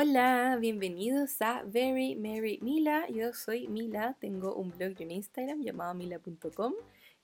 Hola, bienvenidos a Very Merry Mila. Yo soy Mila, tengo un blog en Instagram llamado mila.com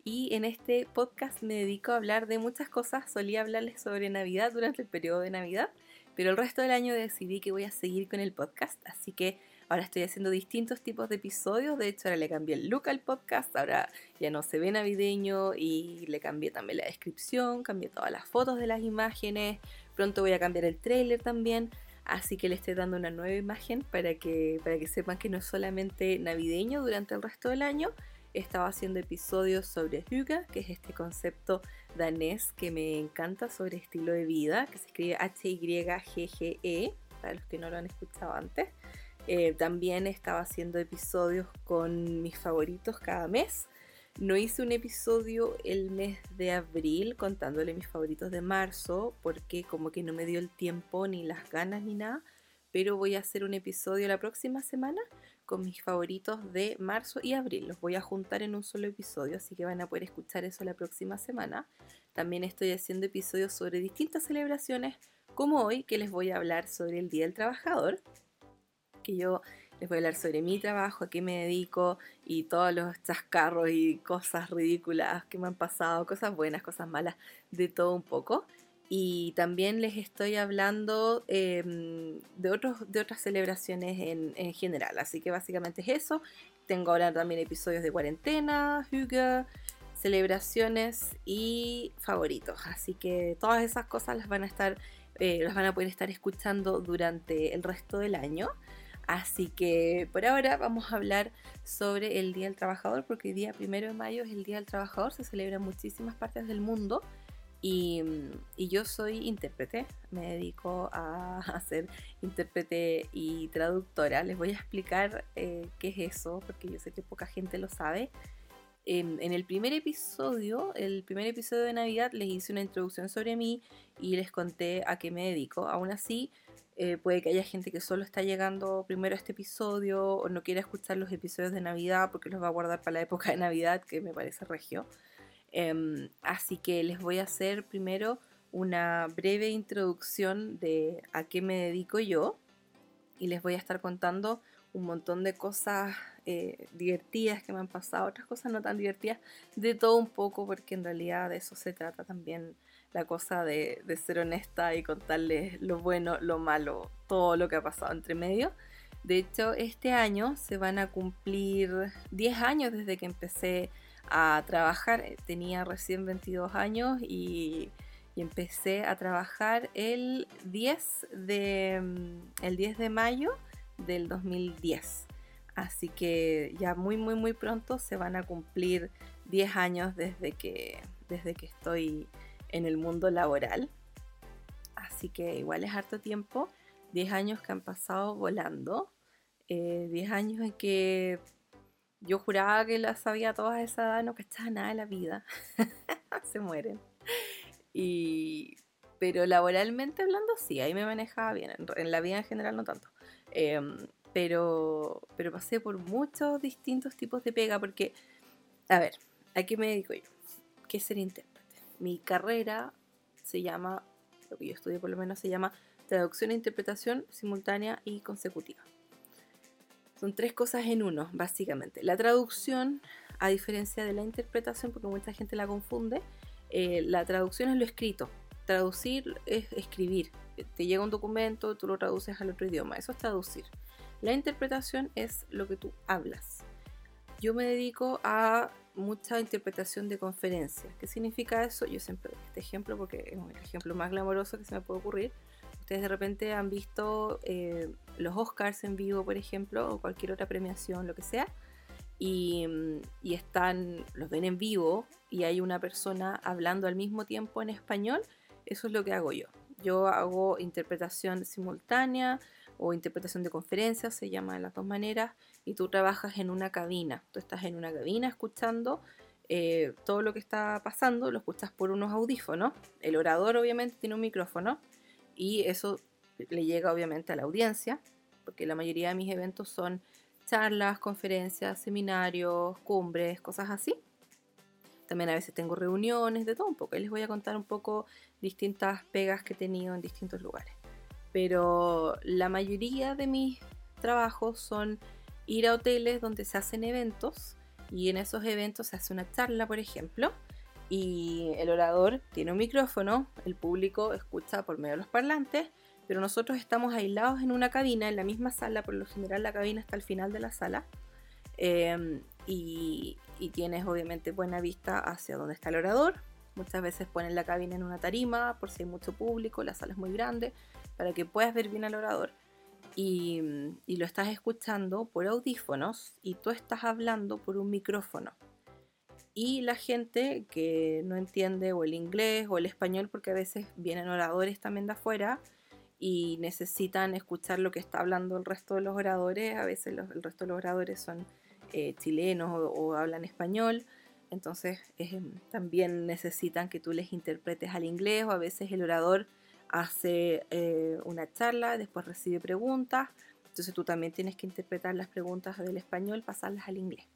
y en este podcast me dedico a hablar de muchas cosas. Solía hablarles sobre Navidad durante el periodo de Navidad, pero el resto del año decidí que voy a seguir con el podcast, así que Ahora estoy haciendo distintos tipos de episodios. De hecho, ahora le cambié el look al podcast. Ahora ya no se ve navideño y le cambié también la descripción. Cambié todas las fotos de las imágenes. Pronto voy a cambiar el trailer también. Así que le estoy dando una nueva imagen para que, para que sepan que no es solamente navideño durante el resto del año. Estaba haciendo episodios sobre Hygge, que es este concepto danés que me encanta sobre estilo de vida, que se escribe H-Y-G-G-E, para los que no lo han escuchado antes. Eh, también estaba haciendo episodios con mis favoritos cada mes. No hice un episodio el mes de abril contándole mis favoritos de marzo porque como que no me dio el tiempo ni las ganas ni nada. Pero voy a hacer un episodio la próxima semana con mis favoritos de marzo y abril. Los voy a juntar en un solo episodio, así que van a poder escuchar eso la próxima semana. También estoy haciendo episodios sobre distintas celebraciones, como hoy que les voy a hablar sobre el Día del Trabajador que yo les voy a hablar sobre mi trabajo, a qué me dedico y todos los chascarros y cosas ridículas que me han pasado, cosas buenas, cosas malas, de todo un poco. Y también les estoy hablando em, de, otros, de otras celebraciones en, en, general. Así que básicamente es eso. Tengo ahora también episodios de cuarentena, Hygge, celebraciones y favoritos. Así que todas esas cosas las van a estar, eh, las van a poder estar escuchando durante el resto del año. Así que por ahora vamos a hablar sobre el Día del Trabajador, porque el día primero de mayo es el Día del Trabajador, se celebra en muchísimas partes del mundo. Y, yo soy intérprete, me dedico a, ser intérprete y traductora. Les voy a explicar eh, qué es eso, porque yo sé que poca gente lo sabe. En, en, el primer episodio, el primer episodio de Navidad, les hice una introducción sobre mí y les conté a qué me dedico. Aún así, eh, puede que haya gente que solo está llegando primero a este episodio o no quiera escuchar los episodios de Navidad porque los va a guardar para la época de Navidad, que me parece regio. Em, así que les voy a hacer primero una breve introducción de a qué me dedico yo y les voy a estar contando un montón de cosas eh, divertidas que me han pasado, otras cosas no tan divertidas, de todo un poco, porque en realidad de eso se trata también la cosa de, ser honesta y contarles lo bueno, lo malo, todo lo que ha pasado entre medio. De hecho, este año se van a cumplir 10 años desde que empecé a trabajar. Tenía recién 22 años y, empecé a trabajar el 10 de, mm, el 10 de mayo del 2010. Así que ya muy, muy, muy pronto se van a cumplir 10 años desde que, desde que estoy en el mundo laboral. Así que igual es harto tiempo, 10 años que han pasado volando, 10 eh, años en que yo juraba que las sabía todas esa edad, no cachaba nada de la vida, se mueren. Y, pero laboralmente hablando, sí, ahí me manejaba bien, en, la vida en general no tanto. Em, pero, pero pasé por muchos distintos tipos de pega, porque, a ver, ¿a qué me dedico yo? ¿Qué es ser intérprete? Mi carrera se llama, lo que yo estudié por lo menos se llama traducción e interpretación simultánea y consecutiva. Son tres cosas en uno, básicamente. La traducción, a diferencia de la interpretación, porque mucha gente la confunde, eh, la traducción es lo escrito. Traducir es escribir. Te llega un documento, tú lo traduces al otro idioma. Eso es traducir. La interpretación es lo que tú hablas. Yo me dedico a mucha interpretación de conferencias. ¿Qué significa eso? Yo siempre este ejemplo porque es el ejemplo más glamoroso que se me puede ocurrir. Ustedes de repente han visto eh, los Oscars en vivo, por ejemplo, o cualquier otra premiación, lo que sea, y, y, están, los ven en vivo y hay una persona hablando al mismo tiempo en español. Eso es lo que hago yo. Yo hago interpretación simultánea, o interpretación de conferencias, se llama de las dos maneras, y tú trabajas en una cabina. Tú estás en una cabina escuchando eh, todo lo que está pasando, lo escuchas por unos audífonos. El orador obviamente tiene un micrófono y eso le llega obviamente a la audiencia, porque la mayoría de mis eventos son charlas, conferencias, seminarios, cumbres, cosas así. También a veces tengo reuniones, de todo un poco. Y les voy a contar un poco distintas pegas que he tenido en distintos lugares. Pero la mayoría de mis trabajos son ir a hoteles donde se hacen eventos y en esos eventos se hace una charla, por ejemplo, y el orador tiene un micrófono, el público escucha por medio de los parlantes, pero nosotros estamos aislados en una cabina, en la misma sala, por lo general la cabina está al final de la sala, em, y, y, tienes obviamente buena vista hacia donde está el orador. Muchas veces ponen la cabina en una tarima por si hay mucho público, la sala es muy grande, para que puedas ver bien al orador. Y, lo estás escuchando por audífonos y tú estás hablando por un micrófono y la gente que no entiende o el inglés o el español, porque a veces vienen oradores también de afuera y necesitan escuchar lo que está hablando el resto de los oradores, a veces el resto de los oradores son eh, chilenos o, hablan español, entonces también necesitan que tú les interpretes al inglés o a veces el orador hace eh, una charla, después recibe preguntas, entonces tú también tienes que interpretar las preguntas del español, pasarlas al inglés.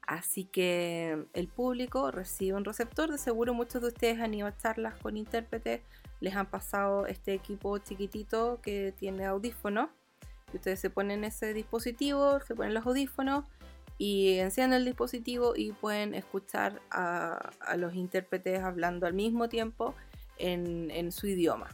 Así que el público recibe un receptor. De seguro muchos de ustedes han ido a charlas con intérpretes, les han pasado este equipo chiquitito que tiene audífonos. Y ustedes se ponen ese dispositivo, se ponen los audífonos y encienden el dispositivo y pueden escuchar a, los intérpretes hablando al mismo tiempo en, en su idioma.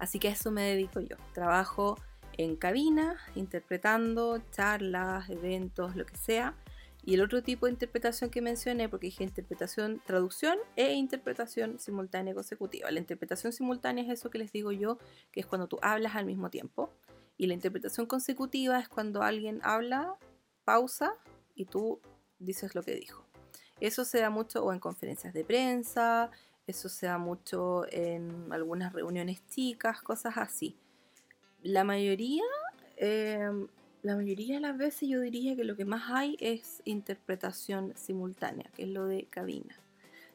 Así que a eso me dedico yo. Trabajo en cabina, interpretando charlas, eventos, lo que sea y el otro tipo de interpretación que mencioné, porque dije interpretación, traducción e interpretación simultánea consecutiva. La interpretación simultánea es eso que les digo yo, que es cuando tú hablas al mismo tiempo. Y la interpretación consecutiva es cuando alguien habla, pausa y tú dices lo que dijo. Eso se da mucho o en conferencias de prensa, eso se da mucho en algunas reuniones chicas, cosas así. La mayoría em, la mayoría de las veces yo diría que lo que más hay es interpretación simultánea, que es lo de cabina.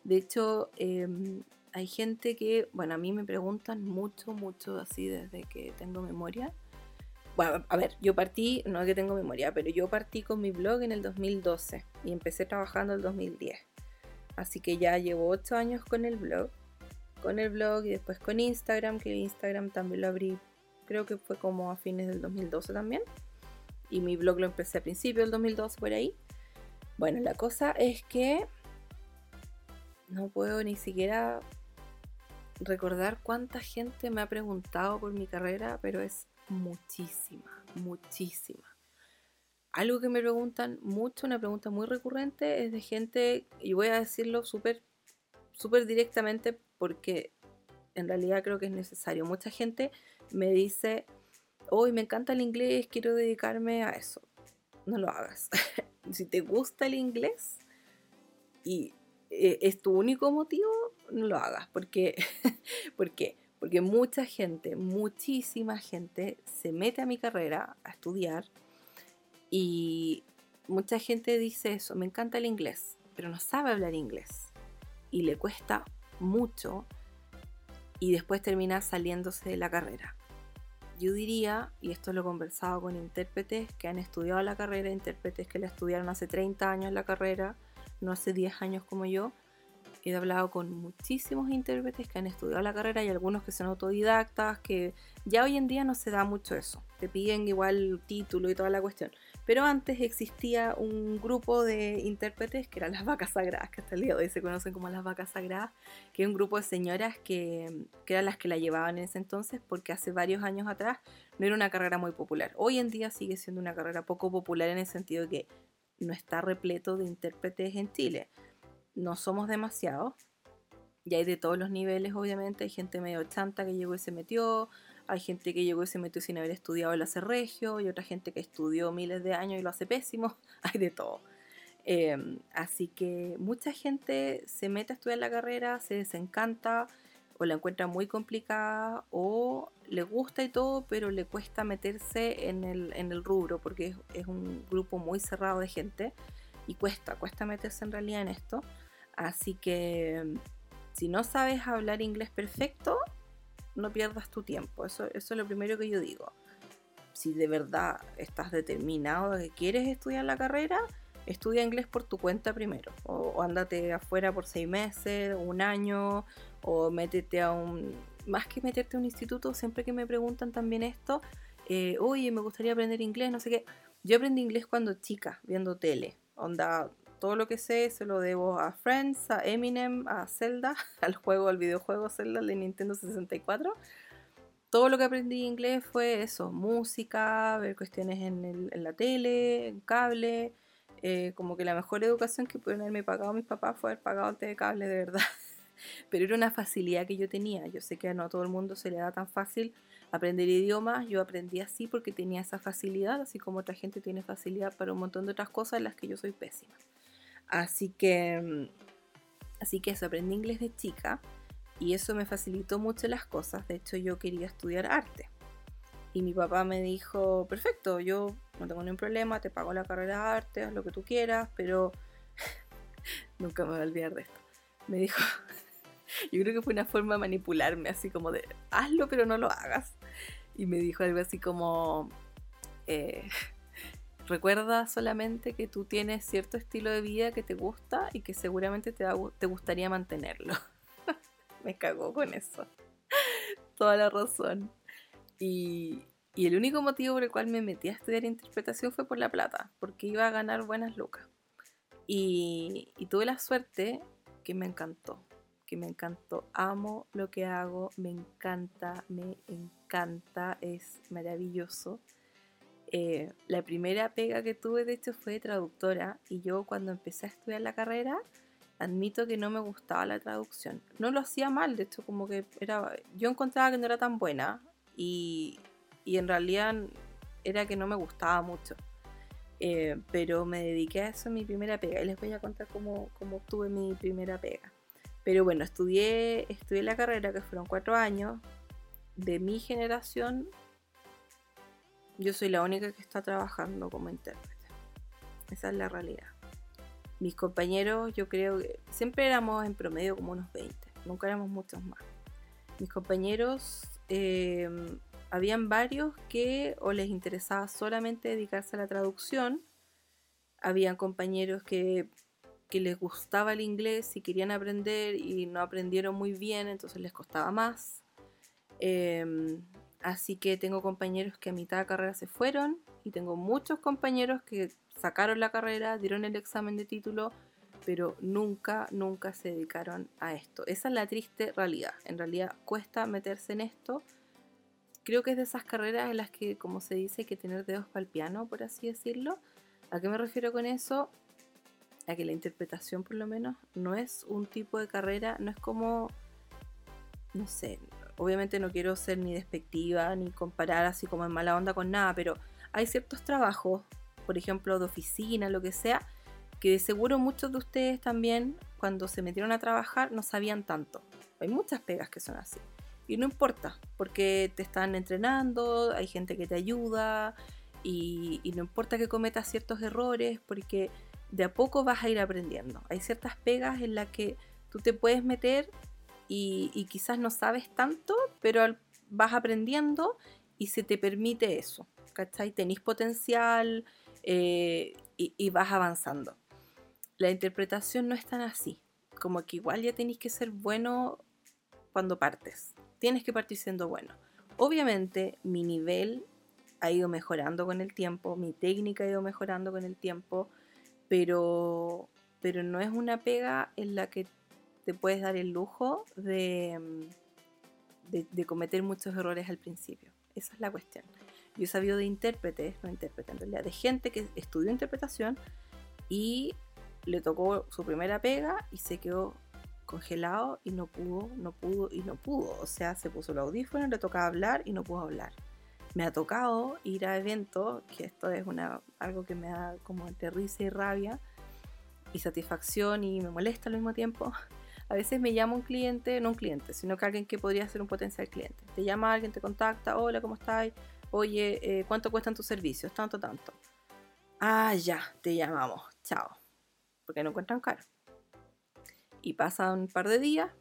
De hecho, em, hay gente que, bueno, a mí me preguntan mucho, mucho así desde que tengo memoria. Bueno, a ver, yo partí, no es que tengo memoria, pero yo partí con mi blog en el 2012 y empecé trabajando en el 2010. Así que ya llevo 8 años con el blog, con el blog y después con Instagram, que Instagram también lo abrí, creo que fue como a fines del 2012 también y mi blog lo empecé a principios del 2012 por ahí. Bueno, la cosa es que no puedo ni siquiera recordar cuánta gente me ha preguntado por mi carrera, pero es muchísima, muchísima. Algo que me preguntan mucho, una pregunta muy recurrente, es de gente, y voy a decirlo súper súper directamente porque en realidad creo que es necesario. Mucha gente me dice, hoy me encanta el inglés, quiero dedicarme a eso. No lo hagas. si te gusta el inglés y eh, es tu único motivo, no lo hagas. Porque, ¿Por qué? Porque mucha gente, muchísima gente se mete a mi carrera a estudiar y mucha gente dice eso, me encanta el inglés, pero no sabe hablar inglés y le cuesta mucho y después termina saliéndose de la carrera yo diría, y esto lo he conversado con intérpretes que han estudiado la carrera, intérpretes que la estudiaron hace 30 años la carrera, no hace 10 años como yo. He hablado con muchísimos intérpretes que han estudiado la carrera y algunos que son autodidactas, que ya hoy en día no se da mucho eso. Te piden igual título y toda la cuestión. Pero antes existía un grupo de intérpretes que eran las vacas sagradas, que hasta el día de hoy se conocen como las vacas sagradas, que es un grupo de señoras que, eran las que la llevaban en ese entonces, porque hace varios años atrás no era una carrera muy popular. Hoy en día sigue siendo una carrera poco popular en el sentido de que no está repleto de intérpretes en Chile. No somos demasiados. Y hay de todos los niveles, obviamente. Hay gente medio chanta que llegó y se metió hay gente que llegó y se metió sin haber estudiado el hace regio, y otra gente que estudió miles de años y lo hace pésimo, hay de todo. Em, así que mucha gente se mete a estudiar la carrera, se desencanta o la encuentra muy complicada o le gusta y todo, pero le cuesta meterse en el, en el rubro porque es, es, un grupo muy cerrado de gente y cuesta, cuesta meterse en realidad en esto. Así que si no sabes hablar inglés perfecto, no pierdas tu tiempo. Eso, eso es lo primero que yo digo. Si de verdad estás determinado de que quieres estudiar la carrera, estudia inglés por tu cuenta primero. O, ándate afuera por seis meses, un año, o métete a un, más que meterte a un instituto, siempre que me preguntan también esto, eh, oye, me gustaría aprender inglés, no sé qué. Yo aprendí inglés cuando chica, viendo tele. Onda, todo lo que sé se lo debo a Friends, a Eminem, a Zelda, al juego, al videojuego Zelda de Nintendo 64. Todo lo que aprendí inglés fue eso, música, ver cuestiones en, la tele, en cable. Eh, como que la mejor educación que pudieron haberme pagado mis papás fue haber pagado el de cable de verdad. Pero era una facilidad que yo tenía. Yo sé que no a todo el mundo se le da tan fácil aprender idiomas. Yo aprendí así porque tenía esa facilidad, así como otra gente tiene facilidad para un montón de otras cosas en las que yo soy pésima. Así que, mm, así que eso, aprendí inglés de chica y eso me facilitó mucho las cosas. De hecho, yo quería estudiar arte. Y mi papá me dijo, perfecto, yo no tengo ningún problema, te pago la carrera de arte, haz lo que tú quieras, pero nunca me voy a olvidar de esto. Me dijo, yo creo que fue una forma de manipularme, así como de, hazlo pero no lo hagas. Y me dijo algo así como, eh, recuerda solamente que tú tienes cierto estilo de vida que te gusta y que seguramente te, gustaría mantenerlo. me cagó con eso. Toda la razón. Y, y el único motivo por el cual me metí a estudiar interpretación fue por la plata, porque iba a ganar buenas lucas. Y, y, tuve la suerte que me encantó, que me encantó. Amo lo que hago, me encanta, me encanta, es maravilloso. Eh, la primera pega que tuve, de hecho, fue traductora y yo cuando empecé a estudiar la carrera, admito que no me gustaba la traducción. No lo hacía mal, de hecho, como que era, yo encontraba que no era tan buena y, y en realidad era que no me gustaba mucho. Eh, pero me dediqué a eso en mi primera pega y les voy a contar cómo, cómo obtuve mi primera pega. Pero bueno, estudié, estudié la carrera que fueron cuatro años. De mi generación, yo soy la única que está trabajando como intérprete. Esa es la realidad. Mis compañeros, yo creo que siempre éramos en promedio como unos 20, nunca éramos muchos más. Mis compañeros, eh, habían varios que o les interesaba solamente dedicarse a la traducción, habían compañeros que que les gustaba el inglés y querían aprender y no aprendieron muy bien, entonces les costaba más. Em, así que tengo compañeros que a mitad de carrera se fueron y tengo muchos compañeros que sacaron la carrera, dieron el examen de título, pero nunca, nunca se dedicaron a esto. Esa es la triste realidad. En realidad cuesta meterse en esto. Creo que es de esas carreras en las que, como se dice, hay que tener dedos para el piano, por así decirlo. ¿A qué me refiero con eso? a que la interpretación por lo menos no es un tipo de carrera, no es como, no sé, obviamente no quiero ser ni despectiva ni comparar así como en mala onda con nada, pero hay ciertos trabajos, por ejemplo de oficina, lo que sea, que de seguro muchos de ustedes también cuando se metieron a trabajar no sabían tanto. Hay muchas pegas que son así. Y no importa, porque te están entrenando, hay gente que te ayuda y, y no importa que cometas ciertos errores, porque de a poco vas a ir aprendiendo. Hay ciertas pegas en las que tú te puedes meter y, quizás no sabes tanto, pero vas aprendiendo y se te permite eso. ¿Cachai? Tenís potencial eh, y, vas avanzando. La interpretación no es tan así. Como que igual ya tenéis que ser bueno cuando partes. Tienes que partir siendo bueno. Obviamente mi nivel ha ido mejorando con el tiempo, mi técnica ha ido mejorando con el tiempo pero, pero no es una pega en la que te puedes dar el lujo de, mm, de, cometer muchos errores al principio. Esa es la cuestión. Yo he sabido de intérpretes, no intérpretes en realidad, de gente que estudió interpretación y le tocó su primera pega y se quedó congelado y no pudo, no pudo y no pudo. O sea, se puso el audífono, le tocaba hablar y no pudo hablar me ha tocado ir a eventos, que esto es una, algo que me da como entre risa y rabia y satisfacción y me molesta al mismo tiempo. A veces me llama un cliente, no un cliente, sino que alguien que podría ser un potencial cliente. Te llama alguien, te contacta, hola, ¿cómo estás? Oye, eh, ¿cuánto cuestan tus servicios? Tanto, tanto. Ah, ya, te llamamos, chao. Porque no encuentran caro. Y pasan un par de días,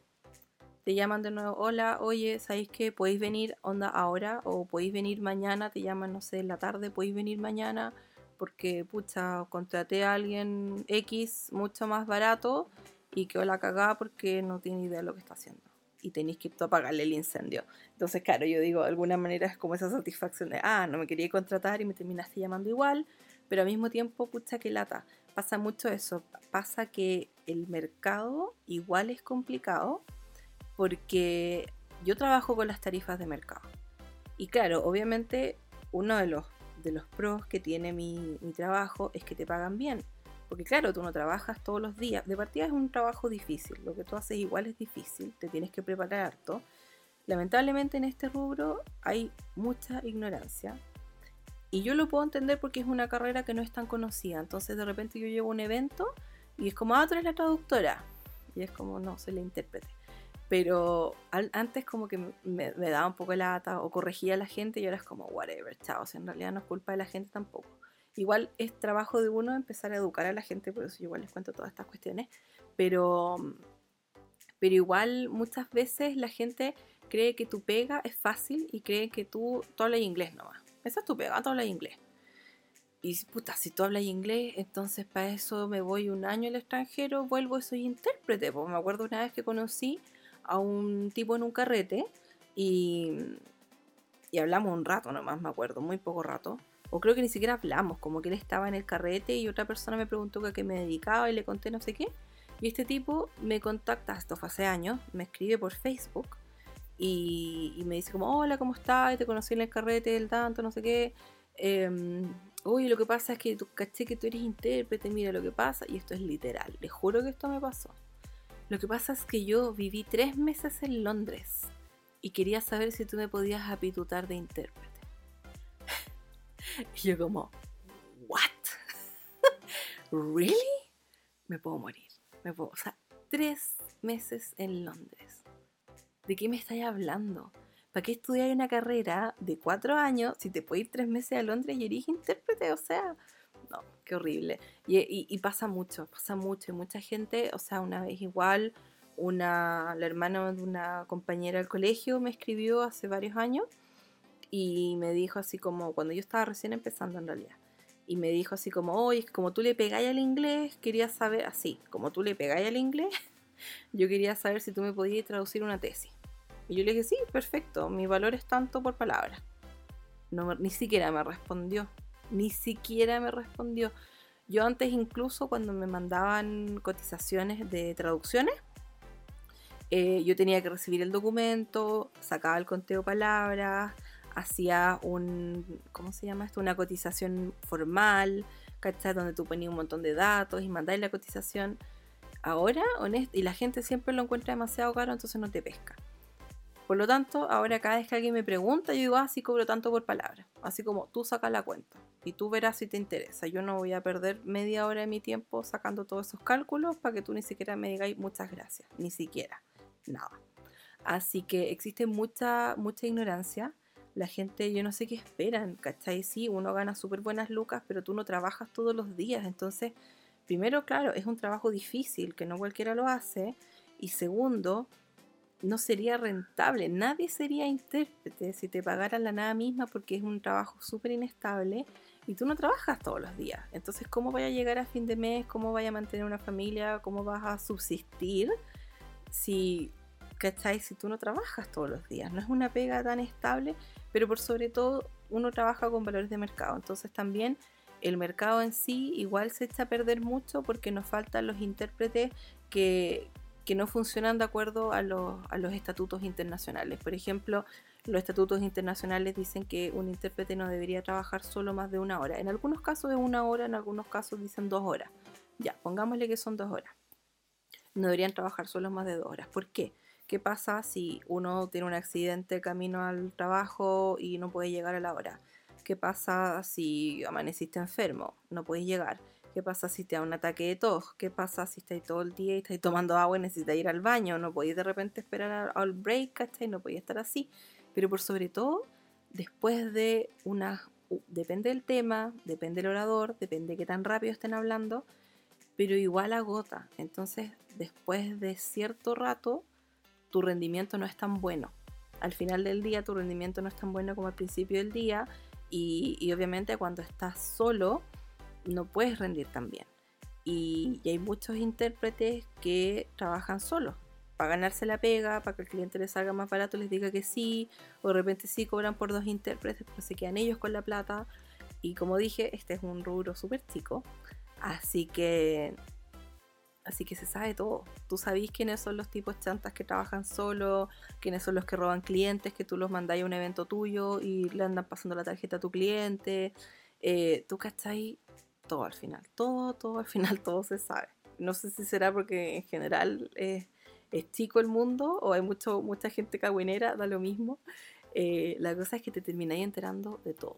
te llaman de nuevo, hola, oye, ¿sabéis que podéis venir onda ahora? O podéis venir mañana, te llaman, no sé, en la tarde, podéis venir mañana porque, pucha, contraté a alguien X mucho más barato y quedó la cagada porque no tiene idea de lo que está haciendo. y tenéis que apagarle el incendio. Entonces, claro, yo digo, de alguna manera es como esa satisfacción de, ah, no me quería contratar y me terminaste llamando igual, pero al mismo tiempo, pucha, que lata. Pasa mucho eso, pasa que el mercado igual es complicado porque yo trabajo con las tarifas de mercado. Y claro, obviamente uno de los, de los pros que tiene mi, mi trabajo es que te pagan bien. Porque claro, tú no trabajas todos los días. De partida es un trabajo difícil. Lo que tú haces igual es difícil. Te tienes que preparar harto. Lamentablemente en este rubro hay mucha ignorancia. Y yo lo puedo entender porque es una carrera que no es tan conocida. Entonces de repente yo llevo un evento y es como, ah, tú eres la traductora. Y es como, no, soy la intérprete. Pero antes como que me, daba un poco de lata o corregía a la gente y ahora es como, whatever, chao. O sea, en realidad no es culpa de la gente tampoco. Igual es trabajo de uno empezar a educar a la gente, por eso yo igual les cuento todas estas cuestiones. Pero, pero igual muchas veces la gente cree que tu pega es fácil y cree que tú, hablas inglés nomás. Esa es tu pega, tú hablas inglés. Y puta, si tú hablas inglés, entonces para eso me voy un año al extranjero, vuelvo y soy intérprete. Pues me acuerdo una vez que conocí a un tipo en un carrete y, y hablamos un rato nomás, me acuerdo, muy poco rato. O creo que ni siquiera hablamos, como que él estaba en el carrete y otra persona me preguntó a qué me dedicaba y le conté no sé qué. Y este tipo me contacta, esto fue hace años, me escribe por Facebook y, me dice como, hola, ¿cómo estás? Te conocí en el carrete del tanto, no sé qué. Eh, uy, lo que pasa es que tú caché que tú eres intérprete, mira lo que pasa. Y esto es literal, les juro que esto me pasó. Lo que pasa es que yo viví tres meses en Londres y quería saber si tú me podías apitutar de intérprete. y yo como, ¿what? ¿Really? Me puedo morir. Me puedo, o sea, tres meses en Londres. ¿De qué me estáis hablando? ¿Para qué estudiar una carrera de cuatro años si te puedes ir tres meses a Londres y eres intérprete? O sea, no, qué horrible. Y, pasa mucho, pasa mucho. Y mucha gente, o sea, una vez igual, una, la hermana de una compañera del colegio me escribió hace varios años y me dijo así como, cuando yo estaba recién empezando en realidad, y me dijo así como, oye, como tú le pegáis al inglés, quería saber, así, como tú le pegáis al inglés, yo quería saber si tú me podías traducir una tesis. Y yo le dije, sí, perfecto, mi valor es tanto por palabra. No, ni siquiera me respondió ni siquiera me respondió. Yo antes incluso cuando me mandaban cotizaciones de traducciones, eh, yo tenía que recibir el documento, sacaba el conteo palabras, hacía un, ¿cómo se llama esto? Una cotización formal, ¿cachai? Donde tú ponías un montón de datos y mandáis la cotización. Ahora, honesto, y la gente siempre lo encuentra demasiado caro, entonces no te pesca. Por lo tanto, ahora cada vez que alguien me pregunta, yo digo, ah, sí cobro tanto por palabra. Así como tú sacas la cuenta y tú verás si te interesa. Yo no voy a perder media hora de mi tiempo sacando todos esos cálculos para que tú ni siquiera me digáis muchas gracias. Ni siquiera. Nada. Así que existe mucha, mucha ignorancia. La gente, yo no sé qué esperan, ¿cachai? Sí, uno gana súper buenas lucas, pero tú no trabajas todos los días. Entonces, primero, claro, es un trabajo difícil, que no cualquiera lo hace. Y segundo, no sería rentable. Nadie sería intérprete si te pagaran la nada misma porque es un trabajo súper inestable y tú no trabajas todos los días. Entonces, ¿cómo vaya a llegar a fin de mes? ¿Cómo vaya a mantener una familia? ¿Cómo vas a subsistir si, ¿cachai? Si tú no trabajas todos los días. No es una pega tan estable, pero por sobre todo uno trabaja con valores de mercado. Entonces también el mercado en sí igual se echa a perder mucho porque nos faltan los intérpretes que, que no funcionan de acuerdo a los, a los estatutos internacionales. Por ejemplo, los estatutos internacionales dicen que un intérprete no debería trabajar solo más de una hora. En algunos casos es una hora, en algunos casos dicen dos horas. Ya, pongámosle que son dos horas. No deberían trabajar solo más de dos horas. ¿Por qué? ¿Qué pasa si uno tiene un accidente camino al trabajo y no puede llegar a la hora? ¿Qué pasa si amaneciste enfermo? No puedes llegar. ¿Qué pasa si te da un ataque de tos? ¿Qué pasa si estáis todo el día y estáis tomando agua y necesitas ir al baño? No podéis de repente esperar al break, ¿cachai? No podéis estar así. Pero por sobre todo, después de una... Depende del tema, depende del orador, depende de qué tan rápido estén hablando, pero igual agota. Entonces, después de cierto rato, tu rendimiento no es tan bueno. Al final del día, tu rendimiento no es tan bueno como al principio del día. Y, obviamente cuando estás solo, no puedes rendir tan bien. Y, hay muchos intérpretes que trabajan solos. para ganarse la pega, para que el cliente les salga más barato, les diga que sí, o de repente sí cobran por dos intérpretes, pero se quedan ellos con la plata. Y como dije, este es un rubro súper chico, así que Así que se sabe todo. Tú sabes quiénes son los tipos chantas que trabajan solo, quiénes son los que roban clientes, que tú los mandáis a un evento tuyo y le andan pasando la tarjeta a tu cliente. Eh, tú cachai todo al final. Todo, todo al final, todo se sabe. No sé si será porque en general es, chico el mundo o hay mucho, mucha gente cagüinera, da lo mismo. Eh, la cosa es que te termináis enterando de todo.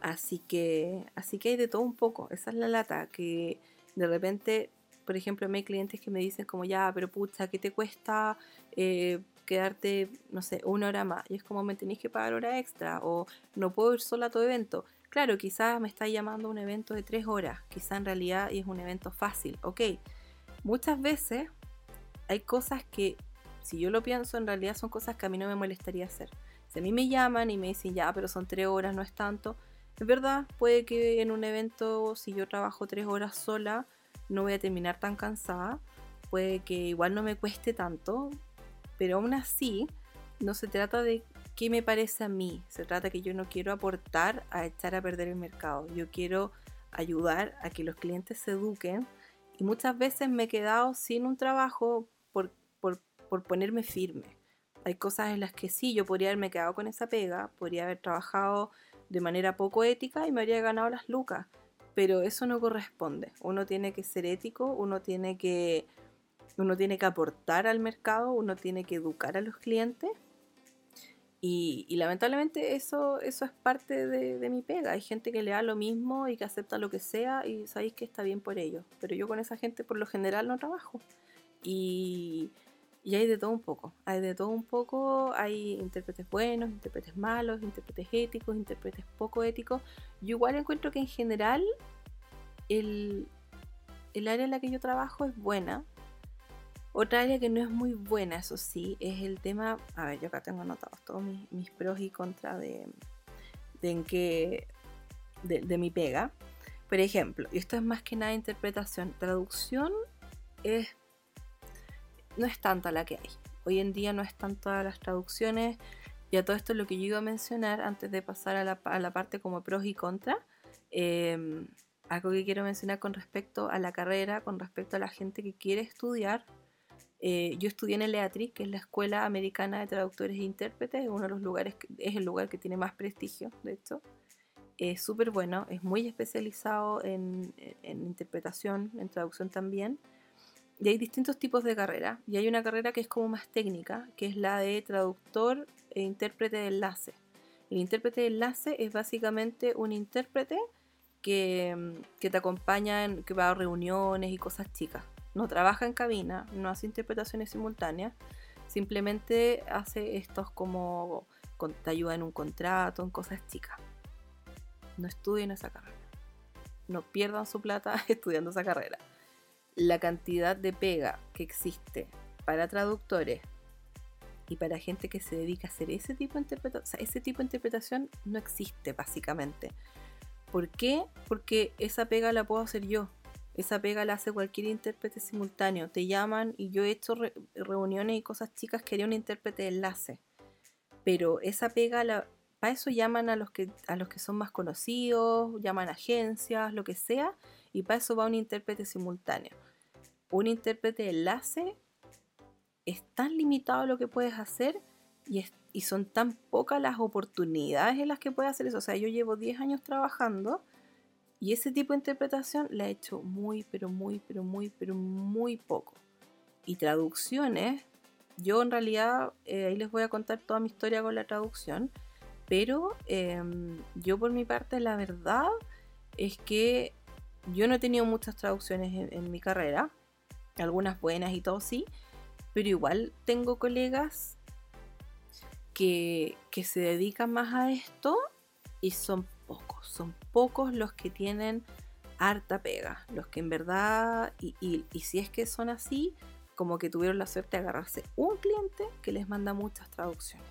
Así que, así que hay de todo un poco. Esa es la lata, que de repente por ejemplo, hay clientes que me dicen como ya, pero pucha, ¿qué te cuesta eh, quedarte, no sé, una hora más? Y es como me tenéis que pagar hora extra o no puedo ir sola a tu evento. Claro, quizás me está llamando un evento de tres horas, quizás en realidad es un evento fácil, ok. Muchas veces hay cosas que, si yo lo pienso, en realidad son cosas que a mí no me molestaría hacer. Si a mí me llaman y me dicen, ya, pero son tres horas, no es tanto, es verdad, puede que en un evento, si yo trabajo tres horas sola, no voy a terminar tan cansada, puede que igual no me cueste tanto, pero aún así no se trata de qué me parece a mí, se trata que yo no quiero aportar a echar a perder el mercado, yo quiero ayudar a que los clientes se eduquen y muchas veces me he quedado sin un trabajo por, por, por ponerme firme. Hay cosas en las que sí, yo podría haberme quedado con esa pega, podría haber trabajado de manera poco ética y me habría ganado las lucas pero eso no corresponde. Uno tiene que ser ético, uno tiene que, uno tiene que aportar al mercado, uno tiene que educar a los clientes. Y, lamentablemente eso, eso es parte de, mi pega. Hay gente que le da lo mismo y que acepta lo que sea y sabéis que está bien por ello. Pero yo con esa gente por lo general no trabajo. Y, y hay de todo un poco. Hay de todo un poco. Hay intérpretes buenos, intérpretes malos, intérpretes éticos, intérpretes poco éticos. Yo igual encuentro que en general el, área en la que yo trabajo es buena. Otra área que no es muy buena, eso sí, es el tema. A ver, yo acá tengo anotados todos mis, pros y contras de, de en qué. De, de mi pega. Por ejemplo, y esto es más que nada interpretación. Traducción es no es tanta la que hay. Hoy en día no están todas las traducciones. Y a todo esto es lo que yo iba a mencionar antes de pasar a la, parte como pros y contras. Em, algo que quiero mencionar con respecto a la carrera, con respecto a la gente que quiere estudiar. Eh, yo estudié en el que es la Escuela Americana de Traductores e Intérpretes, es uno de los lugares, es el lugar que tiene más prestigio, de hecho. Es súper bueno, es muy especializado en, en interpretación, en traducción también. Y hay distintos tipos de carrera. Y hay una carrera que es como más técnica, que es la de traductor e intérprete de enlace. El intérprete de enlace es básicamente un intérprete que, mm, que te acompaña, en, que va a reuniones y cosas chicas. No trabaja en cabina, no hace interpretaciones simultáneas, simplemente hace estos como te ayuda en un contrato, en cosas chicas. No estudien esa carrera. No pierdan su plata estudiando esa carrera la cantidad de pega que existe para traductores y para gente que se dedica a hacer ese tipo de interpretación, no existe básicamente. ¿Por qué? Porque esa pega la puedo hacer yo. Esa pega la hace cualquier intérprete simultáneo. Te llaman y yo he hecho reuniones y cosas chicas que haría un intérprete de enlace. Pero esa pega, para eso llaman a los, que, a los que son más conocidos, llaman agencias, lo que sea, y para eso va un intérprete simultáneo un intérprete de enlace es tan limitado lo que puedes hacer y, y, son tan pocas las oportunidades en las que puedes hacer eso. O sea, yo llevo 10 años trabajando y ese tipo de interpretación la he hecho muy, pero muy, pero muy, pero muy poco. Y traducciones, yo en realidad, eh, ahí les voy a contar toda mi historia con la traducción, pero em, yo por mi parte, la verdad es que yo no he tenido muchas traducciones en mi carrera algunas buenas y todo sí, pero igual tengo colegas que, se dedican más a esto y son pocos, son pocos los que tienen harta pega, los que en verdad, y, y, si es que son así, como que tuvieron la suerte de agarrarse un cliente que les manda muchas traducciones.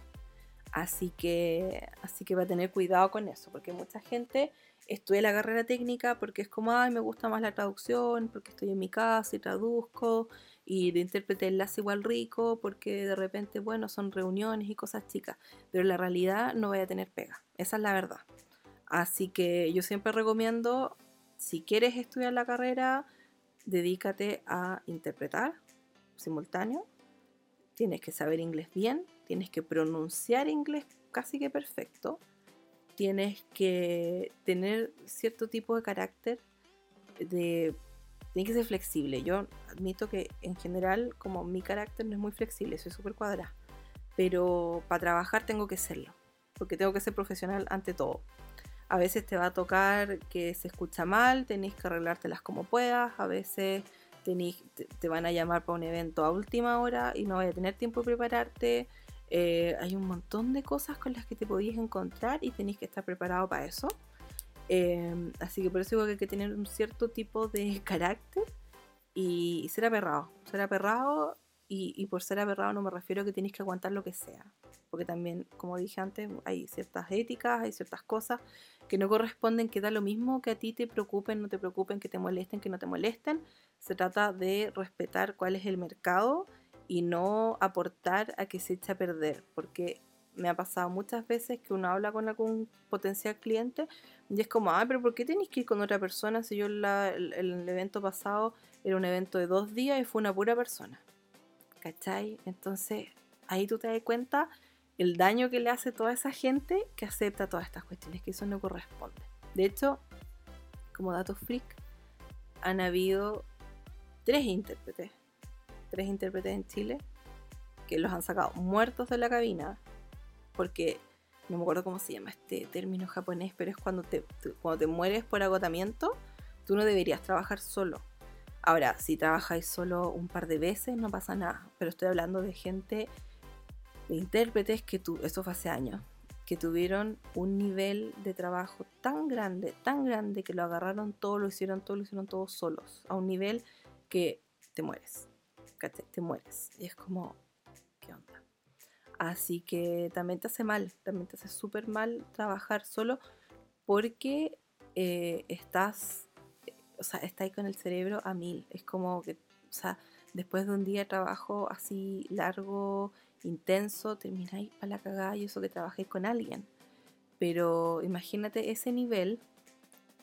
Así que, así que va a tener cuidado con eso, porque mucha gente estudia la carrera técnica porque es como, ay, me gusta más la traducción, porque estoy en mi casa y traduzco, y de intérprete enlace igual rico porque de repente, bueno, son reuniones y cosas chicas, pero la realidad no voy a tener pega, esa es la verdad. Así que yo siempre recomiendo, si quieres estudiar la carrera, dedícate a interpretar simultáneo, tienes que saber inglés bien, tienes que pronunciar inglés casi que perfecto, tienes que tener cierto tipo de carácter, de, tienes que ser flexible. Yo admito que en general, como mi carácter no es muy flexible, soy súper cuadrada, pero para trabajar tengo que serlo, porque tengo que ser profesional ante todo. A veces te va a tocar que se escucha mal, tenés que arreglártelas como puedas, a veces te, van a llamar para un evento a última hora y no vas a tener tiempo de prepararte. Eh, hay un montón de cosas con las que te podías encontrar y tenéis que estar preparado para eso. Em, así que por eso digo que hay que tener un cierto tipo de carácter y ser aperrado. Ser aperrado y, y por ser aperrado no me refiero a que tenéis que aguantar lo que sea. Porque también, como dije antes, hay ciertas éticas, hay ciertas cosas que no corresponden, que da lo mismo que a ti te preocupen, no te preocupen, que te molesten, que no te molesten. Se trata de respetar cuál es el mercado y no aportar a que se eche a perder, porque me ha pasado muchas veces que uno habla con algún potencial cliente y es como, ah, pero ¿por qué tenéis que ir con otra persona si yo el, el, evento pasado era un evento de dos días y fue una pura persona? ¿Cachai? Entonces ahí tú te das cuenta el daño que le hace toda esa gente que acepta todas estas cuestiones, que eso no corresponde. De hecho, como dato freak, han habido tres intérpretes, tres intérpretes en Chile, que los han sacado muertos de la cabina, porque no me acuerdo cómo se llama este término japonés, pero es cuando te, cuando te mueres por agotamiento, tú no deberías trabajar solo. Ahora, si trabajáis solo un par de veces, no pasa nada, pero estoy hablando de gente de intérpretes que tu, eso fue hace años, que tuvieron un nivel de trabajo tan grande, tan grande que lo agarraron todo, lo hicieron todo, lo hicieron todos solos, a un nivel que te mueres, te mueres. Y es como, ¿qué onda? Así que también te hace mal, también te hace súper mal trabajar solo porque eh, estás, o sea, estás con el cerebro a mil. Es como que, o sea, después de un día de trabajo así largo, intenso, termináis para la cagada y eso que trabajéis con alguien. Pero imagínate ese nivel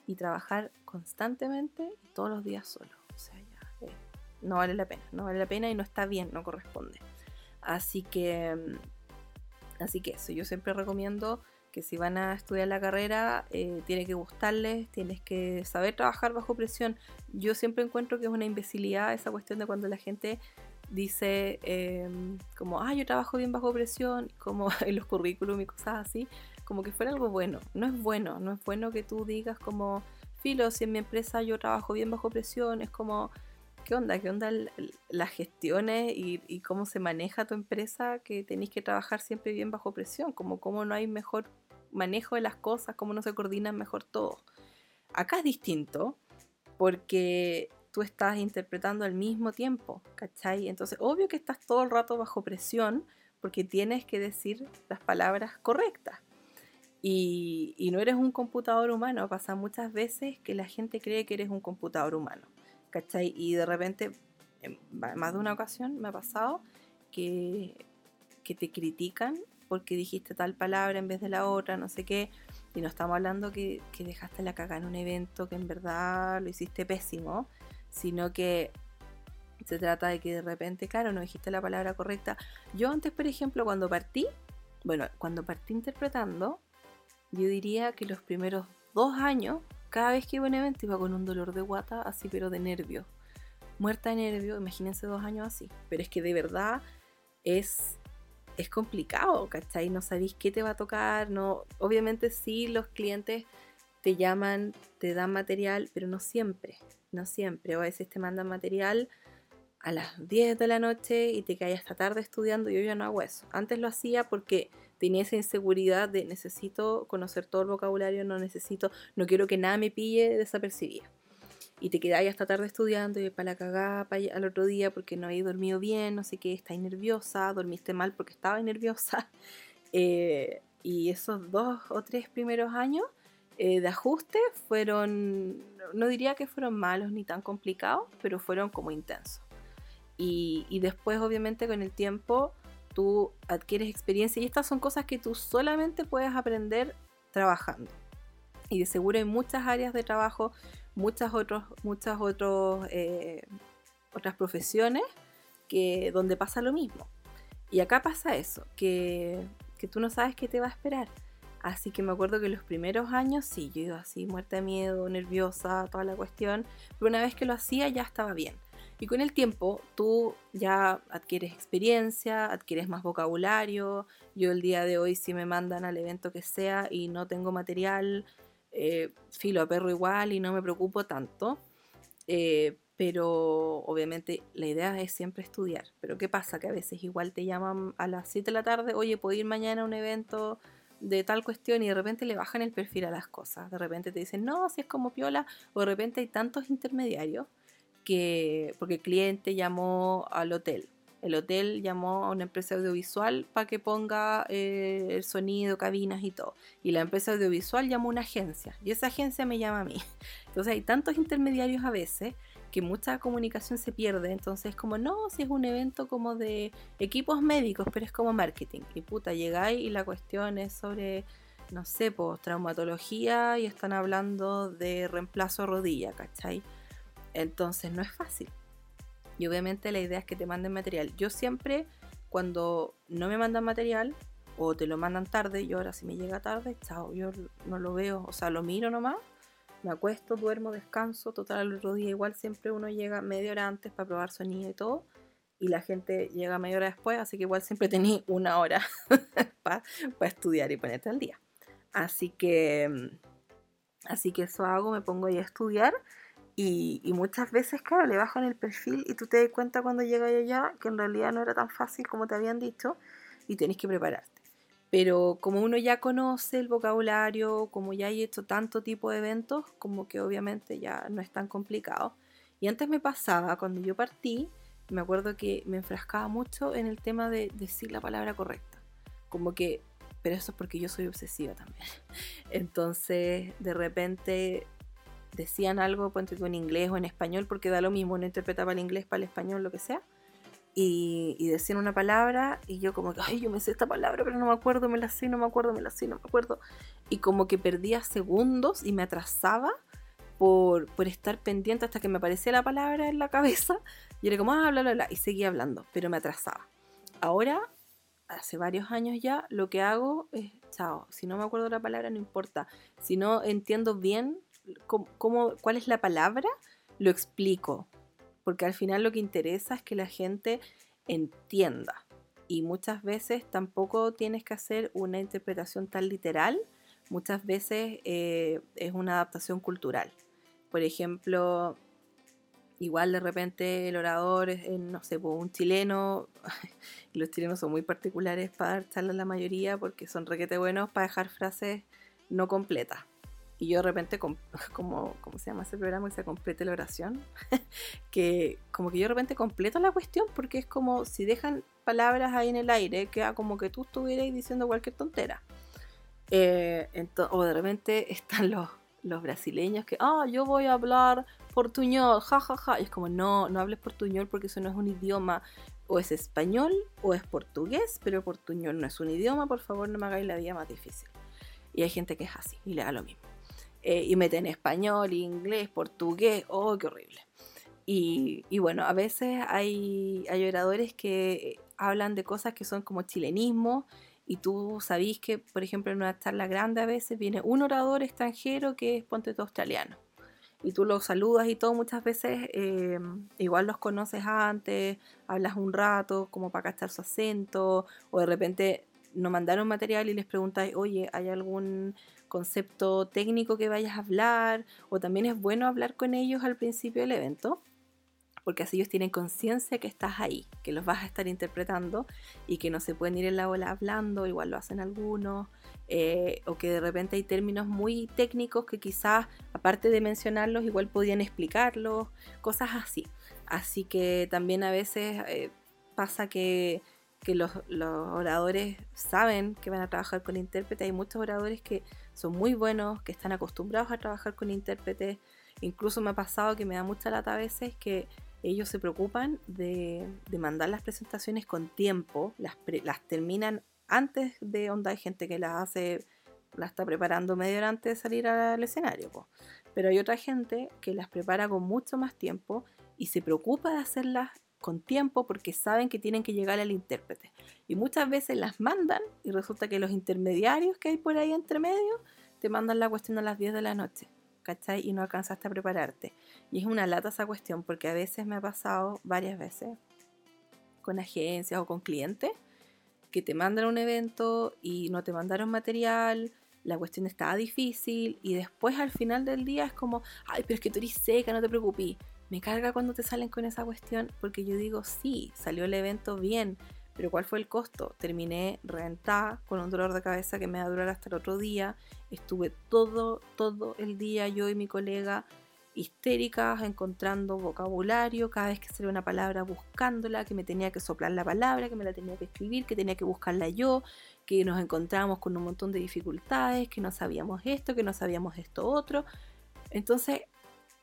y trabajar constantemente todos los días solo. No vale la pena, no vale la pena y no está bien, no corresponde. Así que, así que eso, yo siempre recomiendo que si van a estudiar la carrera, eh, tiene que gustarles, tienes que saber trabajar bajo presión. Yo siempre encuentro que es una imbecilidad esa cuestión de cuando la gente dice em, como, ah, yo trabajo bien bajo presión, como en los currículum y cosas así, como que fuera algo bueno. No es bueno, no es bueno que tú digas como, filo, si en mi empresa yo trabajo bien bajo presión, es como, ¿qué onda? ¿Qué onda las gestiones y, cómo se maneja tu empresa que tenéis que trabajar siempre bien bajo presión? Como cómo no hay mejor manejo de las cosas, cómo no se coordinan mejor todo. Acá es distinto porque tú estás interpretando al mismo tiempo, ¿cachai? Entonces, obvio que estás todo el rato bajo presión porque tienes que decir las palabras correctas. Y, y, no eres un computador humano. Pasa muchas veces que la gente cree que eres un computador humano, ¿cachai? Y de repente, en más de una ocasión me ha pasado que, que te critican porque dijiste tal palabra en vez de la otra, no sé qué. Y no estamos hablando que, que dejaste la caga en un evento que en verdad lo hiciste pésimo, sino que se trata de que de repente, claro, no dijiste la palabra correcta. Yo antes, por ejemplo, cuando partí, bueno, cuando partí interpretando, yo diría que los primeros dos años, cada vez que iba a un evento iba con un dolor de guata, así pero de nervio. Muerta de nervio, imagínense dos años así. Pero es que de verdad es, es complicado, ¿cachai? No sabéis qué te va a tocar, no. Obviamente sí, los clientes te llaman, te dan material, pero no siempre no siempre. O a veces te mandan material a las 10 de la noche y te caes hasta tarde estudiando. Yo ya no hago eso. Antes lo hacía porque tenía esa inseguridad de necesito conocer todo el vocabulario, no necesito, no quiero que nada me pille desapercibida. Y te quedáis hasta tarde estudiando y para la cagada al otro día porque no habéis dormido bien, no sé qué, estáis nerviosa, dormiste mal porque estaba nerviosa. Eh, y esos dos o tres primeros años eh, de ajuste fueron, no diría que fueron malos ni tan complicados, pero fueron como intensos. Y, y después, obviamente, con el tiempo, tú adquieres experiencia y estas son cosas que tú solamente puedes aprender trabajando. Y de seguro hay muchas áreas de trabajo, muchas, otros, muchas otros, eh, otras profesiones que, donde pasa lo mismo. Y acá pasa eso, que, que tú no sabes qué te va a esperar. Así que me acuerdo que los primeros años sí, yo iba así, muerta de miedo, nerviosa, toda la cuestión. Pero una vez que lo hacía ya estaba bien. Y con el tiempo tú ya adquieres experiencia, adquieres más vocabulario. Yo el día de hoy si me mandan al evento que sea y no tengo material, eh, filo a perro igual y no me preocupo tanto. Eh, pero obviamente la idea es siempre estudiar. Pero ¿qué pasa? Que a veces igual te llaman a las 7 de la tarde, oye, ¿puedo ir mañana a un evento de tal cuestión? Y de repente le bajan el perfil a las cosas. De repente te dicen, no, si es como piola. O de repente hay tantos intermediarios que, porque el cliente llamó al hotel. El hotel llamó a una empresa audiovisual para que ponga eh, el sonido, cabinas y todo. Y la empresa audiovisual llamó a una agencia. Y esa agencia me llama a mí. Entonces hay tantos intermediarios a veces que mucha comunicación se pierde. Entonces, como no, si es un evento como de equipos médicos, pero es como marketing. Y puta, llegáis y la cuestión es sobre, no sé, pues traumatología y están hablando de reemplazo rodilla, ¿cachai? Entonces no es fácil. Y obviamente la idea es que te manden material. Yo siempre, cuando no me mandan material o te lo mandan tarde, yo ahora si me llega tarde, chao, yo no lo veo, o sea, lo miro nomás, me acuesto, duermo, descanso, total el otro día igual siempre uno llega media hora antes para probar sonido y todo. Y la gente llega media hora después, así que igual siempre tenés una hora para estudiar y ponerte al día. Así que, así que eso hago, me pongo ahí a estudiar y, muchas veces, claro, le bajan el perfil y tú te das cuenta cuando llegas allá que en realidad no era tan fácil como te habían dicho y tienes que prepararte. Pero como uno ya conoce el vocabulario, como ya hay hecho tanto tipo de eventos, como que obviamente ya no es tan complicado. Y antes me pasaba, cuando yo partí, me acuerdo que me enfrascaba mucho en el tema de decir la palabra correcta. Como que, pero eso es porque yo soy obsesiva también. Entonces, de repente decían algo, ponte en inglés o en español, porque da lo mismo, uno interpretaba el inglés para el español, lo que sea, y, decían una palabra, y yo como que, ay, yo me sé esta palabra, pero no me acuerdo, me la sé, no me acuerdo, me la sé, no me acuerdo, y como que perdía segundos y me atrasaba por, por estar pendiente hasta que me aparecía la palabra en la cabeza, y era como, ah, bla, bla, bla, y seguía hablando, pero me atrasaba. Ahora, hace varios años ya, lo que hago es, chao, si no me acuerdo la palabra, no importa, si no entiendo bien cómo, cuál es la palabra, lo explico. Porque al final lo que interesa es que la gente entienda. Y muchas veces tampoco tienes que hacer una interpretación tan literal. Muchas veces eh, es una adaptación cultural. Por ejemplo, igual de repente el orador es, no sé, un chileno, los chilenos son muy particulares para dar charlas la mayoría porque son requete buenos para dejar frases no completas. Y yo de repente, como, ¿cómo se llama ese programa? Que se complete la oración. que como que yo de repente completo la cuestión porque es como si dejan palabras ahí en el aire, queda como que tú estuvieras diciendo cualquier tontera. Eh, o de repente están los, los brasileños que, ah, yo voy a hablar portuñol, jajaja. Ja, ja. Y es como, no, no hables portuñol porque eso no es un idioma. O es español o es portugués, pero portuñol no es un idioma, por favor no me hagáis la vida más difícil. Y hay gente que es así y le da lo mismo. Eh, y meten español, inglés, portugués, oh, qué horrible. Y, y, bueno, a veces hay, hay oradores que hablan de cosas que son como chilenismo y tú sabís que, por ejemplo, en una charla grande a veces viene un orador extranjero que es ponte todo australiano y tú los saludas y todo, muchas veces eh, igual los conoces antes, hablas un rato como para cachar su acento, o de repente nos mandaron material y les preguntáis, oye, ¿hay algún concepto técnico que vayas a hablar, o también es bueno hablar con ellos al principio del evento, porque así ellos tienen conciencia que estás ahí, que los vas a estar interpretando y que no se pueden ir en la ola hablando, igual lo hacen algunos, eh, o que de repente hay términos muy técnicos que quizás, aparte de mencionarlos, igual podían explicarlos, cosas así. Así que también a veces eh, pasa que que los, oradores saben que van a trabajar con intérprete. Hay muchos oradores que son muy buenos, que están acostumbrados a trabajar con intérprete. Incluso me ha pasado que me da mucha lata a veces que ellos se preocupan de, mandar las presentaciones con tiempo, las, las terminan antes de onda. Hay gente que las hace, la está preparando medio hora antes de salir al escenario. Pero hay otra gente que las prepara con mucho más tiempo y se preocupa de hacerlas con tiempo porque saben que tienen que llegar al intérprete. Y muchas veces las mandan y resulta que los intermediarios que hay por ahí entre medio te mandan la cuestión a las 10 de la noche. ¿cachai? Y no alcanzaste a prepararte. Y es una lata esa cuestión porque a veces me ha pasado varias veces con agencias o con clientes que te mandan un evento y no te mandaron material, la cuestión estaba difícil y después al final del día es como, ay, pero es que tú eres seca, no te preocupes. Me carga cuando te salen con esa cuestión porque yo digo, sí, salió el evento bien, pero ¿cuál fue el costo? Terminé rentada con un dolor de cabeza que me va a durar hasta el otro día. Estuve todo, todo el día yo y mi colega histéricas, encontrando vocabulario, cada vez que salía una palabra buscándola, que me tenía que soplar la palabra, que me la tenía que escribir, que tenía que buscarla yo, que nos encontrábamos con un montón de dificultades, que no sabíamos esto, que no sabíamos esto otro. Entonces,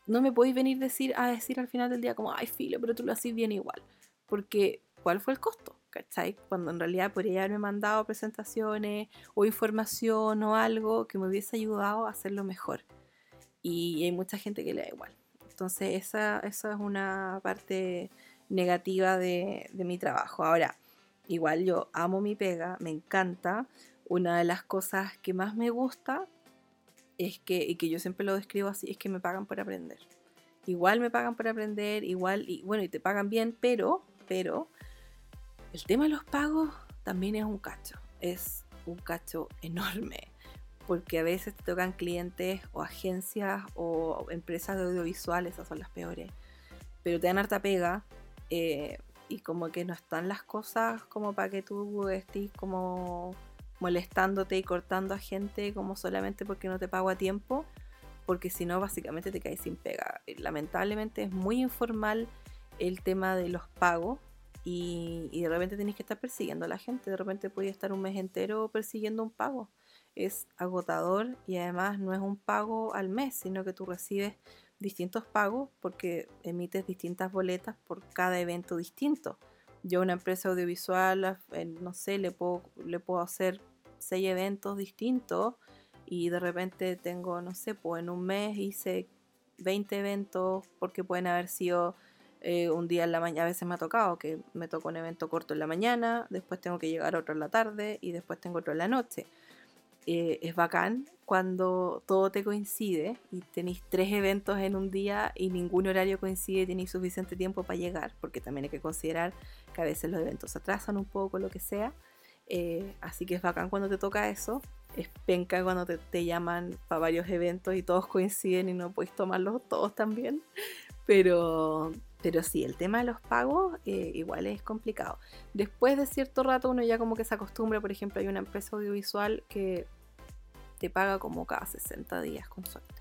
no me podéis venir decir, a decir al final del día como, ay, filo, pero tú lo haces bien igual. Porque, ¿cuál fue el costo? ¿cachai? Cuando en realidad podría haberme mandado presentaciones o información o algo que me hubiese ayudado a hacerlo mejor. Y hay mucha gente que le da igual. Entonces esa, esa es una parte negativa de mi trabajo. Ahora, igual yo amo mi pega, me encanta. Una de las cosas que más me gusta es que, y que yo siempre lo describo así, es que me pagan por aprender. Igual me pagan por aprender, igual, y bueno, y te pagan bien, pero, pero, el tema de los pagos también es un cacho, es un cacho enorme, porque a veces te tocan clientes o agencias o empresas de audiovisuales, esas son las peores, pero te dan harta pega eh, y como que no están las cosas como para que tú estés como molestándote y cortando a gente como solamente porque no te pago a tiempo, porque si no básicamente te caes sin pega. Lamentablemente es muy informal el tema de los pagos y, de repente tenés que estar persiguiendo a la gente, de repente podías estar un mes entero persiguiendo un pago. Es agotador y además no es un pago al mes, sino que tú recibes distintos pagos porque emites distintas boletas por cada evento distinto. Yo a una empresa audiovisual, no sé, le puedo, le puedo hacer seis eventos distintos y de repente tengo, no sé, pues en un mes hice 20 eventos porque pueden haber sido eh, un día en la mañana, a veces me ha tocado que me toca un evento corto en la mañana, después tengo que llegar otro en la tarde y después tengo otro en la noche. Eh, es bacán cuando todo te coincide y tenéis tres eventos en un día y ningún horario coincide y tenéis suficiente tiempo para llegar, porque también hay que considerar que a veces los eventos se atrasan un poco, lo que sea. Eh, así que es bacán cuando te toca eso. Es penca cuando te, llaman para varios eventos y todos coinciden y no puedes tomarlos todos también. Pero, pero sí, el tema de los pagos eh, igual es complicado. Después de cierto rato uno ya como que se acostumbra, por ejemplo, hay una empresa audiovisual que te paga como cada 60 días con suerte.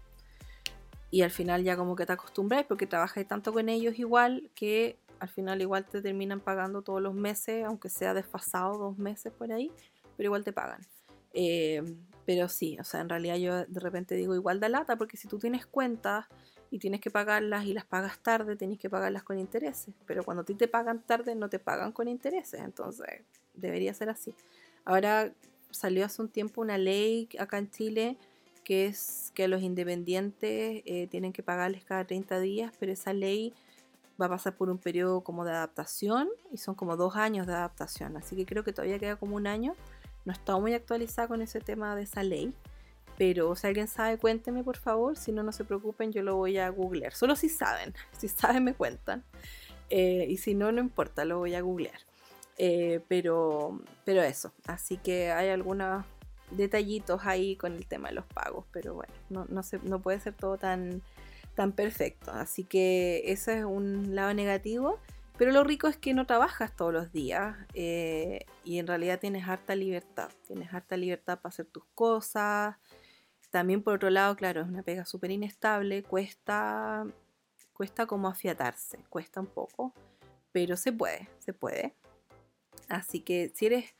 Y al final ya como que te acostumbras porque trabajas tanto con ellos igual que al final igual te terminan pagando todos los meses, aunque sea desfasado dos meses por ahí, pero igual te pagan. Eh, pero sí, o sea, en realidad yo de repente digo igual da lata porque si tú tienes cuentas y tienes que pagarlas y las pagas tarde, tienes que pagarlas con intereses. Pero cuando a ti te pagan tarde, no te pagan con intereses. Entonces, debería ser así. Ahora salió hace un tiempo una ley acá en Chile que es que los independientes eh, tienen que pagarles cada 30 días, pero esa ley va a pasar por un periodo como de adaptación y son como dos años de adaptación. Así que creo que todavía queda como un año. No está muy actualizada con ese tema de esa ley. Pero si alguien sabe, cuénteme por favor. Si no, no se preocupen, yo lo voy a googlear. Solo si saben. Si saben, me cuentan. Eh, y si no, no importa, lo voy a googlear. Eh, pero, pero eso. Así que hay algunos detallitos ahí con el tema de los pagos. Pero bueno, no, no, no puede ser todo tan, tan perfecto. Así que eso es un lado negativo. Pero lo rico es que no trabajas todos los días eh, y en realidad tienes harta libertad. Tienes harta libertad para hacer tus cosas, también por otro lado, claro, es una pega súper inestable, cuesta, cuesta como afiatarse, cuesta un poco, pero se puede, se puede. Así que si eres,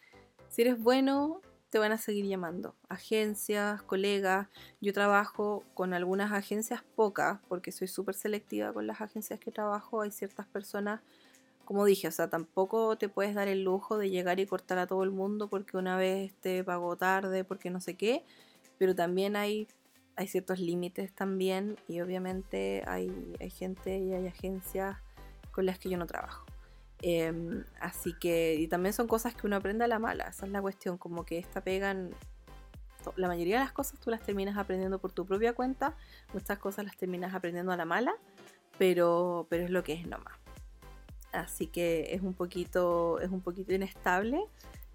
si eres bueno te van a seguir llamando. Agencias, colegas. Yo trabajo con algunas agencias pocas, porque soy súper selectiva con las agencias que trabajo. Hay ciertas personas, como dije, o sea, tampoco te puedes dar el lujo de llegar y cortar a todo el mundo porque una vez te pagó tarde, porque no sé qué. Pero también hay, hay ciertos límites también y obviamente hay, hay gente y hay agencias con las que yo no trabajo. Em, así que, y también son cosas que uno aprende a la mala, esa es la cuestión, como que esta pegan, la mayoría de las cosas tú las terminas aprendiendo por tu propia cuenta, muchas cosas las terminas aprendiendo a la mala, pero, pero es lo que es nomás. Así que es un poquito, es un poquito inestable,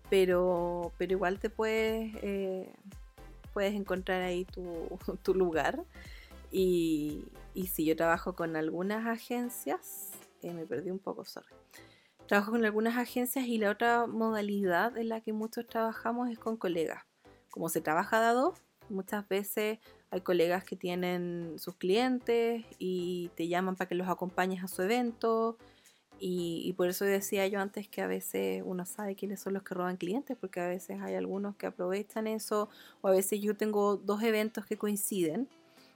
pero, pero igual te puedes, eh, puedes encontrar ahí tu, lugar. Y, y si yo trabajo con algunas agencias, eh, me perdí un poco, sorry Trabajo con algunas agencias y la otra modalidad en la que muchos trabajamos es con colegas. Como se trabaja dos, muchas veces hay colegas que tienen sus clientes y te llaman para que los acompañes a su evento. Y, por eso decía yo antes que a veces uno sabe quiénes son los que roban clientes, porque a veces hay algunos que aprovechan eso, o a veces yo tengo dos eventos que coinciden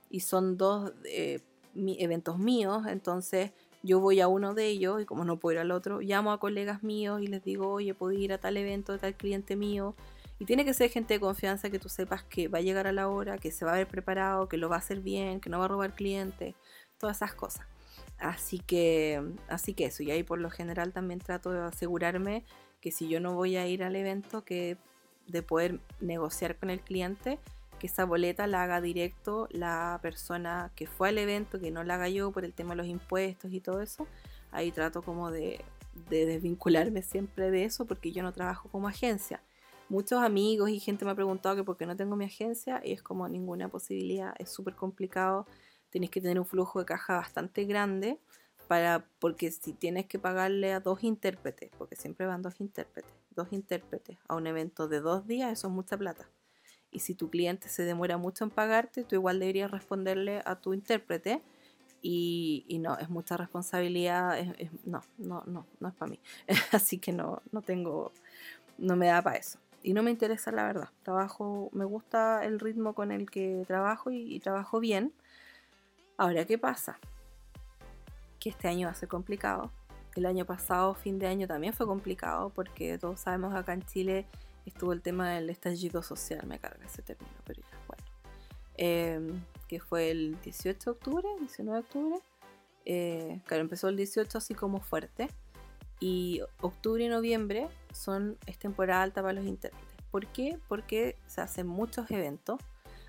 y son dos eh, eventos míos, entonces yo voy a uno de ellos y como no puedo ir al otro, llamo a colegas míos y les digo, oye, puedo ir a tal evento de tal cliente mío. Y tiene que ser gente de confianza que tú sepas que va a llegar a la hora, que se va a ver preparado, que lo va a hacer bien, que no va a robar clientes, todas esas cosas. Así que, así que eso, y ahí por lo general también trato de asegurarme que si yo no voy a ir al evento, que de poder negociar con el cliente, que esa boleta la haga directo la persona que fue al evento, que no la haga yo por el tema de los impuestos y todo eso. Ahí trato como de, desvincularme siempre de eso porque yo no trabajo como agencia. Muchos amigos y gente me ha preguntado que por qué no tengo mi agencia y es como ninguna posibilidad, es súper complicado. Tienes que tener un flujo de caja bastante grande para porque si tienes que pagarle a dos intérpretes, porque siempre van dos intérpretes, dos intérpretes a un evento de dos días, eso es mucha plata. Y si tu cliente se demora mucho en pagarte, tú igual deberías responderle a tu intérprete. Y, no, es mucha responsabilidad. no, no, no, no es para mí. Así que no, no tengo, no me da para eso. Y no me interesa la verdad. Trabajo, me gusta el ritmo con el que trabajo y, trabajo bien. Ahora, ¿qué pasa? Que este año va a ser complicado. El año pasado, fin de año, también fue complicado porque todos sabemos acá en Chile estuvo el tema del estallido social, me carga ese término, pero ya, bueno. Em, que fue el 18 de octubre, 19 de octubre. Eh, claro, empezó el 18 así como fuerte. Y octubre y noviembre son, es temporada alta para los intérpretes. ¿Por qué? Porque se hacen muchos eventos.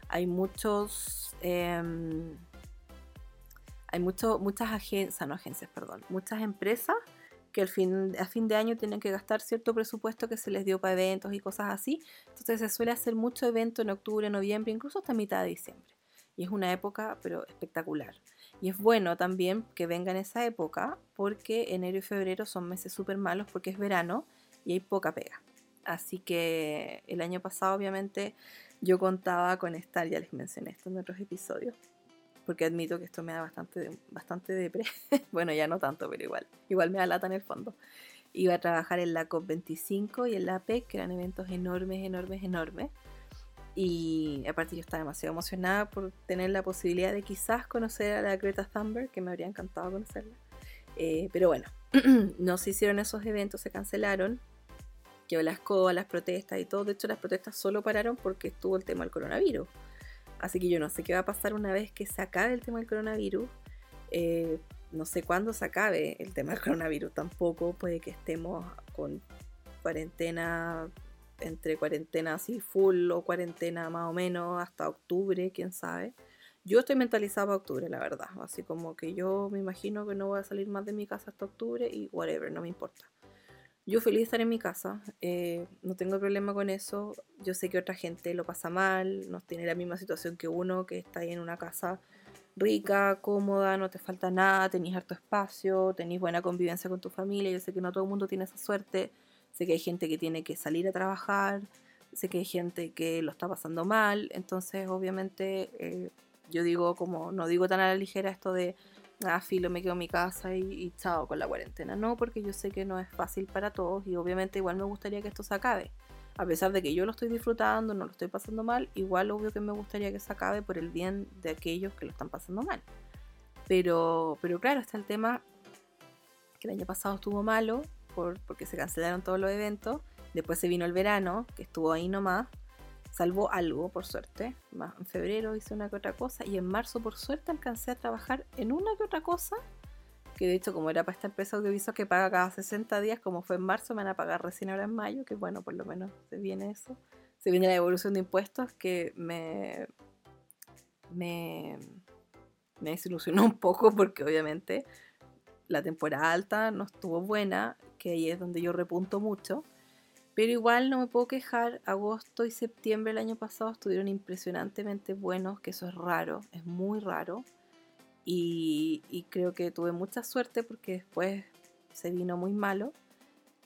Hay muchos... Em, hay mucho, muchas agencias, no agencias, perdón, muchas empresas que al fin, a fin de año tienen que gastar cierto presupuesto que se les dio para eventos y cosas así. Entonces se suele hacer mucho evento en octubre, noviembre, incluso hasta mitad de diciembre. Y es una época, pero espectacular. Y es bueno también que venga en esa época porque enero y febrero son meses súper malos porque es verano y hay poca pega. Así que el año pasado obviamente yo contaba con estar, ya les mencioné esto en otros episodios, porque admito que esto me da bastante, bastante depre. bueno, ya no tanto, pero igual. Igual me da lata en el fondo. Iba a trabajar en la COP25 y en la PEC, que eran eventos enormes, enormes, enormes. Y aparte yo estaba demasiado emocionada por tener la posibilidad de quizás conocer a la Greta Thunberg, que me habría encantado conocerla. Eh, pero bueno, no se hicieron esos eventos, se cancelaron. Quedó las codas, las protestas y todo. De hecho, las protestas solo pararon porque estuvo el tema del coronavirus. Así que yo no sé qué va a pasar una vez que se acabe el tema del coronavirus. Eh, no sé cuándo se acabe el tema del coronavirus tampoco. Puede que estemos con cuarentena, entre cuarentena así full o cuarentena más o menos hasta octubre, quién sabe. Yo estoy mentalizada para octubre, la verdad. Así como que yo me imagino que no voy a salir más de mi casa hasta octubre y whatever, no me importa. Yo feliz de estar en mi casa, eh, no tengo problema con eso. Yo sé que otra gente lo pasa mal, no tiene la misma situación que uno, que está ahí en una casa rica, cómoda, no te falta nada, tenés harto espacio, tenés buena convivencia con tu familia. Yo sé que no todo el mundo tiene esa suerte. Sé que hay gente que tiene que salir a trabajar, sé que hay gente que lo está pasando mal. Entonces, obviamente, eh, yo digo como, no digo tan a la ligera esto de ah, filo, me quedo en mi casa y, chao con la cuarentena. No, porque yo sé que no es fácil para todos y obviamente igual me gustaría que esto se acabe. a pesar de que yo lo estoy disfrutando, no lo estoy pasando mal, igual obvio que me gustaría que se acabe por el bien de aquellos que lo están pasando mal. Pero, pero claro, está el tema que el año pasado estuvo malo por, porque se cancelaron todos los eventos. Después se vino el verano, que estuvo ahí nomás. Salvó algo, por suerte. En febrero hice una que otra cosa. Y en marzo, por suerte, alcancé a trabajar en una que otra cosa que de hecho como era para esta empresa audiovisual que paga cada 60 días, como fue en marzo, me van a pagar recién ahora en mayo, que bueno, por lo menos se viene eso. Se viene la evolución de impuestos que me, me, me desilusionó un poco porque obviamente la temporada alta no estuvo buena, que ahí es donde yo repunto mucho. Pero igual no me puedo quejar, agosto y septiembre del año pasado estuvieron impresionantemente buenos, que eso es raro, es muy raro. Y, creo que tuve mucha suerte porque después se vino muy malo.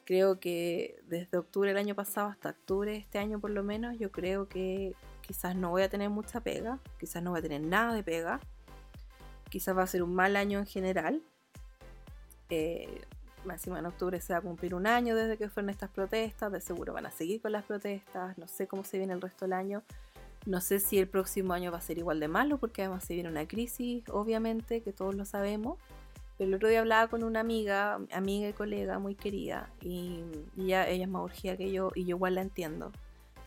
Creo que desde octubre del año pasado hasta octubre de este año por lo menos, yo creo que quizás no voy a tener mucha pega, quizás no voy a tener nada de pega, quizás va a ser un mal año en general. Eh, máximo en octubre se va a cumplir un año desde que fueron estas protestas, de seguro van a seguir con las protestas, no sé cómo se viene el resto del año, no sé si el próximo año va a ser igual de malo, porque además se viene una crisis, obviamente, que todos lo sabemos. Pero el otro día hablaba con una amiga, amiga y colega muy querida, y, ella, es más urgida que yo, y yo igual la entiendo.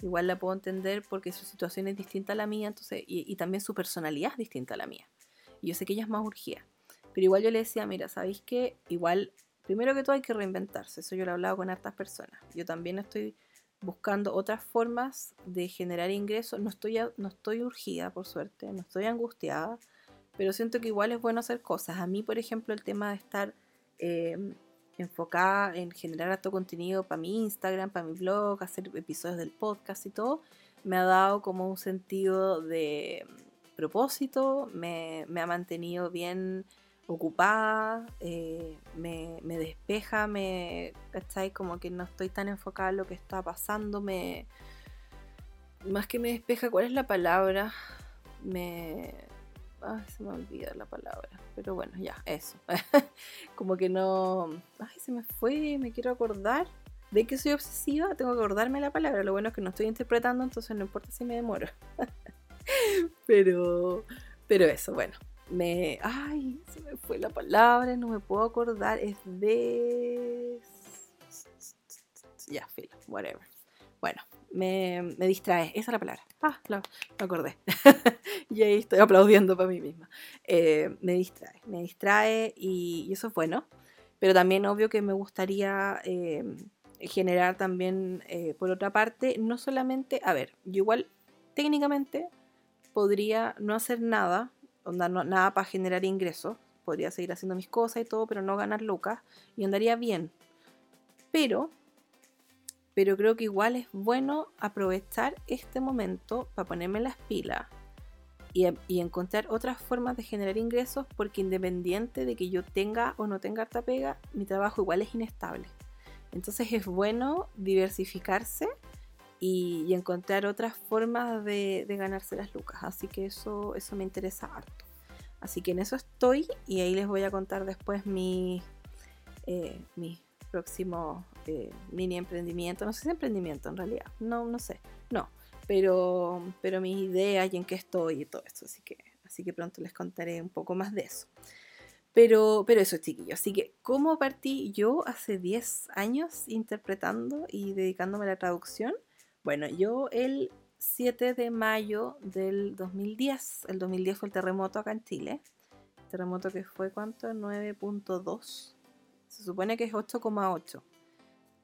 Igual la puedo entender porque su situación es distinta a la mía, entonces, y, también su personalidad es distinta a la mía. Y yo sé que ella es más urgida. Pero igual yo le decía, mira, ¿sabéis qué? Igual, primero que todo hay que reinventarse. Eso yo lo he hablado con hartas personas. Yo también estoy buscando otras formas de generar ingresos. No estoy, no estoy urgida, por suerte, no estoy angustiada, pero siento que igual es bueno hacer cosas. A mí, por ejemplo, el tema de estar em, enfocada en generar alto contenido para mi Instagram, para mi blog, hacer episodios del podcast y todo, me ha dado como un sentido de propósito, me ha mantenido bien ocupada, eh, me, despeja, me, ¿cachai? Como que no estoy tan enfocada en lo que está pasando, me, más que me despeja, ¿cuál es la palabra? Me, ay, se me olvida la palabra, pero bueno, ya, eso, como que no, ay, se me fue, me quiero acordar. De que soy obsesiva, tengo que acordarme la palabra. Lo bueno es que no estoy interpretando, entonces no importa si me demoro. pero, pero eso, bueno, me. Ay, se me fue la palabra, no me puedo acordar. Es de. Ya, whatever. Bueno, me, me, distrae. Esa es la palabra. Ah, lo, acordé. y ahí estoy aplaudiendo para mí misma. Eh, me distrae, me distrae y, eso es bueno. Pero también obvio que me gustaría eh, generar también, eh, por otra parte, no solamente, a ver, yo igual técnicamente podría no hacer nada nada para generar ingresos. Podría seguir haciendo mis cosas y todo, pero no ganar lucas. Y andaría bien. Pero, pero creo que igual es bueno aprovechar este momento para ponerme las pilas y, y, encontrar otras formas de generar ingresos porque independiente de que yo tenga o no tenga harta pega, mi trabajo igual es inestable. Entonces es bueno diversificarse y, encontrar otras formas de, ganarse las lucas. Así que eso, eso me interesa harto. Así que en eso estoy y ahí les voy a contar después mi, eh, mi próximo eh, mini emprendimiento. No sé si emprendimiento en realidad. No, no sé. No. Pero, pero mis ideas y en qué estoy y todo eso. Así que, así que pronto les contaré un poco más de eso. Pero, pero eso, chiquillos. Así que, ¿cómo partí yo hace 10 años interpretando y dedicándome a la traducción? Bueno, yo el 7 de mayo del 2010, el 2010 fue el terremoto acá en Chile, terremoto que fue cuánto, 9.2, se supone que es 8,8,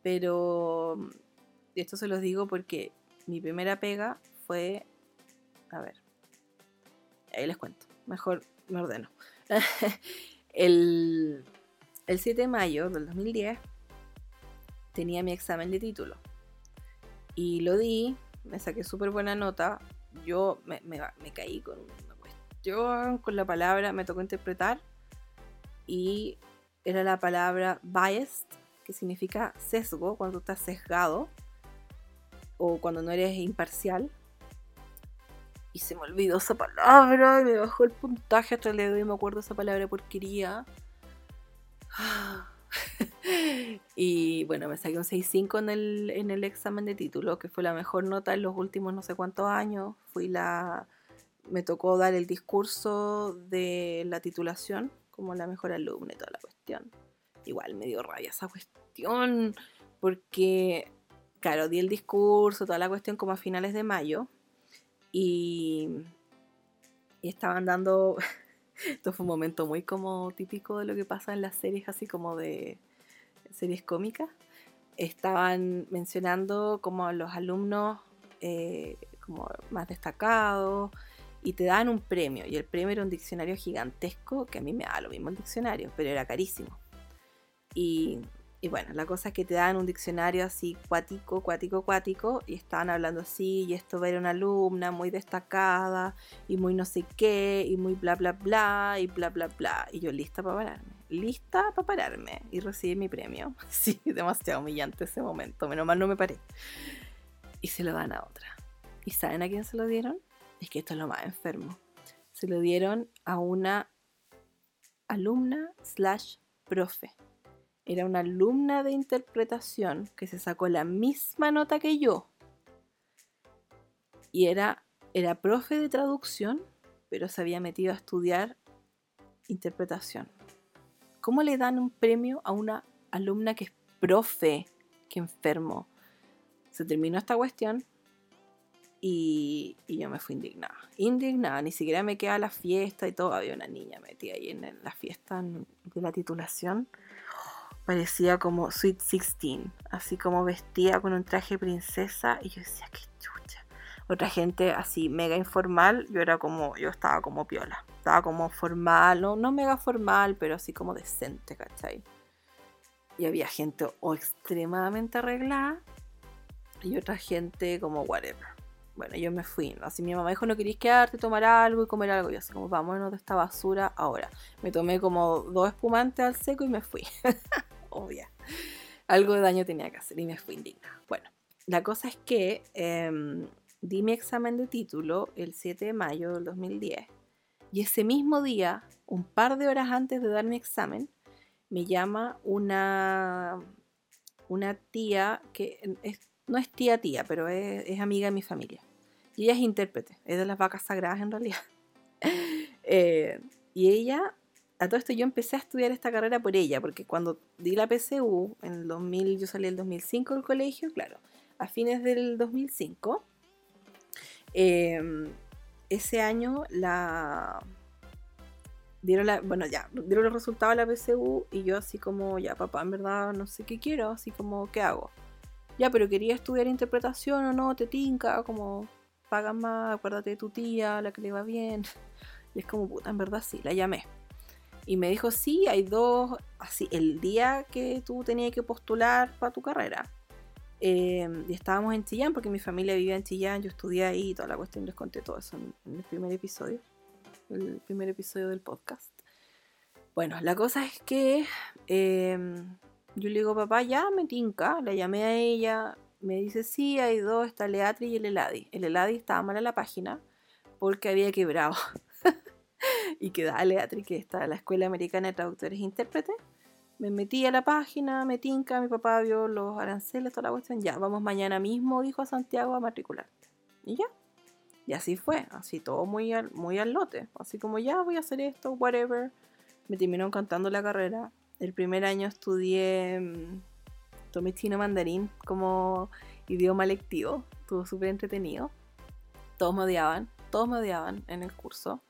pero esto se los digo porque mi primera pega fue, a ver, ahí les cuento, mejor me ordeno. el, el 7 de mayo del 2010 tenía mi examen de título y lo di, me saqué súper buena nota. Yo me, caí con una cuestión, con la palabra, me tocó interpretar. Y era la palabra biased, que significa sesgo, cuando estás sesgado. O cuando no eres imparcial. Y se me olvidó esa palabra, me bajó el puntaje hasta el dedo y me acuerdo esa palabra porquería. y bueno, me saqué un 6.5 en el, en el examen de título, que fue la mejor nota en los últimos no sé cuántos años. Fui la. Me tocó dar el discurso de la titulación como la mejor alumna y toda la cuestión. Igual me dio rabia esa cuestión, porque, claro, di el discurso, toda la cuestión como a finales de mayo. Y, y estaban dando esto fue un momento muy como típico de lo que pasa en las series así como de series cómicas. Estaban mencionando como los alumnos eh, como más destacados y te dan un premio. Y el premio era un diccionario gigantesco que a mí me da lo mismo el diccionario, pero era carísimo. Y y bueno, la cosa es que te dan un diccionario así cuático, cuático, cuático, y estaban hablando así, y esto era una alumna muy destacada, y muy no sé qué, y muy bla, bla, bla, y bla, bla, bla. Y yo lista para pararme, lista para pararme y recibir mi premio. Sí, demasiado humillante ese momento, menos mal no me paré. Y se lo dan a otra. ¿Y saben a quién se lo dieron? Es que esto es lo más enfermo. Se lo dieron a una alumna slash profe era una alumna de interpretación que se sacó la misma nota que yo. Y era, era profe de traducción, pero se había metido a estudiar interpretación. ¿Cómo le dan un premio a una alumna que es profe? Que enfermo. Se terminó esta cuestión y, yo me fui indignada. Indignada, ni siquiera me queda la fiesta y todo. Había una niña metida ahí en la fiesta de la titulación parecía como Sweet 16, así como vestía con un traje princesa y yo decía, qué chucha. Otra gente así mega informal, yo era como, yo estaba como piola, estaba como formal, no, no mega formal, pero así como decente, ¿cachai? Y había gente o extremadamente arreglada y otra gente como whatever. Bueno, yo me fui, así mi mamá dijo, no querías quedarte, tomar algo y comer algo. Y así como, vámonos de esta basura ahora. Me tomé como dos espumantes al seco y me fui. obvia. Algo de daño tenía que hacer y me fui indigna. Bueno, la cosa es que em, di mi examen de título el 7 de mayo del 2010 y ese mismo día, un par de horas antes de dar mi examen, me llama una, una tía que no es tía tía, pero es, amiga de mi familia. Y ella es intérprete, es de las vacas sagradas en realidad. Eh, y ella a todo esto yo empecé a estudiar esta carrera por ella, porque cuando di la PCU, en el 2000, yo salí el 2005 del colegio, claro, a fines del 2005, em, ese año la dieron la, bueno ya, dieron los resultados de la PCU y yo así como, ya papá, en verdad no sé qué quiero, así como, ¿qué hago? Ya, pero quería estudiar interpretación o no, te tinca, como, pagan más, acuérdate de tu tía, la que le va bien. Y es como, puta, en verdad sí, la llamé. Y me dijo, sí, hay dos, así, el día que tú tenías que postular para tu carrera. Em, y estábamos en Chillán, porque mi familia vivía en Chillán, yo estudié ahí y toda la cuestión, les conté todo eso en, el primer episodio, el primer episodio del podcast. Bueno, la cosa es que em, yo le digo, papá, ya me tinca, la llamé a ella, me dice, sí, hay dos, está Leatri y el Eladi. El Eladi estaba mal en la página porque había quebrado. Y que dale, que está la Escuela Americana de Traductores e Intérpretes. Me metí a la página, me tinca, mi papá vio los aranceles, toda la cuestión. Ya, vamos mañana mismo, dijo a Santiago, a matricularte. Y ya. Y así fue, así todo muy al, muy al lote. Así como ya voy a hacer esto, whatever. Me terminó encantando la carrera. El primer año estudié um, tomé chino mandarín como idioma lectivo. Estuvo súper entretenido. Todos me odiaban, todos me odiaban en el curso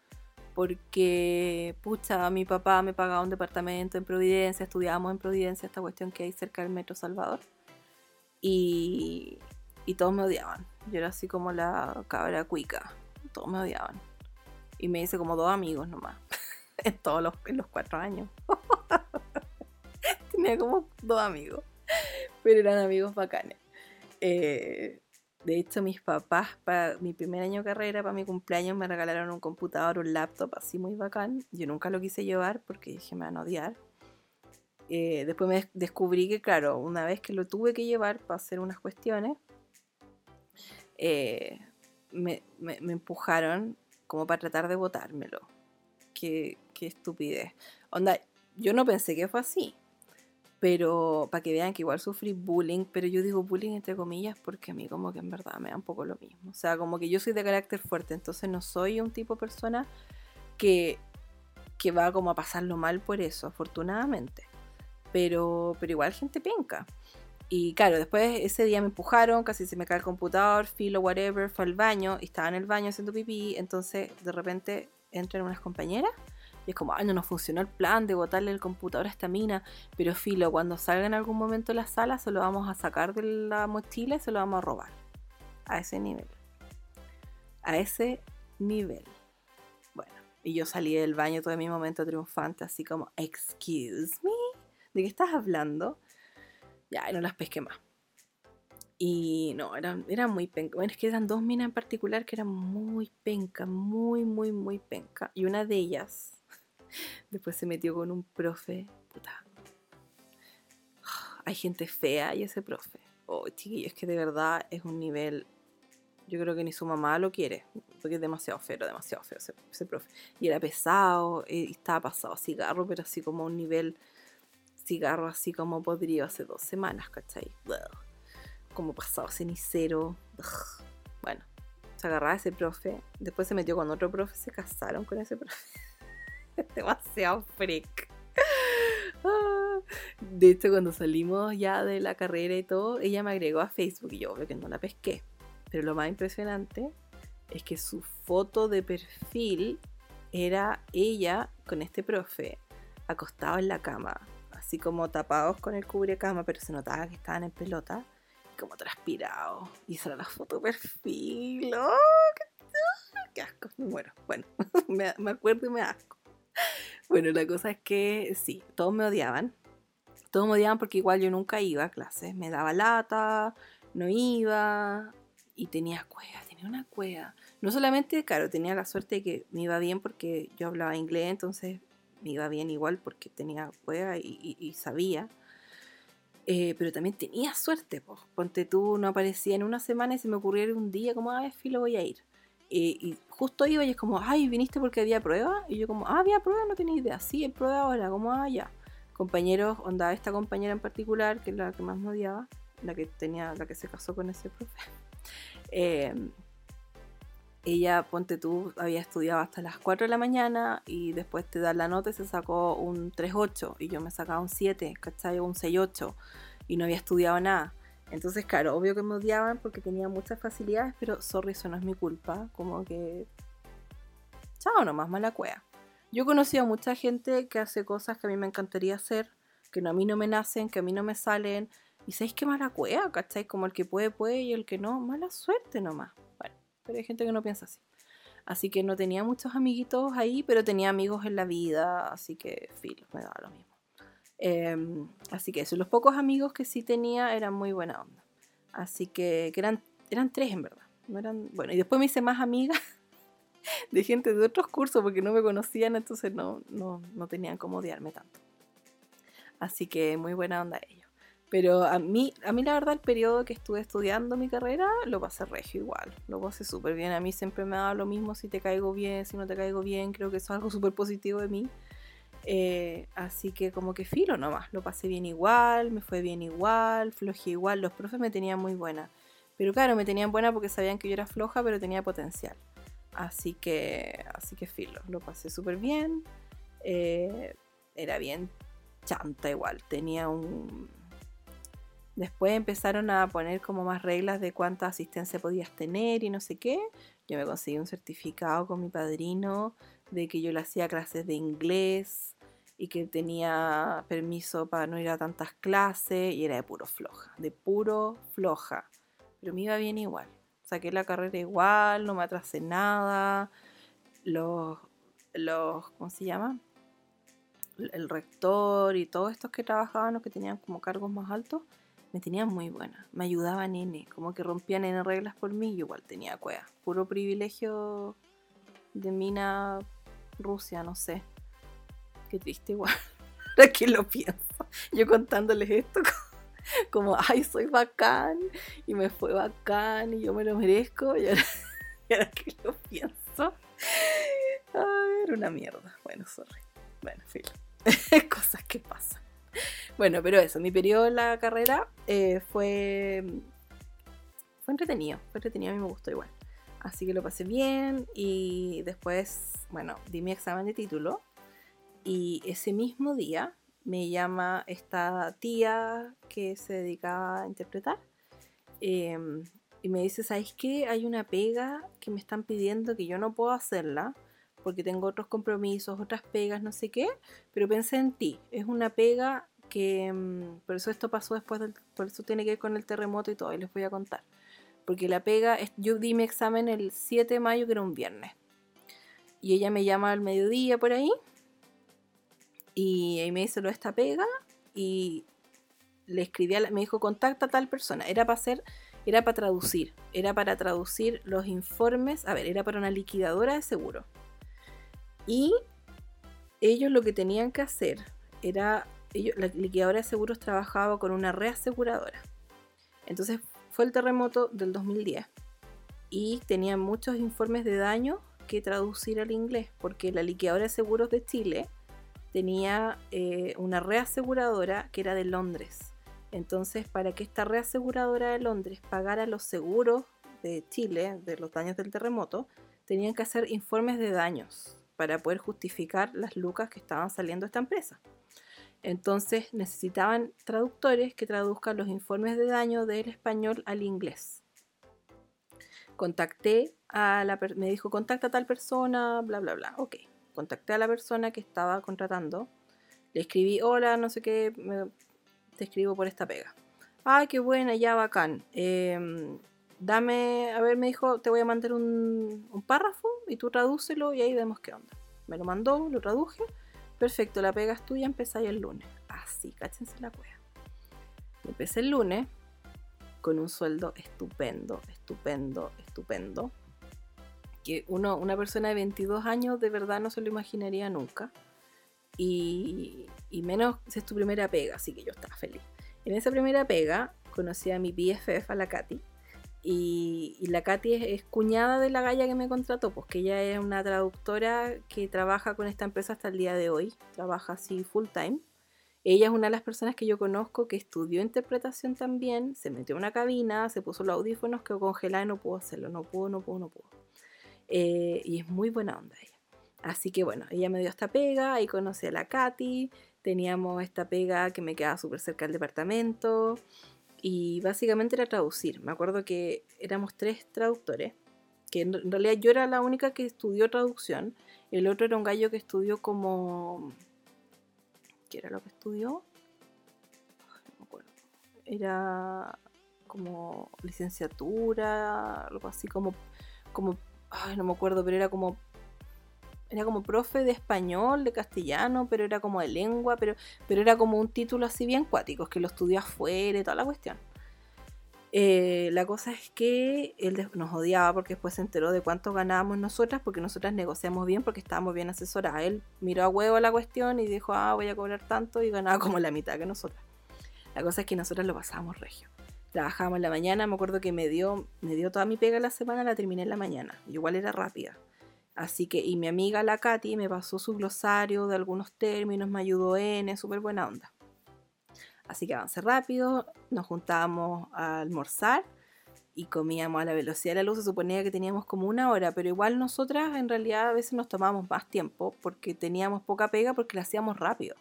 porque, pucha, mi papá me pagaba un departamento en Providencia, estudiábamos en Providencia, esta cuestión que hay cerca del Metro Salvador, y, y todos me odiaban. Yo era así como la cabra cuica, todos me odiaban. Y me hice como dos amigos nomás, en todos los, los cuatro años. Tenía como dos amigos, pero eran amigos bacanes. Eh, de hecho, mis papás, para mi primer año de carrera, para mi cumpleaños, me regalaron un computador, un laptop así muy bacán. Yo nunca lo quise llevar porque dije, me van a odiar. Eh, después me descubrí que, claro, una vez que lo tuve que llevar para hacer unas cuestiones, eh, me, empujaron como para tratar de botármelo. Qué, qué estupidez. Onda, yo no pensé que fue así. Pero para que vean que igual sufrí bullying, pero yo digo bullying entre comillas porque a mí como que en verdad me da un poco lo mismo. O sea, como que yo soy de carácter fuerte, entonces no soy un tipo de persona que, que va como a pasarlo mal por eso, afortunadamente. Pero, pero igual gente penca. Y claro, después ese día me empujaron, casi se me cae el computador, filo, whatever, fue al baño, y estaba en el baño haciendo pipí, entonces de repente entran unas compañeras y es como, ay, no nos funcionó el plan de botarle el computador a esta mina, pero filo, cuando salga en algún momento de la sala se lo vamos a sacar de la mochila y se lo vamos a robar. A ese nivel. A ese nivel. Bueno, y yo salí del baño todo mi momento triunfante, así como, excuse me, ¿de qué estás hablando? Ya, no las pesqué más. Y no, eran, eran muy penca. Bueno, es que eran dos minas en particular que eran muy penca, muy, muy, muy penca. Y una de ellas después se metió con un profe. Puta. Hay gente fea y ese profe. Oh, chiquillo, es que de verdad es un nivel. Yo creo que ni su mamá lo quiere, porque es demasiado feo, demasiado feo ese, profe. Y era pesado, y estaba pasado a cigarro, pero así como a un nivel cigarro así como podría hace dos semanas, ¿cachai? Como pasado cenicero. Bueno, se agarraba ese profe, después se metió con otro profe, se casaron con ese profe. Demasiado freak. Ah. De hecho, cuando salimos ya de la carrera y todo, ella me agregó a Facebook y yo obvio que no la pesqué. Pero lo más impresionante es que su foto de perfil era ella con este profe acostado en la cama así como tapados con el cubrecama, pero se notaba que estaban en pelota, y como transpirados. Y esa era la foto de perfil. ¡Oh, qué, asco! Me muero. Bueno, me acuerdo y me asco. Bueno, la cosa es que sí, todos me odiaban. Todos me odiaban porque igual yo nunca iba a clases. Me daba lata, no iba y tenía cueva, tenía una cueva. No solamente, claro, tenía la suerte que me iba bien porque yo hablaba inglés, entonces me iba bien igual porque tenía juega y, sabía. Eh, pero también tenía suerte, pues. Ponte tú, no aparecía en una semana y se me ocurrió un día como, ah, filo, voy a ir. Eh, y justo iba y es como, ay, viniste porque había prueba. Y yo como, ah, había prueba, no tenía idea. Sí, hay prueba ahora, como, ah, ya. Compañeros, onda, esta compañera en particular, que es la que más me odiaba, la que tenía, la que se casó con ese profe. Eh, ella, ponte tú, había estudiado hasta las 4 de la mañana y después te da la nota y se sacó un 3.8 y yo me sacaba un 7, ¿cachai? Un 6.8 y no había estudiado nada. Entonces, claro, obvio que me odiaban porque tenía muchas facilidades, pero sorry, eso no es mi culpa. Como que. Chao, nomás mala cueva. Yo he conocido a mucha gente que hace cosas que a mí me encantaría hacer, que a mí no me nacen, que a mí no me salen. Y sabéis que mala cueva, ¿cachai? Como el que puede, puede y el que no, mala suerte nomás pero hay gente que no piensa así. Así que no tenía muchos amiguitos ahí, pero tenía amigos en la vida, así que filo, me daba lo mismo. Em, así que eso, los pocos amigos que sí tenía eran muy buena onda. Así que, eran, eran tres en verdad. No eran, bueno, y después me hice más amigas de gente de otros cursos porque no me conocían, entonces no, no, no tenían cómo odiarme tanto. Así que muy buena onda ellos. Pero a mí, a mí la verdad el periodo que estuve estudiando mi carrera lo pasé regio igual, lo pasé súper bien. A mí siempre me da lo mismo si te caigo bien, si no te caigo bien, creo que eso es algo súper positivo de mí. Eh, así que como que filo nomás, lo pasé bien igual, me fue bien igual, flojé igual, los profes me tenían muy buena. Pero claro, me tenían buena porque sabían que yo era floja, pero tenía potencial. Así que, así que filo, lo pasé súper bien. Eh, era bien chanta igual, tenía un Después empezaron a poner como más reglas de cuánta asistencia podías tener y no sé qué. Yo me conseguí un certificado con mi padrino de que yo le hacía clases de inglés y que tenía permiso para no ir a tantas clases y era de puro floja, de puro floja. Pero me iba bien igual. Saqué la carrera igual, no me atrasé nada. Los, los ¿cómo se llama? El rector y todos estos que trabajaban o que tenían como cargos más altos me tenían muy buena. Me ayudaban N, como que rompían N reglas por mí y igual tenía cueva. Puro privilegio de mina Rusia, no sé. Qué triste igual. Ahora que lo pienso. Yo contándoles esto como, ay, soy bacán y me fue bacán y yo me lo merezco. Y ahora, que lo pienso, ay, era una mierda. Bueno, sorry. Bueno, filo. Cosas que pasan. bueno, pero eso, mi periodo en la carrera eh, fue, fue entretenido, fue entretenido, a mí me gustó igual. Así que lo pasé bien y después, bueno, di mi examen de título y ese mismo día me llama esta tía que se dedicaba a interpretar em, y me dice, ¿sabes qué? Hay una pega que me están pidiendo que yo no puedo hacerla porque tengo otros compromisos, otras pegas, no sé qué, pero pensé en ti. Es una pega que, mm, por eso esto pasó después, del, por eso tiene que ver con el terremoto y todo, y les voy a contar. Porque la pega, yo di mi examen el 7 de mayo, que era un viernes. Y ella me llama al mediodía por ahí. Y ahí me dice lo de esta pega. Y le escribí, a me dijo, contacta a tal persona. Era para hacer, era para traducir. Era para traducir los informes. A ver, era para una liquidadora de seguro. Y ellos lo que tenían que hacer era, ellos, la liquidadora de seguros trabajaba con una reaseguradora. Entonces fue el terremoto del 2010 y tenían muchos informes de daño que traducir al inglés, porque la liquidadora de seguros de Chile tenía eh, una reaseguradora que era de Londres. Entonces, para que esta reaseguradora de Londres pagara los seguros de Chile, de los daños del terremoto, tenían que hacer informes de daños para poder justificar las lucas que estaban saliendo esta empresa. Entonces necesitaban traductores que traduzcan los informes de daño del español al inglés. Contacté a la me dijo contacta a tal persona, bla bla bla. Ok, contacté a la persona que estaba contratando. Le escribí, hola, no sé qué, te escribo por esta pega. Ay, qué buena, ya bacán. Em, dame, a ver, me dijo, te voy a mandar un, un párrafo y tú tradúcelo y ahí vemos qué onda. Me lo mandó, lo traduje Perfecto, la pega es tuya, empezáis el lunes. Así, cáchense la cueva. Empecé el lunes con un sueldo estupendo, estupendo, estupendo. Que uno, una persona de 22 años de verdad no se lo imaginaría nunca. Y, y menos si es tu primera pega, así que yo estaba feliz. En esa primera pega conocí a mi BFF, a la Katy, y, la Katy es, cuñada de la galla que me contrató, pues que ella es una traductora que trabaja con esta empresa hasta el día de hoy, trabaja así full time. Ella es una de las personas que yo conozco que estudió interpretación también, se metió en una cabina, se puso los audífonos, quedó congelada y no pudo hacerlo, no pudo, no pudo, no pudo. Eh, y es muy buena onda ella. Así que bueno, ella me dio esta pega, ahí conocí a la Katy, teníamos esta pega que me quedaba súper cerca del departamento y básicamente era traducir. Me acuerdo que éramos tres traductores, que en realidad yo era la única que estudió traducción, el otro era un gallo que estudió como... ¿Qué era lo que estudió? No me acuerdo. Era como licenciatura, algo así como... como ay, no me acuerdo, pero era como era como profe de español, de castellano, pero era como de lengua, pero, pero era como un título así bien cuático, que lo estudió afuera y toda la cuestión. Eh, la cosa es que él nos odiaba porque después se enteró de cuánto ganábamos nosotras, porque nosotras negociamos bien, porque estábamos bien asesoradas. Él miró a huevo la cuestión y dijo, ah, voy a cobrar tanto, y ganaba como la mitad que nosotras. La cosa es que nosotras lo pasábamos regio. Trabajábamos en la mañana, me acuerdo que me dio, me dio toda mi pega la semana, la terminé en la mañana. Igual era rápida. Así que, y mi amiga la Katy me pasó su glosario de algunos términos, me ayudó en, súper buena onda. Así que avancé rápido, nos juntábamos a almorzar y comíamos a la velocidad de la luz. Se suponía que teníamos como una hora, pero igual nosotras en realidad a veces nos tomábamos más tiempo porque teníamos poca pega porque la hacíamos rápido.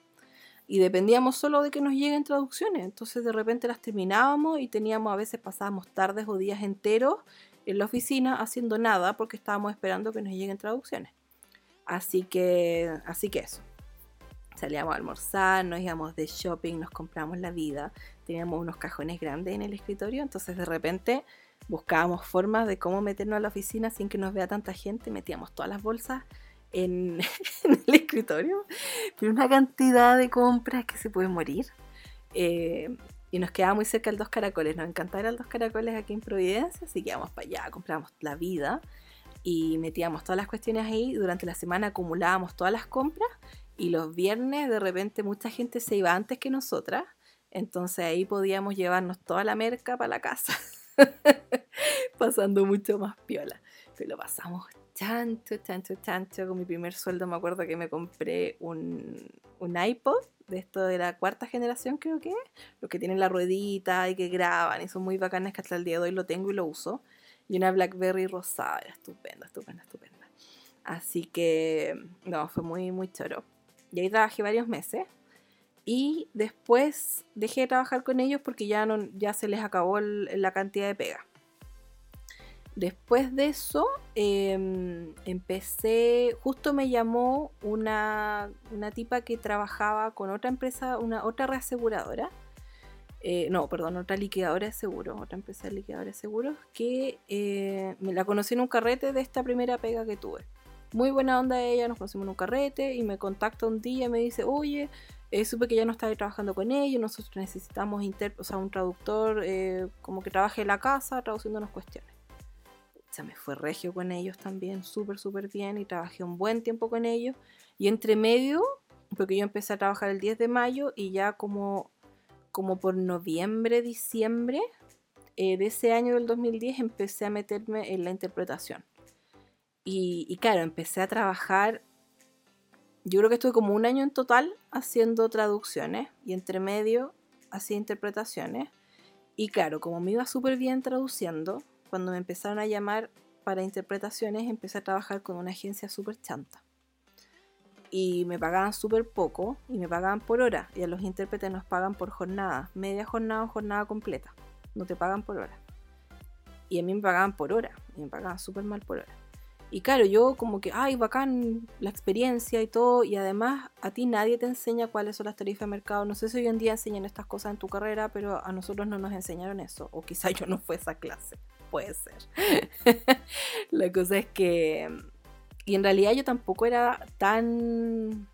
Y dependíamos solo de que nos lleguen traducciones. Entonces de repente las terminábamos y teníamos, a veces pasábamos tardes o días enteros en la oficina haciendo nada porque estábamos esperando que nos lleguen traducciones. Así que, así que eso. Salíamos a almorzar, nos íbamos de shopping, nos compramos la vida. Teníamos unos cajones grandes en el escritorio, entonces de repente buscábamos formas de cómo meternos a la oficina sin que nos vea tanta gente. Metíamos todas las bolsas en, el escritorio, pero una cantidad de compras que se puede morir. Eh, y nos quedaba muy cerca el Dos Caracoles. Nos encantaba el Dos Caracoles aquí en Providencia, así que íbamos para allá, comprábamos la vida y metíamos todas las cuestiones ahí. Durante la semana acumulábamos todas las compras y los viernes de repente mucha gente se iba antes que nosotras. Entonces ahí podíamos llevarnos toda la merca para la casa, pasando mucho más piola. Pero lo pasamos chancho, chancho, chancho. Con mi primer sueldo me acuerdo que me compré un, un iPod de esto de la cuarta generación creo que los que tienen la ruedita y que graban y son muy bacanas que hasta el día de hoy lo tengo y lo uso. Y una Blackberry rosada, era estupenda, estupenda, estupenda. Así que, no, fue muy, muy choro. Y ahí trabajé varios meses. Y después dejé de trabajar con ellos porque ya, no, ya se les acabó la cantidad de pega. Después de eso, em, empecé, justo me llamó una, una, tipa que trabajaba con otra empresa, una otra reaseguradora. Eh, no, perdón, otra liquidadora de seguros, otra empresa de liquidadora de seguros, que eh, me la conocí en un carrete de esta primera pega que tuve. Muy buena onda ella, nos conocimos en un carrete y me contacta un día y me dice, oye, eh, supe que ya no estaba trabajando con ellos, nosotros necesitamos o sea, un traductor como que trabaje en la casa traduciéndonos cuestiones se me fue regio con ellos también, súper, súper bien y trabajé un buen tiempo con ellos. Y entre medio, porque yo empecé a trabajar el 10 de mayo y ya como, como por noviembre, diciembre eh, de ese año del 2010 empecé a meterme en la interpretación. Y, y claro, empecé a trabajar, yo creo que estuve como un año en total haciendo traducciones y entre medio hacía interpretaciones. Y claro, como me iba súper bien traduciendo, cuando me empezaron a llamar para interpretaciones, empecé a trabajar con una agencia súper chanta. Y me pagaban súper poco y me pagaban por hora. Y a los intérpretes nos pagan por jornada, media jornada o jornada completa. No te pagan por hora. Y a mí me pagaban por hora. Y me pagaban súper mal por hora. Y claro, yo como que, ay, bacán la experiencia y todo. Y además, a ti nadie te enseña cuáles son las tarifas de mercado. No sé si hoy en día enseñan estas cosas en tu carrera, pero a nosotros no nos enseñaron eso. O quizá yo no fue esa clase puede ser. la cosa es que... Y en realidad yo tampoco era tan...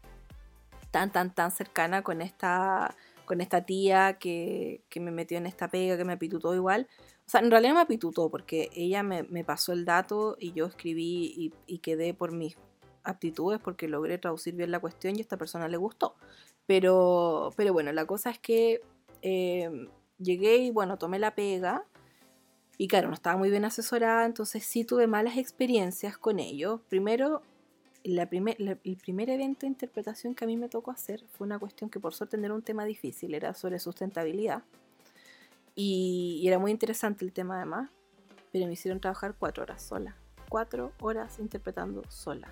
tan, tan, tan cercana con esta con esta tía que, que, me metió en esta pega, que me apitutó igual. O sea, en realidad me apitutó porque ella me, me pasó el dato y yo escribí y, y, quedé por mis aptitudes porque logré traducir bien la cuestión y a esta persona le gustó. Pero, pero bueno, la cosa es que eh, llegué y bueno, tomé la pega y claro, no estaba muy bien asesorada, entonces sí tuve malas experiencias con ellos. Primero, la primer, el primer evento de interpretación que a mí me tocó hacer fue una cuestión que por suerte era un tema difícil, era sobre sustentabilidad. Y, y, era muy interesante el tema además, pero me hicieron trabajar cuatro horas sola. Cuatro horas interpretando sola.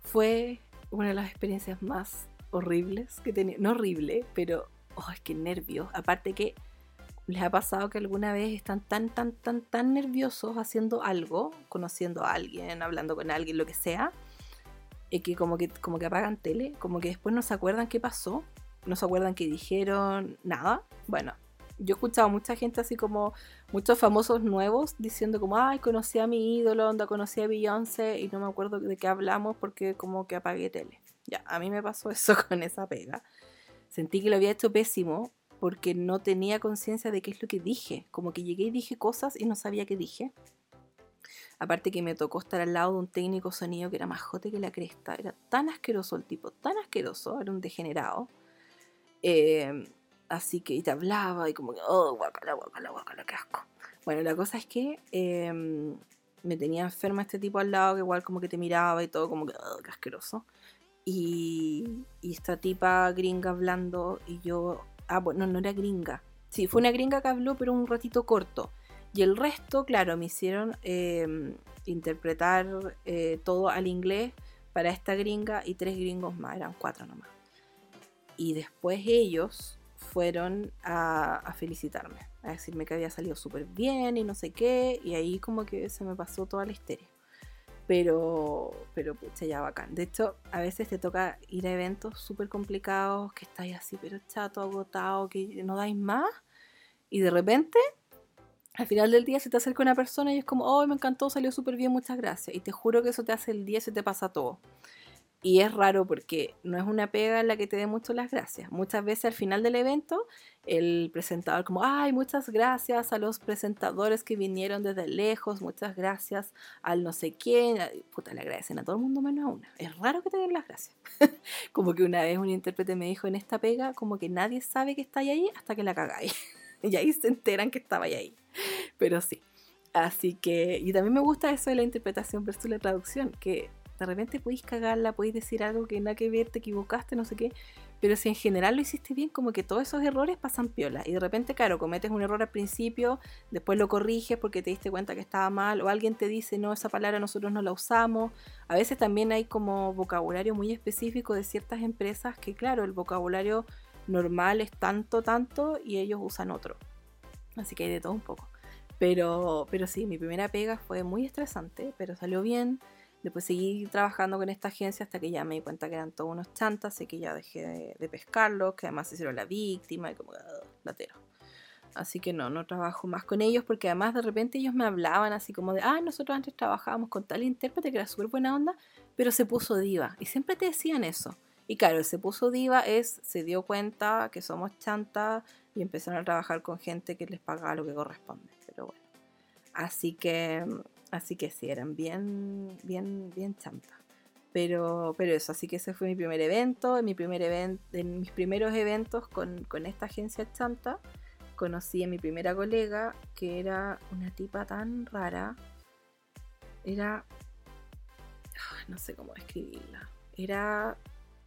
Fue una de las experiencias más horribles que tenía. No horrible, pero, oh, es que nervios. Aparte que ¿Les ha pasado que alguna vez están tan, tan, tan, tan nerviosos haciendo algo, conociendo a alguien, hablando con alguien, lo que sea, y que como que, como que apagan tele, como que después no se acuerdan qué pasó, no se acuerdan qué dijeron, nada? Bueno, yo he escuchado mucha gente así como muchos famosos nuevos diciendo como, ay, conocí a mi ídolo, onda, conocí a Beyoncé y no me acuerdo de qué hablamos porque como que apagué tele. Ya, a mí me pasó eso con esa pega. Sentí que lo había hecho pésimo porque no tenía conciencia de qué es lo que dije. Como que llegué y dije cosas y no sabía qué dije. Aparte que me tocó estar al lado de un técnico sonido que era más jote que la cresta. Era tan asqueroso el tipo, tan asqueroso, era un degenerado. Em, así que y te hablaba y como que, oh, guacala, guacala, guacala, qué asco. Bueno, la cosa es que em, me tenía enferma este tipo al lado que igual como que te miraba y todo como que, oh, qué asqueroso. Y, y esta tipa gringa hablando y yo Ah, bueno, no era gringa. Sí, fue una gringa que habló, pero un ratito corto. Y el resto, claro, me hicieron em, interpretar eh, todo al inglés para esta gringa y tres gringos más, eran cuatro nomás. Y después ellos fueron a, a felicitarme, a decirme que había salido súper bien y no sé qué, y ahí como que se me pasó toda la histeria pero, pero pucha, ya bacán. De hecho, a veces te toca ir a eventos súper complicados, que estáis así, pero chato, agotado, que no dais más, y de repente, al final del día se te acerca una persona y es como, oh, me encantó, salió súper bien, muchas gracias. Y te juro que eso te hace el día y se te pasa todo. Y es raro porque no es una pega en la que te dé mucho las gracias. Muchas veces al final del evento, el presentador como, ay, muchas gracias a los presentadores que vinieron desde lejos, muchas gracias al no sé quién. Puta, le agradecen a todo el mundo menos a una. Es raro que te den las gracias. como que una vez un intérprete me dijo en esta pega, como que nadie sabe que está ahí hasta que la cagáis. y ahí se enteran que estaba ahí. Pero sí. Así que, y también me gusta eso de la interpretación versus la traducción, que de repente podéis cagarla, podéis decir algo que nada que ver, te equivocaste, no sé qué, pero si en general lo hiciste bien, como que todos esos errores pasan piola. Y de repente, claro, cometes un error al principio, después lo corriges porque te diste cuenta que estaba mal, o alguien te dice, no, esa palabra nosotros no la usamos. A veces también hay como vocabulario muy específico de ciertas empresas que, claro, el vocabulario normal es tanto, tanto, y ellos usan otro. Así que hay de todo un poco. Pero, pero sí, mi primera pega fue muy estresante, pero salió bien. Después seguí trabajando con esta agencia hasta que ya me di cuenta que eran todos unos chantas, así que ya dejé de, pescarlos, que además se hicieron la víctima y como uh, latero. Así que no, no trabajo más con ellos porque además de repente ellos me hablaban así como de, ah, nosotros antes trabajábamos con tal intérprete que era súper buena onda, pero se puso diva. Y siempre te decían eso. Y claro, se puso diva es, se dio cuenta que somos chantas y empezaron a trabajar con gente que les pagaba lo que corresponde. Pero bueno. Así que Así que sí, eran bien, bien, bien chantas. Pero, pero eso, así que ese fue mi primer evento. En, mi primer event, en mis primeros eventos con, con esta agencia chanta, conocí a mi primera colega, que era una tipa tan rara. Era. No sé cómo describirla. Era.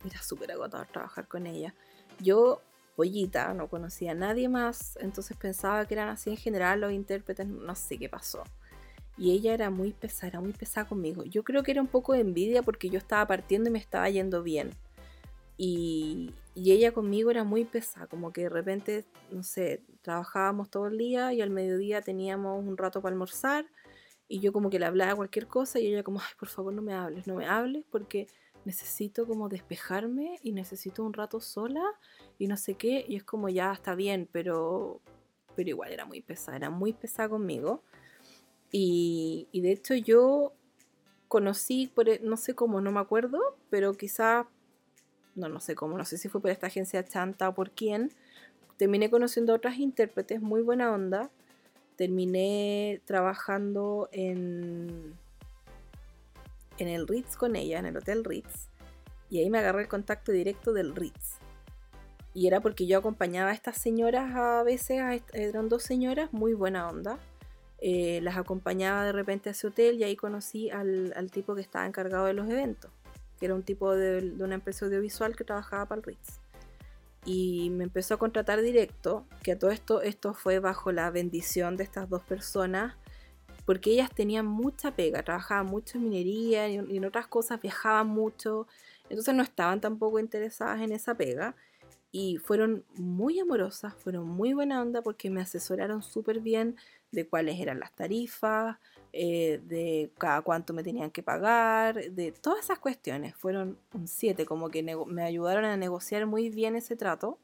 Era súper agotador trabajar con ella. Yo, pollita, no conocía a nadie más, entonces pensaba que eran así en general los intérpretes, no sé qué pasó y ella era muy pesada, era muy pesada conmigo. Yo creo que era un poco de envidia porque yo estaba partiendo y me estaba yendo bien. Y, y, ella conmigo era muy pesada, como que de repente, no sé, trabajábamos todo el día y al mediodía teníamos un rato para almorzar y yo como que le hablaba cualquier cosa y ella como, ay, por favor no me hables, no me hables porque necesito como despejarme y necesito un rato sola y no sé qué y es como ya está bien, pero, pero igual era muy pesada, era muy pesada conmigo. Y, de hecho yo conocí, por, e, no sé cómo, no me acuerdo, pero quizá, no, no sé cómo, no sé si fue por esta agencia Chanta o por quién, terminé conociendo a otras intérpretes muy buena onda, terminé trabajando en, en el Ritz con ella, en el Hotel Ritz, y ahí me agarré el contacto directo del Ritz. Y era porque yo acompañaba a estas señoras a veces, eran dos señoras muy buena onda eh, las acompañaba de repente a ese hotel y ahí conocí al, tipo que estaba encargado de los eventos, que era un tipo de, una empresa audiovisual que trabajaba para el Ritz. Y me empezó a contratar directo, que todo esto, esto fue bajo la bendición de estas dos personas, porque ellas tenían mucha pega, trabajaban mucho en minería y en otras cosas, viajaban mucho, entonces no estaban tampoco interesadas en esa pega y fueron muy amorosas, fueron muy buena onda porque me asesoraron súper bien de cuáles eran las tarifas, eh, de cada cuánto me tenían que pagar, de todas esas cuestiones. Fueron un 7, como que me ayudaron a negociar muy bien ese trato.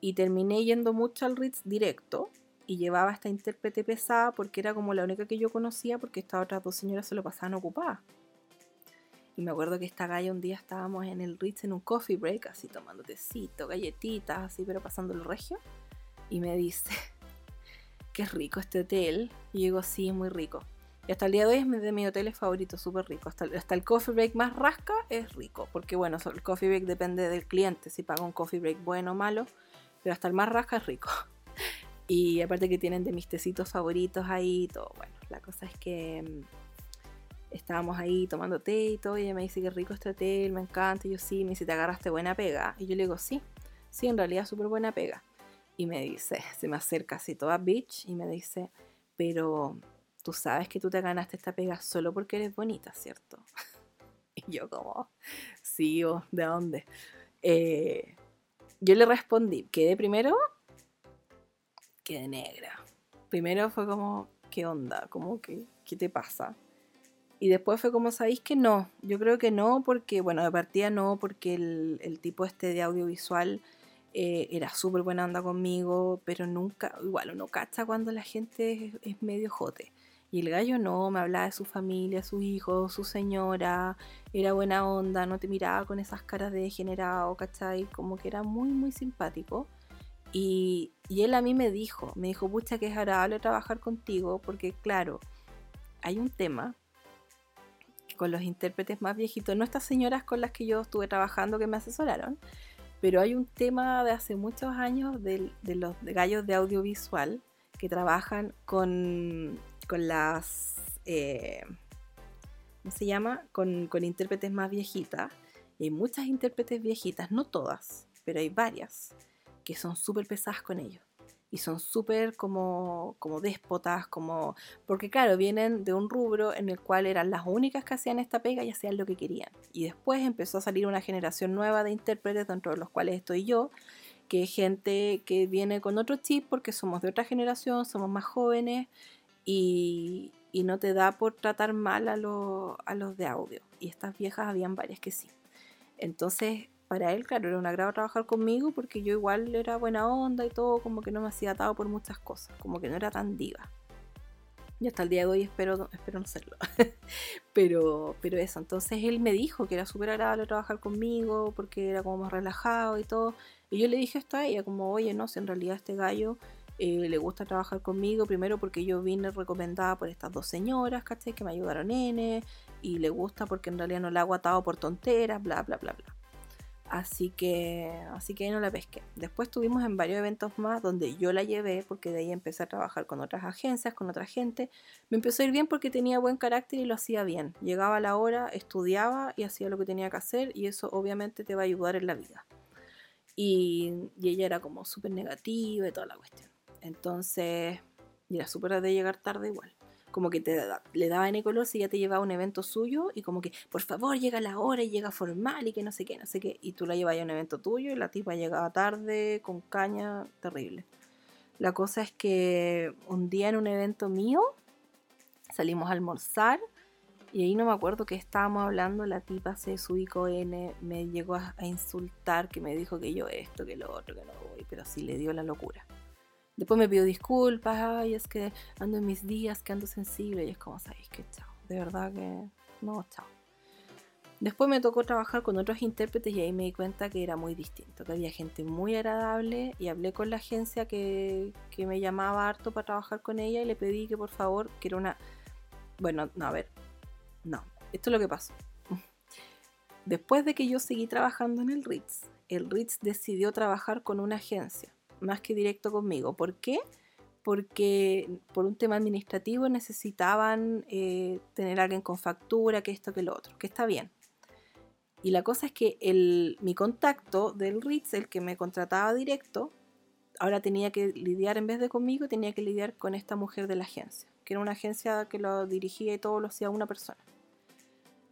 Y terminé yendo mucho al Ritz directo y llevaba esta intérprete pesada porque era como la única que yo conocía porque estas otras dos señoras se lo pasaban ocupadas. Y me acuerdo que esta galla un día estábamos en el Ritz en un coffee break, así tomando tecito, galletitas, así, pero pasando el regio. Y me dice, qué rico este hotel. Y digo, sí, muy rico. Y hasta el día de hoy es de mis hoteles favoritos, súper rico. Hasta, hasta, el coffee break más rasca es rico. Porque bueno, el coffee break depende del cliente, si paga un coffee break bueno o malo. Pero hasta el más rasca es rico. Y aparte que tienen de mis tecitos favoritos ahí y todo. Bueno, la cosa es que mm, estábamos ahí tomando té y todo. Y ella me dice que rico este hotel, me encanta. Y yo sí, me dice, ¿te agarraste buena pega? Y yo le digo, sí, sí, en realidad súper buena pega y me dice, se me acerca así toda bitch y me dice, pero tú sabes que tú te ganaste esta pega solo porque eres bonita, ¿cierto? y yo como, sí, o ¿de dónde? Eh, yo le respondí, ¿quedé primero? Quedé negra. Primero fue como, ¿qué onda? Como que, ¿qué te pasa? Y después fue como, ¿sabéis que no? Yo creo que no, porque, bueno, de partida no, porque el, el tipo este de audiovisual eh, era súper buena onda conmigo, pero nunca, igual uno cacha cuando la gente es, medio jote. Y el gallo no, me hablaba de su familia, sus hijos, su señora, era buena onda, no te miraba con esas caras de degenerado, ¿cachai? Como que era muy, muy simpático. Y, y él a mí me dijo, me dijo, pucha, que es agradable trabajar contigo, porque claro, hay un tema con los intérpretes más viejitos, no estas señoras con las que yo estuve trabajando que me asesoraron, pero hay un tema de hace muchos años de, los gallos de audiovisual que trabajan con, las... Eh, ¿Cómo se llama? Con, intérpretes más viejitas. Y hay muchas intérpretes viejitas, no todas, pero hay varias que son súper pesadas con ellos. Y son súper como, como déspotas, como... Porque claro, vienen de un rubro en el cual eran las únicas que hacían esta pega y hacían lo que querían. Y después empezó a salir una generación nueva de intérpretes, dentro de los cuales estoy yo, que es gente que viene con otro chip porque somos de otra generación, somos más jóvenes y, y no te da por tratar mal a, a los de audio. Y estas viejas habían varias que sí. Entonces, para él, claro, era un agrado trabajar conmigo porque yo igual era buena onda y todo, como que no me hacía atado por muchas cosas, como que no era tan diva. Y hasta el día de hoy espero, espero no serlo. pero, pero eso, entonces él me dijo que era súper agradable trabajar conmigo porque era como más relajado y todo. Y yo le dije esto a ella, como, oye, no, si en realidad este gallo eh, le gusta trabajar conmigo, primero porque yo vine recomendada por estas dos señoras, ¿cachai? Que me ayudaron N, y le gusta porque en realidad no la hago atado por tonteras, bla, bla, bla, bla. Así que, así que ahí no la pesqué. Después estuvimos en varios eventos más donde yo la llevé porque de ahí empecé a trabajar con otras agencias, con otra gente. Me empezó a ir bien porque tenía buen carácter y lo hacía bien. Llegaba a la hora, estudiaba y hacía lo que tenía que hacer y eso obviamente te va a ayudar en la vida. Y, ella era como súper negativa y toda la cuestión. Entonces, era súper de llegar tarde igual como que te le daba en color si ya te llevaba un evento suyo y como que, por favor, llega la hora y llega formal y que no sé qué, no sé qué. Y tú la llevas a un evento tuyo y la tipa llegaba tarde, con caña, terrible. La cosa es que un día en un evento mío salimos a almorzar y ahí no me acuerdo que estábamos hablando, la tipa se subicó N, me llegó a, a insultar, que me dijo que yo esto, que lo otro, que no voy, pero sí le dio la locura. Después me pidió disculpas, ay, es que ando en mis días, que ando sensible, y es como, sabéis que chao, de verdad que no, chao. Después me tocó trabajar con otros intérpretes y ahí me di cuenta que era muy distinto, que había gente muy agradable y hablé con la agencia que, que me llamaba harto para trabajar con ella y le pedí que por favor, que era una... Bueno, no, a ver, no, esto es lo que pasó. Después de que yo seguí trabajando en el Ritz, el Ritz decidió trabajar con una agencia más que directo conmigo. ¿Por qué? Porque por un tema administrativo necesitaban eh, tener a alguien con factura, que esto, que lo otro, que está bien. Y la cosa es que el, mi contacto del Ritz, el que me contrataba directo, ahora tenía que lidiar, en vez de conmigo, tenía que lidiar con esta mujer de la agencia, que era una agencia que lo dirigía y todo lo hacía una persona.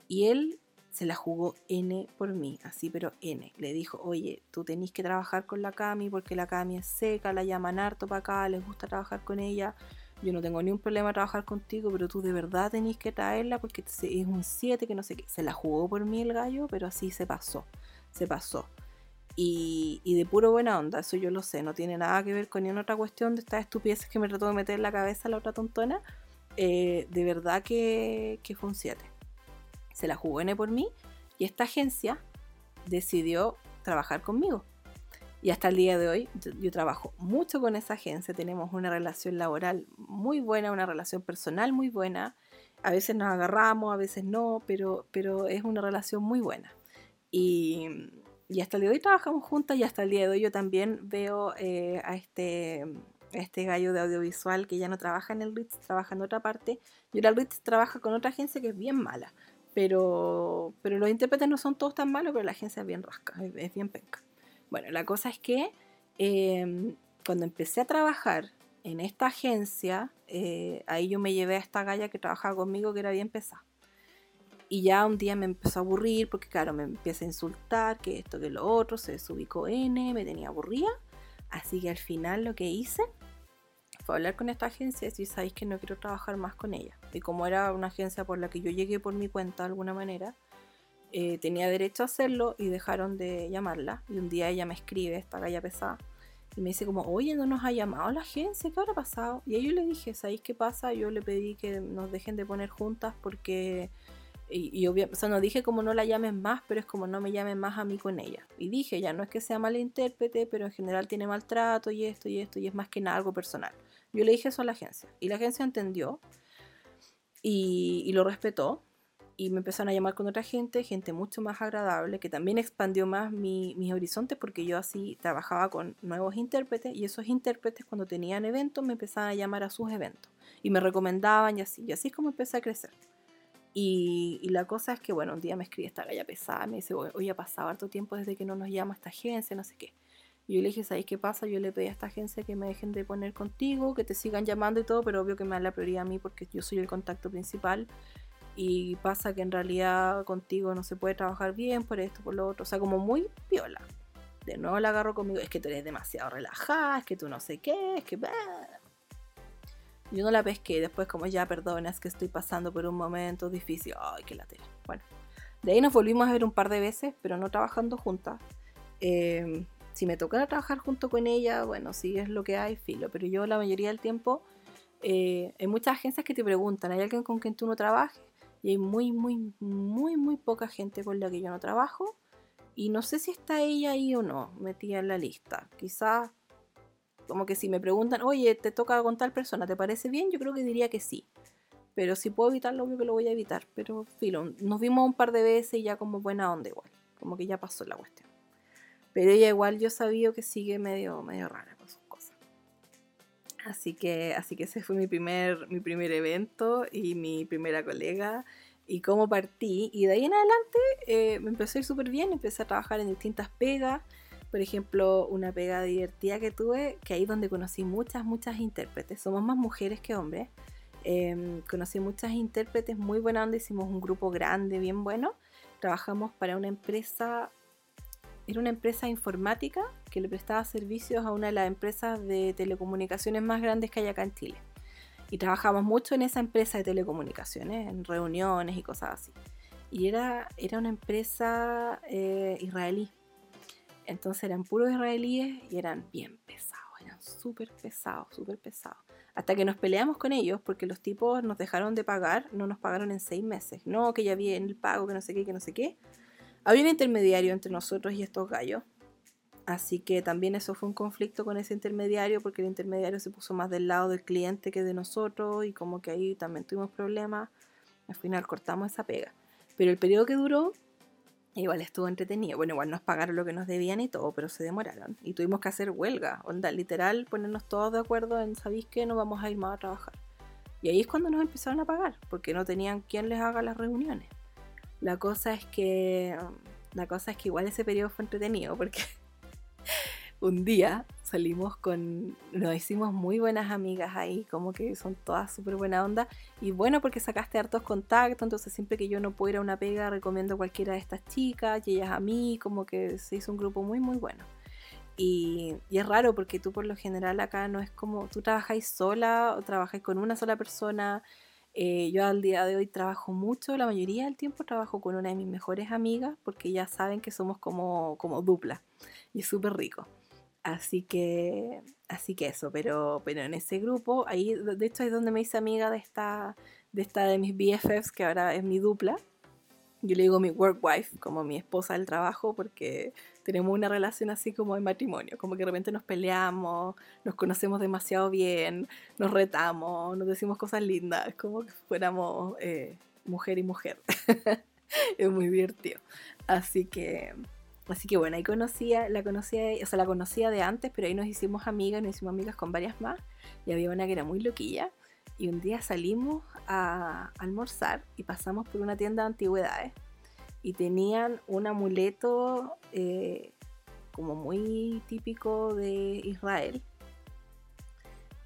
Y él se la jugó N por mí, así pero N. Le dijo, oye, tú tenés que trabajar con la Cami porque la Cami es seca, la llaman harto para acá, les gusta trabajar con ella. Yo no tengo ni un problema trabajar contigo, pero tú de verdad tenés que traerla porque es un 7 que no sé qué. Se la jugó por mí el gallo, pero así se pasó, se pasó. Y, de puro buena onda, eso yo lo sé, no tiene nada que ver con ninguna otra cuestión de estas estupideces que me trató de meter en la cabeza la otra tontona. Eh, de verdad que, que fue un 7 se la jugó N por mí y esta agencia decidió trabajar conmigo. Y hasta el día de hoy yo, trabajo mucho con esa agencia, tenemos una relación laboral muy buena, una relación personal muy buena. A veces nos agarramos, a veces no, pero, pero es una relación muy buena. Y, hasta el día de hoy trabajamos juntas y hasta el día de hoy yo también veo eh, a este este gallo de audiovisual que ya no trabaja en el Ritz, trabaja en otra parte. Y ahora el Ritz trabaja con otra agencia que es bien mala. Pero, pero los intérpretes no son todos tan malos, pero la agencia es bien rasca, es, bien penca. Bueno, la cosa es que em, cuando empecé a trabajar en esta agencia, eh, ahí yo me llevé a esta galla que trabajaba conmigo que era bien pesada. Y ya un día me empezó a aburrir porque, claro, me empieza a insultar, que esto, que lo otro, se desubicó N, me tenía aburrida. Así que al final lo que hice fue hablar con esta agencia y decir, sabéis que no quiero trabajar más con ella. Y como era una agencia por la que yo llegué por mi cuenta de alguna manera, eh, tenía derecho a hacerlo y dejaron de llamarla. Y un día ella me escribe, esta galla pesada, y me dice como, oye, no nos ha llamado la agencia, ¿qué habrá pasado? Y yo le dije, ¿sabéis qué pasa? Yo le pedí que nos dejen de poner juntas porque... Y, obviamente, o sea, no dije como no la llamen más, pero es como no me llamen más a mí con ella. Y dije, ya no es que sea mala intérprete, pero en general tiene maltrato y esto y esto, y es más que nada algo personal. Yo le dije eso a la agencia, y la agencia entendió y, lo respetó y me empezaron a llamar con otra gente, gente mucho más agradable, que también expandió más mi, mis horizontes porque yo así trabajaba con nuevos intérpretes y esos intérpretes cuando tenían eventos me empezaban a llamar a sus eventos y me recomendaban y así, y así es como empecé a crecer. Y, la cosa es que, bueno, un día me escribe esta galla pesada, me dice, oye, ha pasado harto tiempo desde que no nos llama esta agencia, no sé qué. Y yo le dije, ¿sabes qué pasa? Yo le pedí a esta agencia que me dejen de poner contigo, que te sigan llamando y todo, pero obvio que me dan la prioridad a mí porque yo soy el contacto principal. Y pasa que en realidad contigo no se puede trabajar bien por esto, por lo otro. O sea, como muy viola. De nuevo la agarro conmigo, es que tú eres demasiado relajada, es que tú no sé qué, es que... Yo no la pesqué, después como ya perdonas que estoy pasando por un momento difícil. Ay, qué tele. Bueno, de ahí nos volvimos a ver un par de veces, pero no trabajando juntas. Em, si me toca trabajar junto con ella, bueno, sí es lo que hay, filo. Pero yo la mayoría del tiempo, eh, hay muchas agencias que te preguntan, ¿hay alguien con quien tú no trabajes? Y hay muy, muy, muy, muy poca gente con la que yo no trabajo. Y no sé si está ella ahí o no, metida en la lista. Quizás como que si me preguntan, oye, te toca con tal persona, ¿te parece bien? Yo creo que diría que sí. Pero si puedo evitarlo, obvio que lo voy a evitar. Pero, filo, nos vimos un par de veces y ya como buena onda igual. Como que ya pasó la cuestión. Pero ella igual yo sabía que sigue medio, medio rara con sus cosas. Así que, así que ese fue mi primer, mi primer evento y mi primera colega. Y cómo partí. Y de ahí en adelante eh, me empecé a súper bien. Empecé a trabajar en distintas pegas por ejemplo, una pega divertida que tuve, que ahí donde conocí muchas, muchas intérpretes. Somos más mujeres que hombres. Em, conocí muchas intérpretes muy buenas, donde hicimos un grupo grande, bien bueno. Trabajamos para una empresa, era una empresa informática que le prestaba servicios a una de las empresas de telecomunicaciones más grandes que hay acá en Chile. Y trabajamos mucho en esa empresa de telecomunicaciones, en reuniones y cosas así. Y era, era una empresa eh, israelí entonces eran puros israelíes y eran bien pesados, eran súper pesados, súper pesados. Hasta que nos peleamos con ellos porque los tipos nos dejaron de pagar, no nos pagaron en seis meses. No, que ya había en el pago, que no sé qué, que no sé qué. Había un intermediario entre nosotros y estos gallos. Así que también eso fue un conflicto con ese intermediario porque el intermediario se puso más del lado del cliente que de nosotros y como que ahí también tuvimos problemas. Al final cortamos esa pega. Pero el periodo que duró Igual estuvo entretenido. Bueno, igual nos pagaron lo que nos debían y todo, pero se demoraron. Y tuvimos que hacer huelga. Onda, literal, ponernos todos de acuerdo en, ¿sabéis que No vamos a ir más a trabajar. Y ahí es cuando nos empezaron a pagar, porque no tenían quien les haga las reuniones. La cosa es que. La cosa es que igual ese periodo fue entretenido, porque un día salimos con, nos hicimos muy buenas amigas ahí, como que son todas súper buena onda. Y bueno, porque sacaste hartos contactos, entonces siempre que yo no puedo ir a una pega, recomiendo cualquiera de estas chicas y ellas a mí, como que se hizo un grupo muy, muy bueno. Y, es raro porque tú por lo general acá no es como, tú trabajáis sola o trabajáis con una sola persona. Eh, yo al día de hoy trabajo mucho, la mayoría del tiempo trabajo con una de mis mejores amigas porque ya saben que somos como, como dupla y es súper rico. Así que, así que eso, pero, pero en ese grupo, ahí de hecho es donde me hice amiga de esta, de esta de mis BFFs, que ahora es mi dupla. Yo le digo mi work wife, como mi esposa del trabajo, porque tenemos una relación así como de matrimonio, como que de repente nos peleamos, nos conocemos demasiado bien, nos retamos, nos decimos cosas lindas, como que fuéramos eh, mujer y mujer. es muy divertido. Así que, Así que bueno, ahí conocía, la conocía, o sea, la conocía de antes, pero ahí nos hicimos amigas, nos hicimos amigas con varias más. Y había una que era muy loquilla. Y un día salimos a almorzar y pasamos por una tienda de antigüedades. Y tenían un amuleto eh, como muy típico de Israel.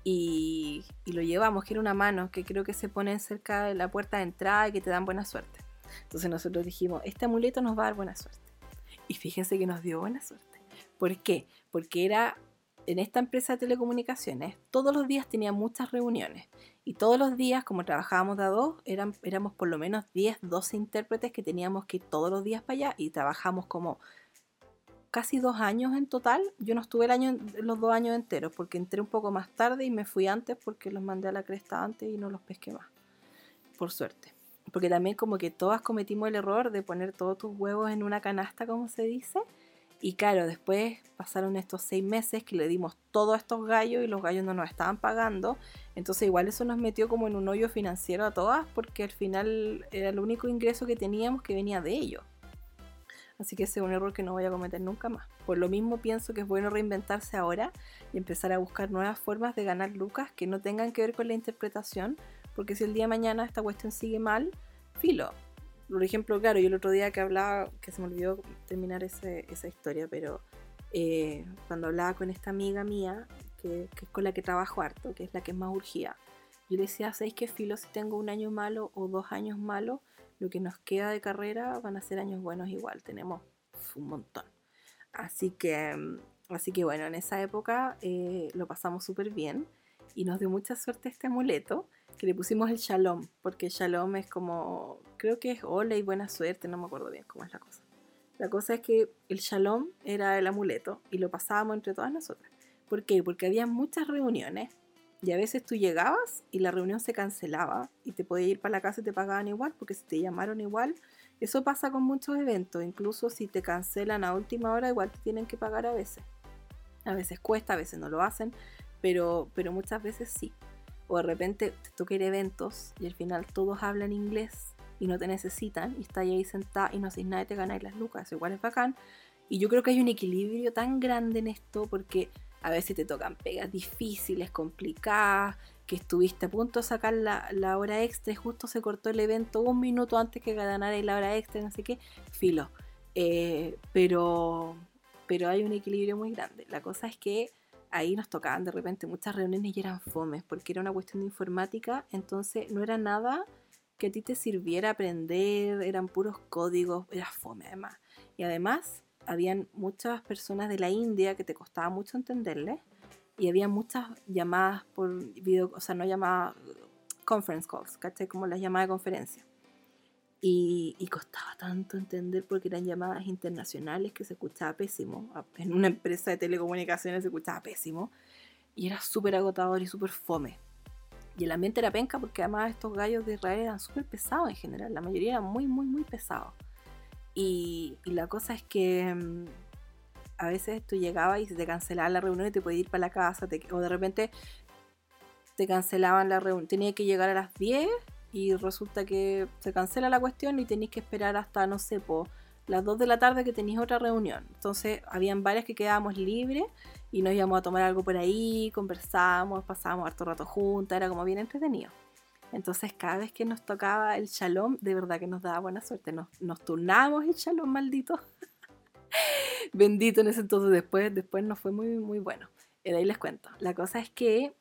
Y, y, lo llevamos, que era una mano que creo que se pone cerca de la puerta de entrada y que te dan buena suerte. Entonces nosotros dijimos, este amuleto nos va a dar buena suerte. Y fíjense que nos dio buena suerte. ¿Por qué? Porque era en esta empresa de telecomunicaciones, todos los días tenía muchas reuniones. Y todos los días, como trabajábamos de a dos, éramos por lo menos 10, 12 intérpretes que teníamos que ir todos los días para allá y trabajamos como casi dos años en total. Yo no estuve el año, los dos años enteros porque entré un poco más tarde y me fui antes porque los mandé a la cresta antes y no los pesqué más. Por suerte porque también como que todas cometimos el error de poner todos tus huevos en una canasta, como se dice. Y claro, después pasaron estos seis meses que le dimos todos estos gallos y los gallos no nos estaban pagando. Entonces igual eso nos metió como en un hoyo financiero a todas porque al final era el único ingreso que teníamos que venía de ellos. Así que ese es un error que no voy a cometer nunca más. Por lo mismo pienso que es bueno reinventarse ahora y empezar a buscar nuevas formas de ganar lucas que no tengan que ver con la interpretación, porque si el día de mañana esta cuestión sigue mal, filo. Por ejemplo, claro, yo el otro día que hablaba, que se me olvidó terminar esa historia, pero eh, cuando hablaba con esta amiga mía, que, es con la que trabajo harto, que es la que es más urgida, yo le decía, ¿sabéis qué filo? Si tengo un año malo o dos años malos, lo que nos queda de carrera van a ser años buenos igual, tenemos un montón. Así que, así que bueno, en esa época eh, lo pasamos súper bien y nos dio mucha suerte este amuleto que le pusimos el shalom, porque shalom es como, creo que es hola y buena suerte, no me acuerdo bien cómo es la cosa. La cosa es que el shalom era el amuleto y lo pasábamos entre todas nosotras. ¿Por qué? Porque había muchas reuniones y a veces tú llegabas y la reunión se cancelaba y te podías ir para la casa y te pagaban igual, porque si te llamaron igual, eso pasa con muchos eventos, incluso si te cancelan a última hora, igual te tienen que pagar a veces. A veces cuesta, a veces no lo hacen, pero, pero muchas veces sí. O de repente te toca ir a eventos y al final todos hablan inglés y no te necesitan y estás ahí sentada y no haces nada y te ganáis las lucas, igual es bacán. Y yo creo que hay un equilibrio tan grande en esto porque a veces te tocan pegas difíciles, complicadas, que estuviste a punto de sacar la, hora extra y justo se cortó el evento un minuto antes que ganara la hora extra, no sé qué, filo. Eh, pero, pero hay un equilibrio muy grande. La cosa es que ahí nos tocaban de repente muchas reuniones y eran fomes, porque era una cuestión de informática, entonces no era nada que a ti te sirviera aprender, eran puros códigos, era fome además. Y además habían muchas personas de la India que te costaba mucho entenderles y había muchas llamadas por video, o sea, no llamadas, conference calls, ¿cachai? Como las llamadas de conferencia. Y, y, costaba tanto entender porque eran llamadas internacionales que se escuchaba pésimo. En una empresa de telecomunicaciones se escuchaba pésimo. Y era súper agotador y súper fome. Y el ambiente era penca porque además estos gallos de Israel eran súper pesados en general. La mayoría eran muy, muy, muy pesados. Y, la cosa es que mm, a veces tú llegabas y se te cancelaba la reunión y te podías ir para la casa, o de repente te cancelaban la reunión, tenía que llegar a las 10 y resulta que se cancela la cuestión y tenéis que esperar hasta, no sé, po, las 2 de la tarde que tenéis otra reunión. Entonces, habían varias que quedábamos libres y nos íbamos a tomar algo por ahí, conversábamos, pasábamos harto rato juntas, era como bien entretenido. Entonces cada vez que nos tocaba el shalom, de verdad que nos daba buena suerte. Nos, nos turnábamos el shalom maldito. Bendito en ese entonces. Después, después nos fue muy, muy bueno. Y de ahí les cuento. La cosa es que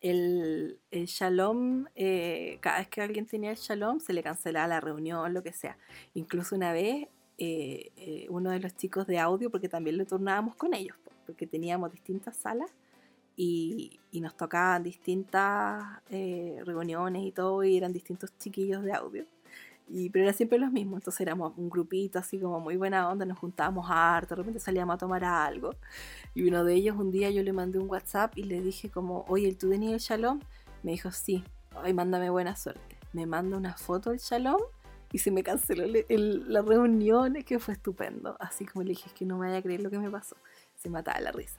el, el shalom, eh, cada vez que alguien tenía el shalom, se le cancelaba la reunión, lo que sea. Incluso una vez, eh, eh, uno de los chicos de audio, porque también lo turnábamos con ellos, porque teníamos distintas salas y, nos tocaban distintas eh, reuniones y todo, y eran distintos chiquillos de audio. Y, pero era siempre los mismos, entonces éramos un grupito así como muy buena onda, nos juntábamos harto, de repente salíamos a tomar algo. Y uno de ellos un día yo le mandé un WhatsApp y le dije como, oye, ¿tú tenías el shalom? Me dijo, sí, ay, mándame buena suerte. Me manda una foto del shalom y se me canceló la reunión, que fue estupendo. Así como le dije, es que no me vaya a creer lo que me pasó. Se mataba la risa.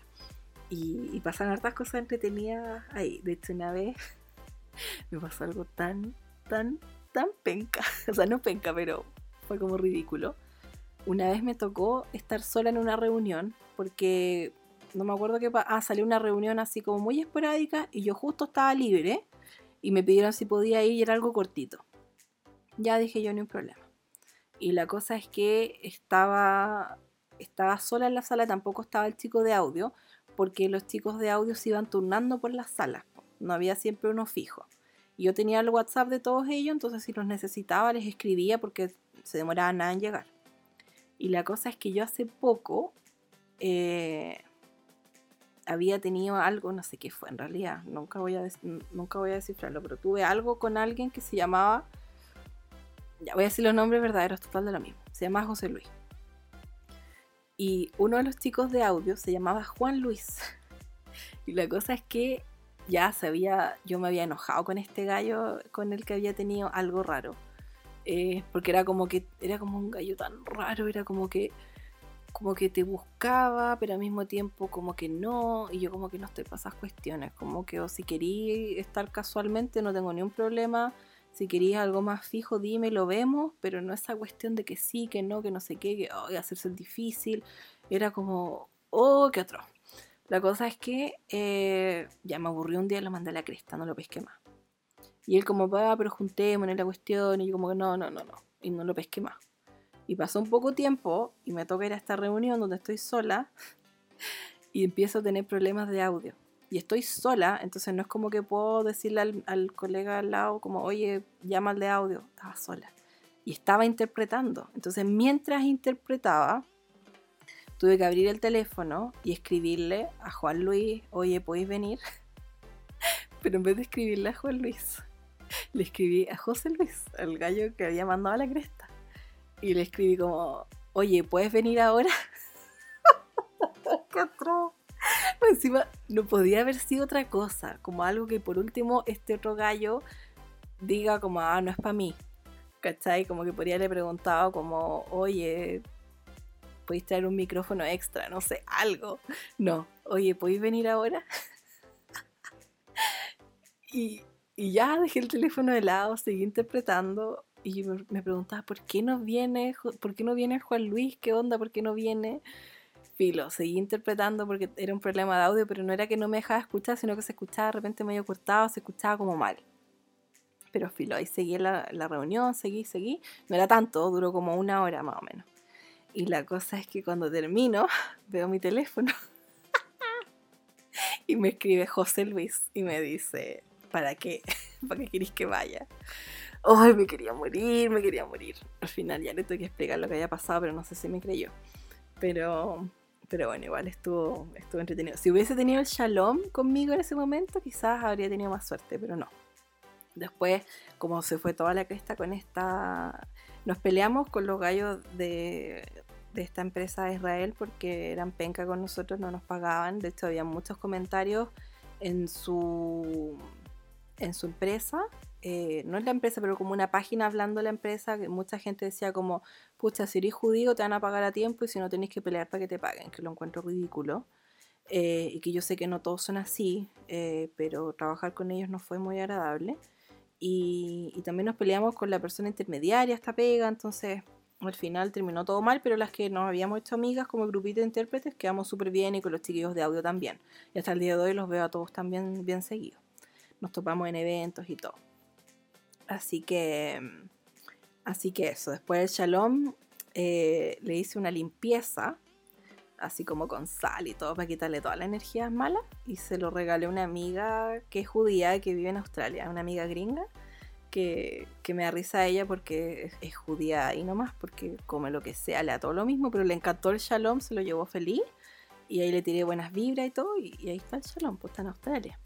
Y, pasan hartas cosas entretenidas ahí. De hecho, una vez me pasó algo tan, tan, tan penca. O sea, no penca, pero fue como ridículo. Una vez me tocó estar sola en una reunión porque no me acuerdo qué ah, salió una reunión así como muy esporádica y yo justo estaba libre y me pidieron si podía ir y era algo cortito. Ya dije yo, ni un problema. Y la cosa es que estaba, estaba sola en la sala, tampoco estaba el chico de audio, porque los chicos de audio se iban turnando por las salas, no había siempre uno fijo. Yo tenía el WhatsApp de todos ellos, entonces si los necesitaba les escribía porque se demoraba nada en llegar. Y la cosa es que yo hace poco eh, había tenido algo, no sé qué fue en realidad, nunca voy, a nunca voy a descifrarlo, pero tuve algo con alguien que se llamaba, ya voy a decir los nombres verdaderos, total de lo mismo, se llama José Luis. Y uno de los chicos de audio se llamaba Juan Luis. Y la cosa es que ya sabía, yo me había enojado con este gallo con el que había tenido algo raro. Eh, porque era como que era como un gallo tan raro, era como que como que te buscaba, pero al mismo tiempo como que no, y yo como que no estoy para cuestiones, como que o si quería estar casualmente no tengo ni un problema, si querías algo más fijo, dime, lo vemos, pero no esa cuestión de que sí, que no, que no sé qué, que oh, hacerse difícil. Era como, oh, qué otro. La cosa es que eh, ya me aburrió un día lo mandé a la cresta, no lo pesqué más. Y él como, va, pero juntémonos la cuestión. Y yo como no, no, no, no. Y no lo pesqué más. Y pasó un poco tiempo y me toca ir a esta reunión donde estoy sola y empiezo a tener problemas de audio. Y estoy sola, entonces no es como que puedo decirle al, al colega al lado como, oye, llama al de audio. Estaba sola. Y estaba interpretando. Entonces mientras interpretaba, tuve que abrir el teléfono y escribirle a Juan Luis, oye, ¿podéis venir? Pero en vez de escribirle a Juan Luis, le escribí a José Luis, el gallo que había mandado a la cresta. Y le escribí como, oye, ¿puedes venir ahora? ¡Qué atroz! Encima, no podía haber sido otra cosa, como algo que por último este otro gallo diga como, ah, no es para mí. ¿Cachai? Como que podría haberle preguntado como, oye, ¿podéis traer un micrófono extra? No sé, algo. No, oye, ¿podéis venir ahora? y, y ya dejé el teléfono de lado, seguí interpretando y me, preguntaba, ¿por qué no viene? ¿Por qué no viene Juan Luis? ¿Qué onda? ¿Por qué no viene? Filo, seguí interpretando porque era un problema de audio, pero no era que no me dejaba escuchar, sino que se escuchaba de repente medio cortado, se escuchaba como mal. Pero filo, ahí seguí la, la reunión, seguí, seguí. No era tanto, duró como una hora más o menos. Y la cosa es que cuando termino, veo mi teléfono y me escribe José Luis y me dice, ¿para qué? ¿Para qué queréis que vaya? Ay, me quería morir, me quería morir. Al final ya le tuve que explicar lo que había pasado, pero no sé si me creyó. Pero, pero bueno, igual estuvo, estuvo entretenido. Si hubiese tenido el shalom conmigo en ese momento, quizás habría tenido más suerte, pero no. Después, como se fue toda la cresta con esta... Nos peleamos con los gallos de, de esta empresa de Israel porque eran penca con nosotros, no nos pagaban. De hecho, había muchos comentarios en su en su empresa, eh, no es la empresa, pero como una página hablando de la empresa, que mucha gente decía como, pucha, si eres judío te van a pagar a tiempo y si no tenéis que pelear para que te paguen, que lo encuentro ridículo. Eh, y que yo sé que no todos son así, eh, pero trabajar con ellos no fue muy agradable. Y, y, también nos peleamos con la persona intermediaria, esta pega, entonces al final terminó todo mal, pero las que nos habíamos hecho amigas como grupito de intérpretes quedamos súper bien y con los chiquillos de audio también. Y hasta el día de hoy los veo a todos también bien seguidos nos topamos en eventos y todo. Así que, así que eso, después del shalom eh, le hice una limpieza, así como con sal y todo, para quitarle toda la energía mala, y se lo regalé a una amiga que es judía, que vive en Australia, una amiga gringa, que, me da risa a ella porque es, judía y nomás, porque come lo que sea, le da todo lo mismo, pero le encantó el shalom, se lo llevó feliz, y ahí le tiré buenas vibras y todo, y, ahí está el shalom, pues está en Australia.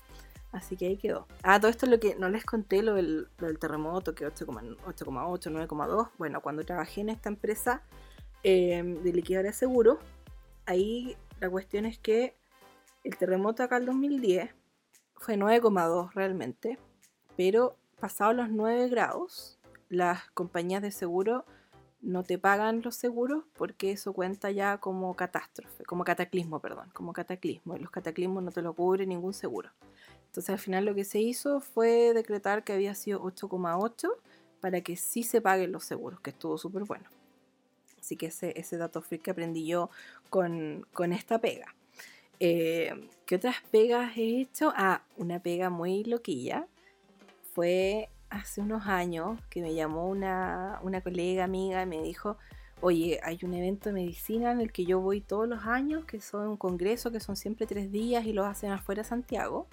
Así que ahí quedó. Ah, todo esto es lo que no les conté, lo del, terremoto, que 8,8, 9,2. Bueno, cuando trabajé en esta empresa em, de liquidar de seguro, ahí la cuestión es que el terremoto acá el 2010 fue 9,2 realmente, pero pasados los 9 grados, las compañías de seguro no te pagan los seguros porque eso cuenta ya como catástrofe, como cataclismo, perdón, como cataclismo. Y los cataclismos no te lo cubre ningún seguro. Entonces al final lo que se hizo fue decretar que había sido 8,8 para que sí se paguen los seguros, que estuvo súper bueno. Así que ese, dato freak que aprendí yo con, esta pega. Eh, ¿Qué otras pegas he hecho? Ah, una pega muy loquilla. Fue hace unos años que me llamó una, una colega amiga y me dijo, oye, hay un evento de medicina en el que yo voy todos los años, que son un congreso, que son siempre tres días y los hacen afuera de Santiago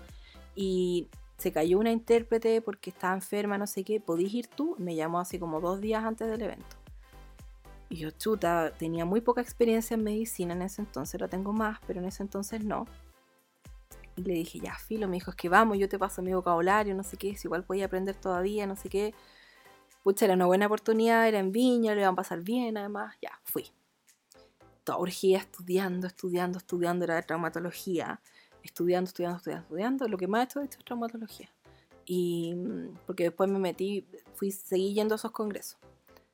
y se cayó una intérprete porque estaba enferma, no sé qué, ¿podís ir tú? Me llamó así como dos días antes del evento. Y yo, chuta, tenía muy poca experiencia en medicina en ese entonces, la tengo más, pero en ese entonces no. Le dije, ya, filo, me dijo, es que vamos, yo te paso mi vocabulario, no sé qué, si igual podía aprender todavía, no sé qué. Pucha, era una buena oportunidad, era en Viña, le iban a pasar bien, además, ya, fui. Toda urgía, estudiando, estudiando, estudiando, era de traumatología estudiando, estudiando, estudiando, estudiando. Lo que más he hecho es traumatología. Y mm, porque después me metí, fui, seguí yendo a esos congresos.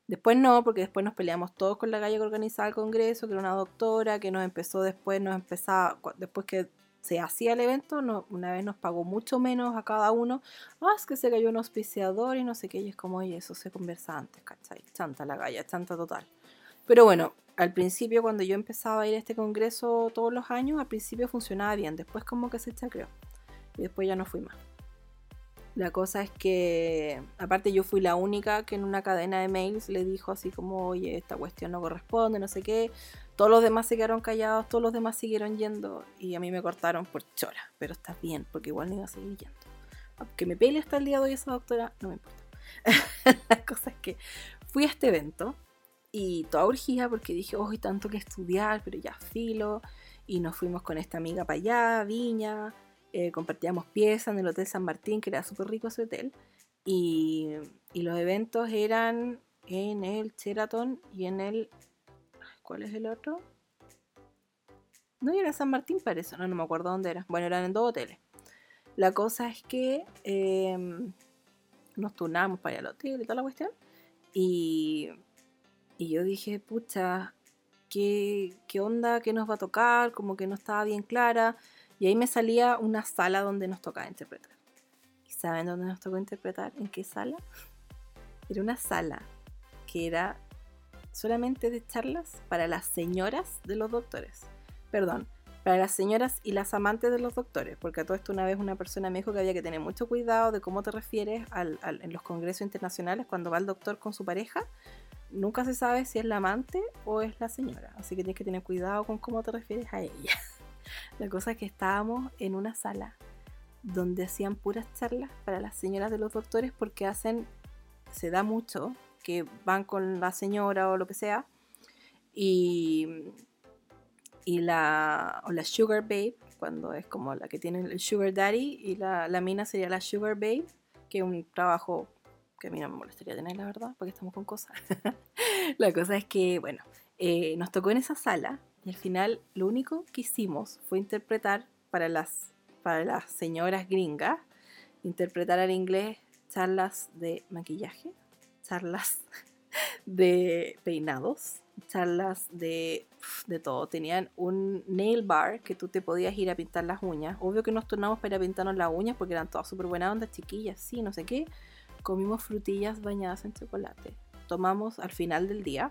Después no, porque después nos peleamos todos con la calle que organizaba el congreso, que era una doctora, que nos empezó después, nos empezaba, después que se hacía el evento, no, una vez nos pagó mucho menos a cada uno. Ah, es que se cayó un auspiciador y no sé qué, y es como, oye, eso se conversa antes, ¿cachai? Chanta la galla, chanta total. Pero bueno, al principio cuando yo empezaba a ir a este congreso todos los años, al principio funcionaba bien, después como que se chacreó y después ya no fui más. La cosa es que, aparte yo fui la única que en una cadena de mails le dijo así como, oye, esta cuestión no corresponde, no sé qué. Todos los demás se quedaron callados, todos los demás siguieron yendo y a mí me cortaron por chora, pero está bien, porque igual no iba a seguir yendo. Aunque me pele hasta el día de hoy esa doctora, no me importa. la cosa es que fui a este evento y toda urgía porque dije, oh, tanto que estudiar, pero ya filo. Y nos fuimos con esta amiga para allá, Viña, eh, compartíamos piezas en el Hotel San Martín, que era súper rico ese hotel. Y, y, los eventos eran en el Sheraton y en el... ¿Cuál es el otro? No era San Martín, parece, no, no me acuerdo dónde era. Bueno, eran en dos hoteles. La cosa es que em, nos turnamos para ir al hotel y toda la cuestión. Y y yo dije, pucha, ¿qué, ¿qué onda? ¿Qué nos va a tocar? Como que no estaba bien clara. Y ahí me salía una sala donde nos tocaba interpretar. ¿Y saben dónde nos tocó interpretar? ¿En qué sala? Era una sala que era solamente de charlas para las señoras de los doctores. Perdón, para las señoras y las amantes de los doctores, porque a todo esto una vez una persona me dijo que había que tener mucho cuidado de cómo te refieres en los congresos internacionales cuando va el doctor con su pareja, nunca se sabe si es la amante o es la señora, así que tienes que tener cuidado con cómo te refieres a ella. La cosa es que estábamos en una sala donde hacían puras charlas para las señoras de los doctores porque hacen, se da mucho, que van con la señora o lo que sea, y, y la, o la sugar babe, cuando es como la que tiene el sugar daddy, y la, la mina sería la sugar babe, que es un trabajo que a mí no me molestaría tener, la verdad, porque estamos con cosas. la cosa es que, bueno, eh, nos tocó en esa sala y al final lo único que hicimos fue interpretar para las, para las señoras gringas, interpretar al inglés charlas de maquillaje, charlas de peinados, charlas de, de todo. Tenían un nail bar que tú te podías ir a pintar las uñas. Obvio que nos tornamos para ir a pintarnos las uñas porque eran todas súper buenas ondas, chiquillas, sí, no sé qué comimos frutillas bañadas en chocolate. Tomamos al final del día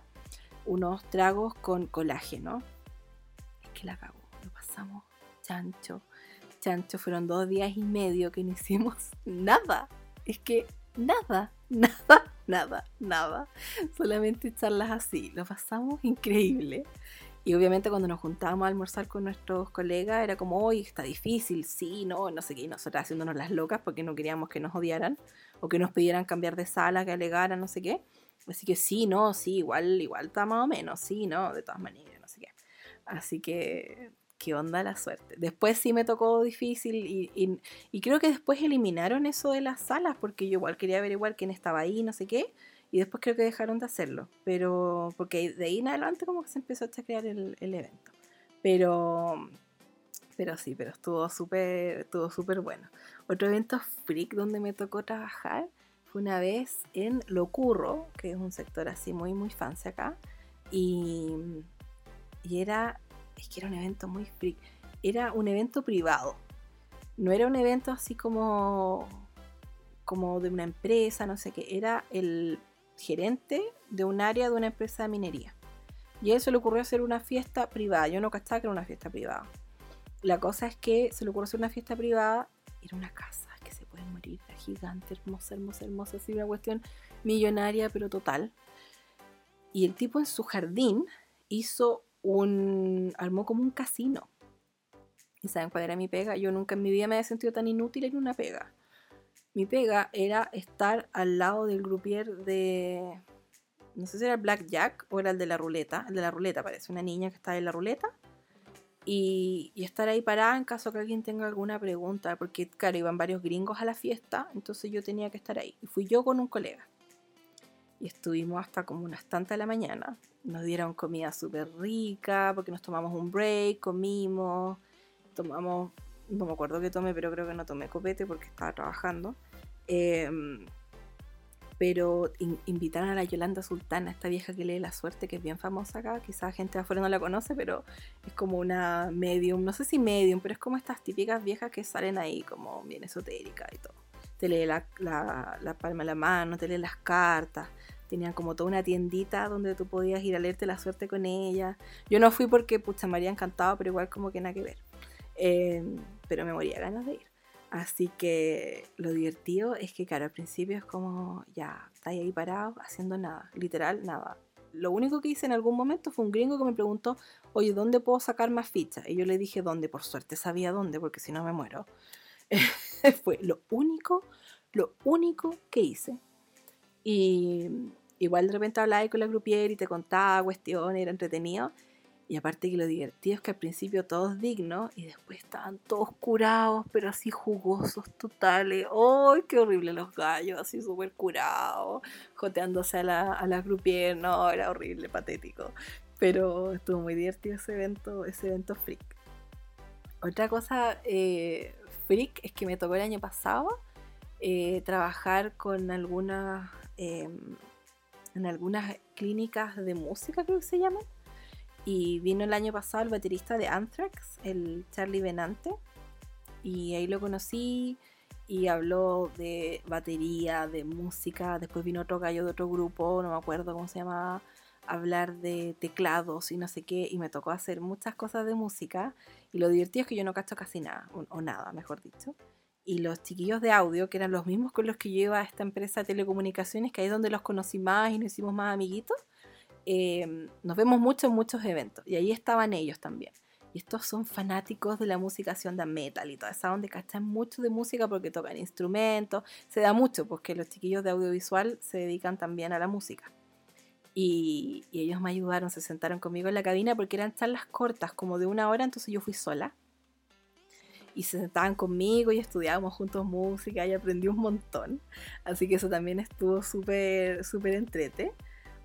unos tragos con colágeno. Es que la cagó, lo pasamos chancho. Chancho, fueron dos días y medio que no hicimos nada. Es que nada, nada, nada, nada. Solamente charlas así. Lo pasamos increíble. Y obviamente cuando nos juntábamos a almorzar con nuestros colegas era como, hoy está difícil, sí, no, no sé qué, y nosotras haciéndonos las locas porque no queríamos que nos odiaran o que nos pidieran cambiar de sala, que alegaran, no sé qué. Así que sí, no, sí, igual, igual está más o menos, sí, no, de todas maneras, no sé qué. Así que, qué onda la suerte. Después sí me tocó difícil y, y creo que después eliminaron eso de las salas porque yo igual quería averiguar quién estaba ahí, no sé qué y después creo que dejaron de hacerlo, pero porque de ahí en adelante como que se empezó a crear el, evento. Pero, pero sí, pero estuvo súper estuvo súper bueno. Otro evento freak donde me tocó trabajar fue una vez en Locurro, que es un sector así muy, muy fancy acá. Y, y era, es que era un evento muy freak. Era un evento privado. No era un evento así como, como de una empresa, no sé qué. Era el gerente de un área de una empresa de minería. Y a él se le ocurrió hacer una fiesta privada. Yo no cachaba que era una fiesta privada. La cosa es que se le ocurrió hacer una fiesta privada. Era una casa que se puede morir. Era gigante, hermosa, hermosa, hermosa. Así una cuestión millonaria, pero total. Y el tipo en su jardín hizo un. armó como un casino. ¿Y saben cuál era mi pega? Yo nunca en mi vida me había sentido tan inútil en una pega mi pega era estar al lado del grupier de. No sé si era el Blackjack o era el de la ruleta. El de la ruleta parece, una niña que está en la ruleta. Y, y, estar ahí parada en caso que alguien tenga alguna pregunta. Porque, claro, iban varios gringos a la fiesta, entonces yo tenía que estar ahí. Y fui yo con un colega. Y estuvimos hasta como unas tantas de la mañana. Nos dieron comida súper rica porque nos tomamos un break, comimos, tomamos no me acuerdo que tomé, pero creo que no tomé copete porque estaba trabajando. Em, pero invitaron a la Yolanda Sultana, esta vieja que lee la suerte, que es bien famosa acá. Quizás gente de afuera no la conoce, pero es como una medium, no sé si medium, pero es como estas típicas viejas que salen ahí como bien esotérica y todo. Te lee la, la palma de la mano, te lee las cartas. Tenían como toda una tiendita donde tú podías ir a leerte la suerte con ella. Yo no fui porque, pucha, me había encantado, pero igual como que nada que ver. Em, pero me moría ganas de ir. Así que lo divertido es que, claro, al principio es como, ya, estáis ahí parado haciendo nada, literal, nada. Lo único que hice en algún momento fue un gringo que me preguntó, oye, ¿dónde puedo sacar más fichas? Y yo le dije, ¿dónde? Por suerte sabía dónde, porque si no me muero. fue lo único, lo único que hice. Y igual de repente hablaba con la grupier y te contaba cuestiones, era entretenido. Y aparte que lo divertido es que al principio todos dignos y después estaban todos curados, pero así jugosos totales. ¡Ay, qué horrible los gallos! Así súper curados, joteándose a la, a la grupier. No, era horrible, patético. Pero estuvo muy divertido ese evento, ese evento freak. Otra cosa eh, freak es que me tocó el año pasado eh, trabajar con algunas, em, en algunas clínicas de música, creo que se llaman y vino el año pasado el baterista de Anthrax, el Charlie Benante. Y ahí lo conocí y habló de batería, de música. Después vino otro gallo de otro grupo, no me acuerdo cómo se llamaba, hablar de teclados y no sé qué. Y me tocó hacer muchas cosas de música. Y lo divertido es que yo no cacho casi nada, o, nada, mejor dicho. Y los chiquillos de audio, que eran los mismos con los que yo iba a esta empresa de telecomunicaciones, que ahí es donde los conocí más y nos hicimos más amiguitos Em, nos vemos mucho en muchos eventos y ahí estaban ellos también. Y estos son fanáticos de la música así onda metal y toda esa donde cachan mucho de música porque tocan instrumentos. Se da mucho porque los chiquillos de audiovisual se dedican también a la música. Y, y, ellos me ayudaron, se sentaron conmigo en la cabina porque eran charlas cortas, como de una hora, entonces yo fui sola. Y se sentaban conmigo y estudiábamos juntos música y aprendí un montón. Así que eso también estuvo súper, súper entrete.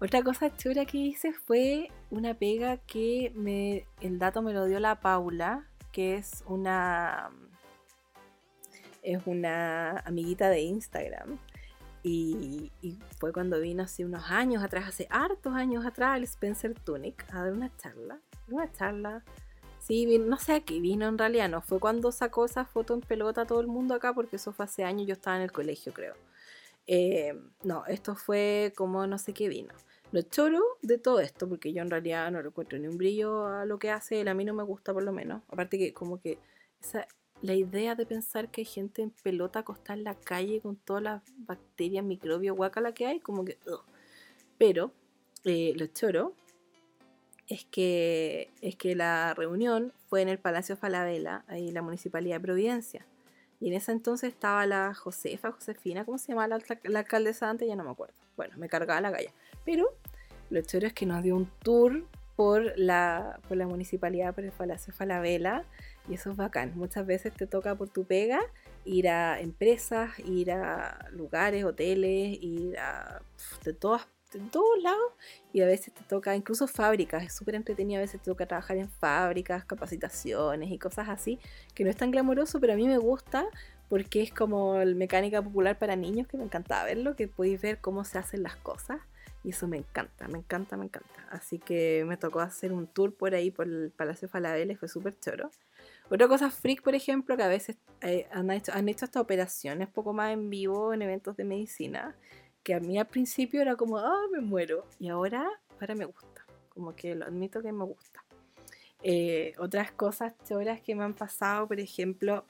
Otra cosa chura que hice fue una pega que me, el dato me lo dio la Paula, que es una, es una amiguita de Instagram. Y, fue cuando vino hace unos años atrás, hace hartos años atrás, el Spencer Tunic a dar una charla. Una charla. Sí, no sé a qué vino en realidad, no fue cuando sacó esa foto en pelota todo el mundo acá, porque eso fue hace años, yo estaba en el colegio, creo. Eh, no, esto fue como no sé qué vino. Lo choro de todo esto, porque yo en realidad no le encuentro ni un brillo a lo que hace, él a mí no me gusta por lo menos. Aparte que como que esa, la idea de pensar que hay gente en pelota acostada en la calle con todas las bacterias, microbios, guacala que hay, como que... Pero eh, lo choro es que, es que la reunión fue en el Palacio Falabella, ahí en la Municipalidad de Providencia. Y en ese entonces estaba la Josefa, Josefina, ¿cómo se llama la, la alcaldesa antes? Ya no me acuerdo. Bueno, me cargaba la calle. Pero lo chévere es que nos dio un tour por la, por la municipalidad, por el Palacio Falabella, y eso es bacán. Muchas veces te toca por tu pega ir a empresas, ir a lugares, hoteles, ir a de, todas, de todos lados, y a veces te toca incluso fábricas. Es súper entretenido, a veces te toca trabajar en fábricas, capacitaciones y cosas así, que no es tan glamoroso, pero a mí me gusta porque es como el mecánica popular para niños, que me encantaba verlo, que podéis ver cómo se hacen las cosas. Y eso me encanta, me encanta, me encanta. Así que me tocó hacer un tour por ahí, por el Palacio Falabella, fue súper choro. Otra cosa freak, por ejemplo, que a veces eh, han, hecho, han hecho estas operaciones poco más en vivo en eventos de medicina, que a mí al principio era como, ah, me muero. Y ahora, para me gusta. Como que lo admito que me gusta. Eh, otras cosas choras que me han pasado, por ejemplo,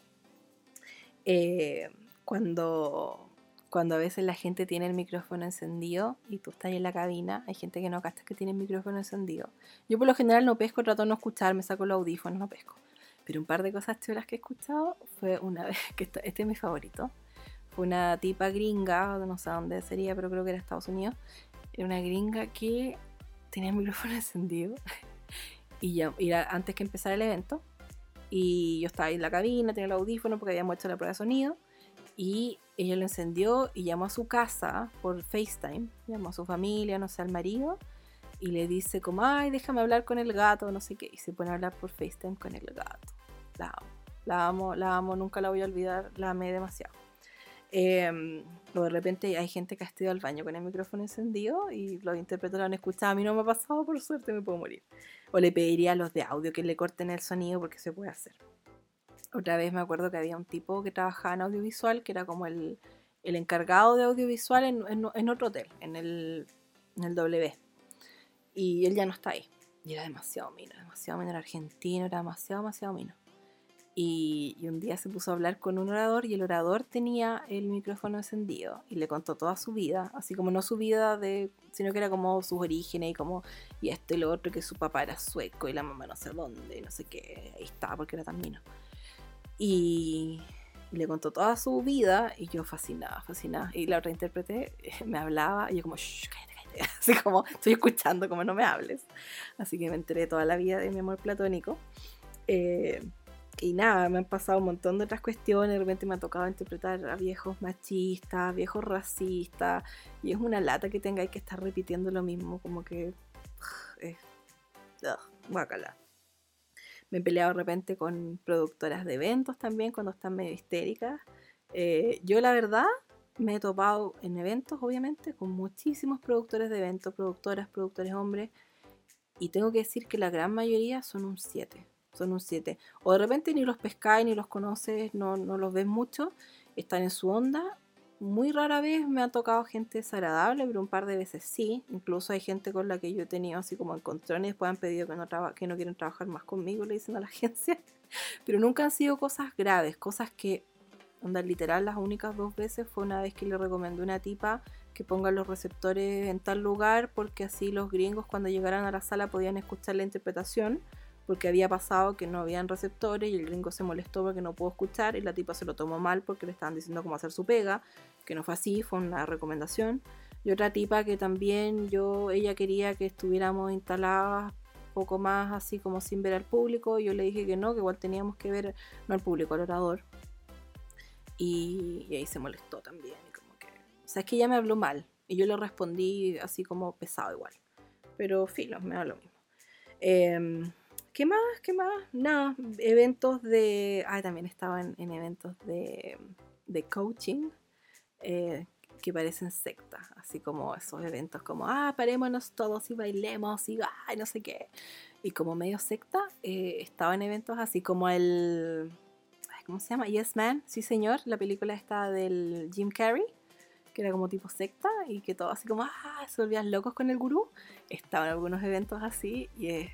eh, cuando cuando a veces la gente tiene el micrófono encendido y tú estás en la cabina, hay gente que no casta que tiene el micrófono encendido. Yo por lo general no pesco, trato de no escuchar, me saco los audífonos, no pesco. Pero un par de cosas chulas que he escuchado fue una vez, que este es mi favorito, una tipa gringa, no sé dónde sería, pero creo que era Estados Unidos, era una gringa que tenía el micrófono encendido y ya era antes que empezara el evento. Y yo estaba en la cabina, tenía el audífono porque habíamos hecho la prueba de sonido. Y ella lo encendió y llamó a su casa por FaceTime, llamó a su familia, no sé, al marido, y le dice como, ay, déjame hablar con el gato, no sé qué, y se pone a hablar por FaceTime con el gato. La amo, la amo, la amo, nunca la voy a olvidar, la amé demasiado. Eh, o de repente hay gente que ha estado al baño con el micrófono encendido y los intérpretes lo han escuchado. A mí no me ha pasado, por suerte me puedo morir. O le pediría a los de audio que le corten el sonido porque se puede hacer. Otra vez me acuerdo que había un tipo que trabajaba en audiovisual, que era como el, encargado de audiovisual en, otro hotel, en el, en el W. Y él ya no está ahí. Y era demasiado mino, demasiado mino. Era argentino, era demasiado, demasiado mino. Y, un día se puso a hablar con un orador y el orador tenía el micrófono encendido y le contó toda su vida, así como no su vida de, sino que era como sus orígenes y como, y esto y lo otro, que su papá era sueco y la mamá no sé dónde, y no sé qué, ahí estaba porque era tan mino. Y, le contó toda su vida y yo fascinada, fascinada. Y la otra intérprete me hablaba y yo como, Shh, cállate, cállate. Así como, estoy escuchando, como no me hables. Así que me enteré toda la vida de mi amor platónico. Eh, y nada, me han pasado un montón de otras cuestiones. De repente me ha tocado interpretar a viejos machistas, viejos racistas. Y es una lata que tengáis que estar repitiendo lo mismo, como que. es. guacala. Me he peleado de repente con productoras de eventos también cuando están medio histéricas. Eh, yo, la verdad, me he topado en eventos, obviamente, con muchísimos productores de eventos, productoras, productores hombres. Y tengo que decir que la gran mayoría son un 7 son un 7. O de repente ni los pescáis ni los conoces, no, no los ves mucho, están en su onda. Muy rara vez me ha tocado gente desagradable, pero un par de veces sí. Incluso hay gente con la que yo he tenido así como encontrones y después han pedido que no, que no quieren trabajar más conmigo, le dicen a la agencia. Pero nunca han sido cosas graves, cosas que, onda literal, las únicas dos veces fue una vez que le recomendé una tipa que ponga los receptores en tal lugar porque así los gringos cuando llegaran a la sala podían escuchar la interpretación porque había pasado que no habían receptores y el gringo se molestó porque no pudo escuchar y la tipa se lo tomó mal porque le estaban diciendo cómo hacer su pega, que no fue así, fue una recomendación. Y otra tipa que también yo, ella quería que estuviéramos instaladas poco más así como sin ver al público, y yo le dije que no, que igual teníamos que ver, no al público, al orador. Y, y ahí se molestó también, y como que, o sea, es que ella me habló mal, y yo le respondí así como pesado igual. Pero filo, me da lo mismo. Eh, ¿Qué más? ¿Qué más? No, eventos de... Ah, también estaba en, eventos de, coaching eh, que parecen sectas, así como esos eventos como, ah, parémonos todos y bailemos y ay, no sé qué. Y como medio secta, eh, en eventos así como el... ¿Cómo se llama? Yes Man, sí señor, la película está del Jim Carrey que era como tipo secta y que todo así como, ah, se volvían locos con el gurú. Estaban algunos eventos así y es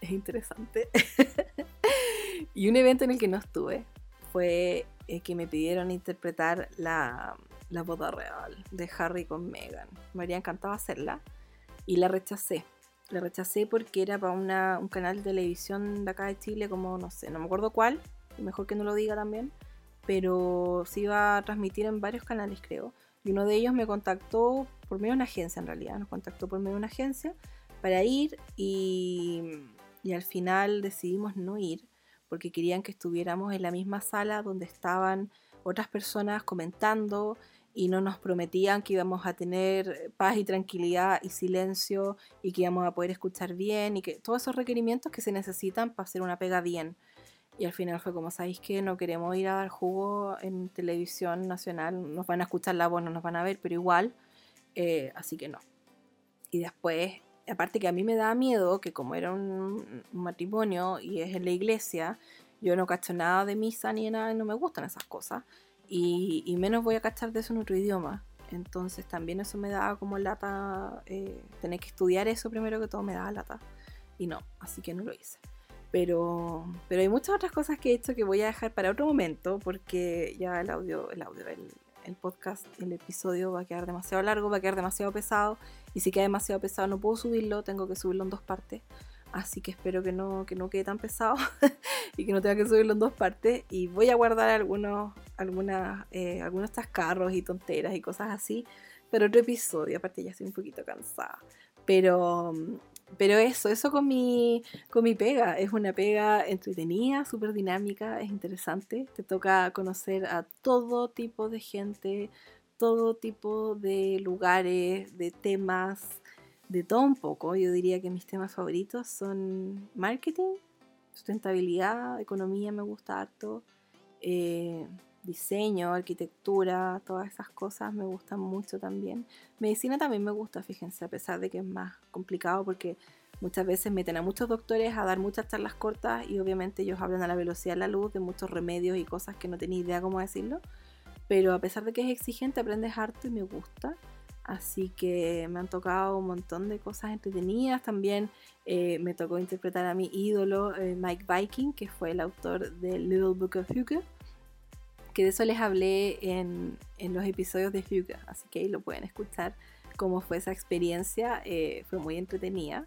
es interesante. y un evento en el que no estuve fue eh, que me pidieron interpretar la, la boda real de Harry con Meghan. Me habría encantado hacerla y la rechacé. La rechacé porque era para una, un canal de televisión de acá de Chile, como no sé, no me acuerdo cuál, mejor que no lo diga también, pero se iba a transmitir en varios canales, creo. Y uno de ellos me contactó por medio de una agencia, en realidad, nos contactó por medio de una agencia para ir y y al final decidimos no ir porque querían que estuviéramos en la misma sala donde estaban otras personas comentando y no nos prometían que íbamos a tener paz y tranquilidad y silencio y que íbamos a poder escuchar bien y que todos esos requerimientos que se necesitan para hacer una pega bien. Y al final fue como, ¿sabéis que no queremos ir a dar jugo en televisión nacional? Nos van a escuchar la voz, no nos van a ver, pero igual. Eh, así que no. Y después aparte que a mí me da miedo que como era un, matrimonio y es en la iglesia, yo no cacho nada de misa ni nada, no me gustan esas cosas. Y, menos voy a cachar de eso en otro idioma. Entonces también eso me da como lata, eh, tener que estudiar eso primero que todo me da lata. Y no, así que no lo hice. Pero, pero hay muchas otras cosas que he hecho que voy a dejar para otro momento porque ya el audio, el audio, el, el podcast, el episodio va a quedar demasiado largo, va a quedar demasiado pesado. Y si queda demasiado pesado no puedo subirlo, tengo que subirlo en dos partes. Así que espero que no, que no quede tan pesado y que no tenga que subirlo en dos partes. Y voy a guardar algunos, algunas, eh, algunos tascarros y tonteras y cosas así para otro episodio. Aparte ya estoy un poquito cansada. Pero, pero eso, eso con mi, con mi pega. Es una pega entretenida, súper dinámica, es interesante. Te toca conocer a todo tipo de gente, todo tipo de lugares, de temas, de todo un poco. Yo diría que mis temas favoritos son marketing, sustentabilidad, economía me gusta harto. Eh, diseño, arquitectura, todas esas cosas me gustan mucho también. Medicina también me gusta, fíjense, a pesar de que es más complicado porque muchas veces meten a muchos doctores a dar muchas charlas cortas y obviamente ellos hablan a la velocidad de la luz de muchos remedios y cosas que no tenía idea cómo decirlo. Pero a pesar de que es exigente, aprendes harto y me gusta. Así que me han tocado un montón de cosas entretenidas. También eh, me tocó interpretar a mi ídolo eh, Mike Viking, que fue el autor de Little Book of Hugo. Que de eso les hablé en, los episodios de Hugo. Así que ahí lo pueden escuchar cómo fue esa experiencia. Eh, fue muy entretenida.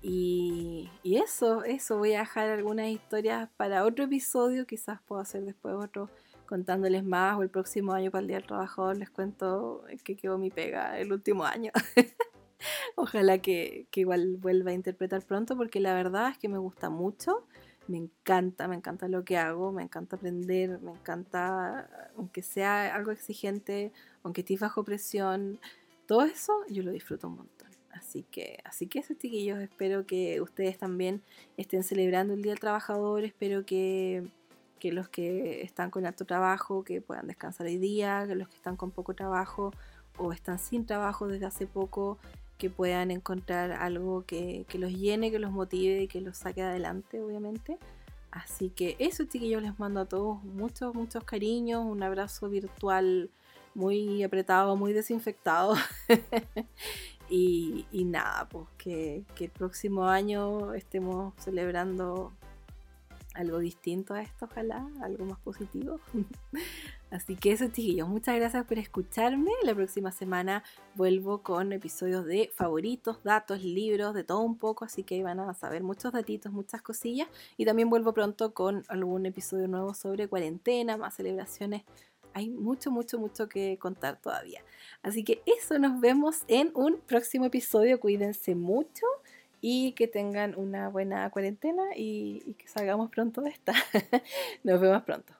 Y, y, eso, eso. Voy a dejar algunas historias para otro episodio. Quizás puedo hacer después otro contándoles más o el próximo año para el Día del Trabajador les cuento que quedó mi pega el último año. Ojalá que, que, igual vuelva a interpretar pronto porque la verdad es que me gusta mucho, me encanta, me encanta lo que hago, me encanta aprender, me encanta, aunque sea algo exigente, aunque esté bajo presión, todo eso yo lo disfruto un montón. Así que, así que eso chiquillos, espero que ustedes también estén celebrando el Día del Trabajador, espero que que los que están con alto trabajo, que puedan descansar hoy día, que los que están con poco trabajo o están sin trabajo desde hace poco, que puedan encontrar algo que, los llene, que los motive y que los saque adelante, obviamente. Así que eso, chiquillos, les mando a todos muchos, muchos cariños, un abrazo virtual muy apretado, muy desinfectado. y, nada, pues que, que el próximo año estemos celebrando algo distinto a esto, ojalá, algo más positivo. Así que eso, chiquillos, muchas gracias por escucharme. La próxima semana vuelvo con episodios de favoritos, datos, libros, de todo un poco, así que van a saber muchos datitos, muchas cosillas. Y también vuelvo pronto con algún episodio nuevo sobre cuarentena, más celebraciones. Hay mucho, mucho, mucho que contar todavía. Así que eso, nos vemos en un próximo episodio. Cuídense mucho y que tengan una buena cuarentena y, y que salgamos pronto de esta. Nos vemos pronto.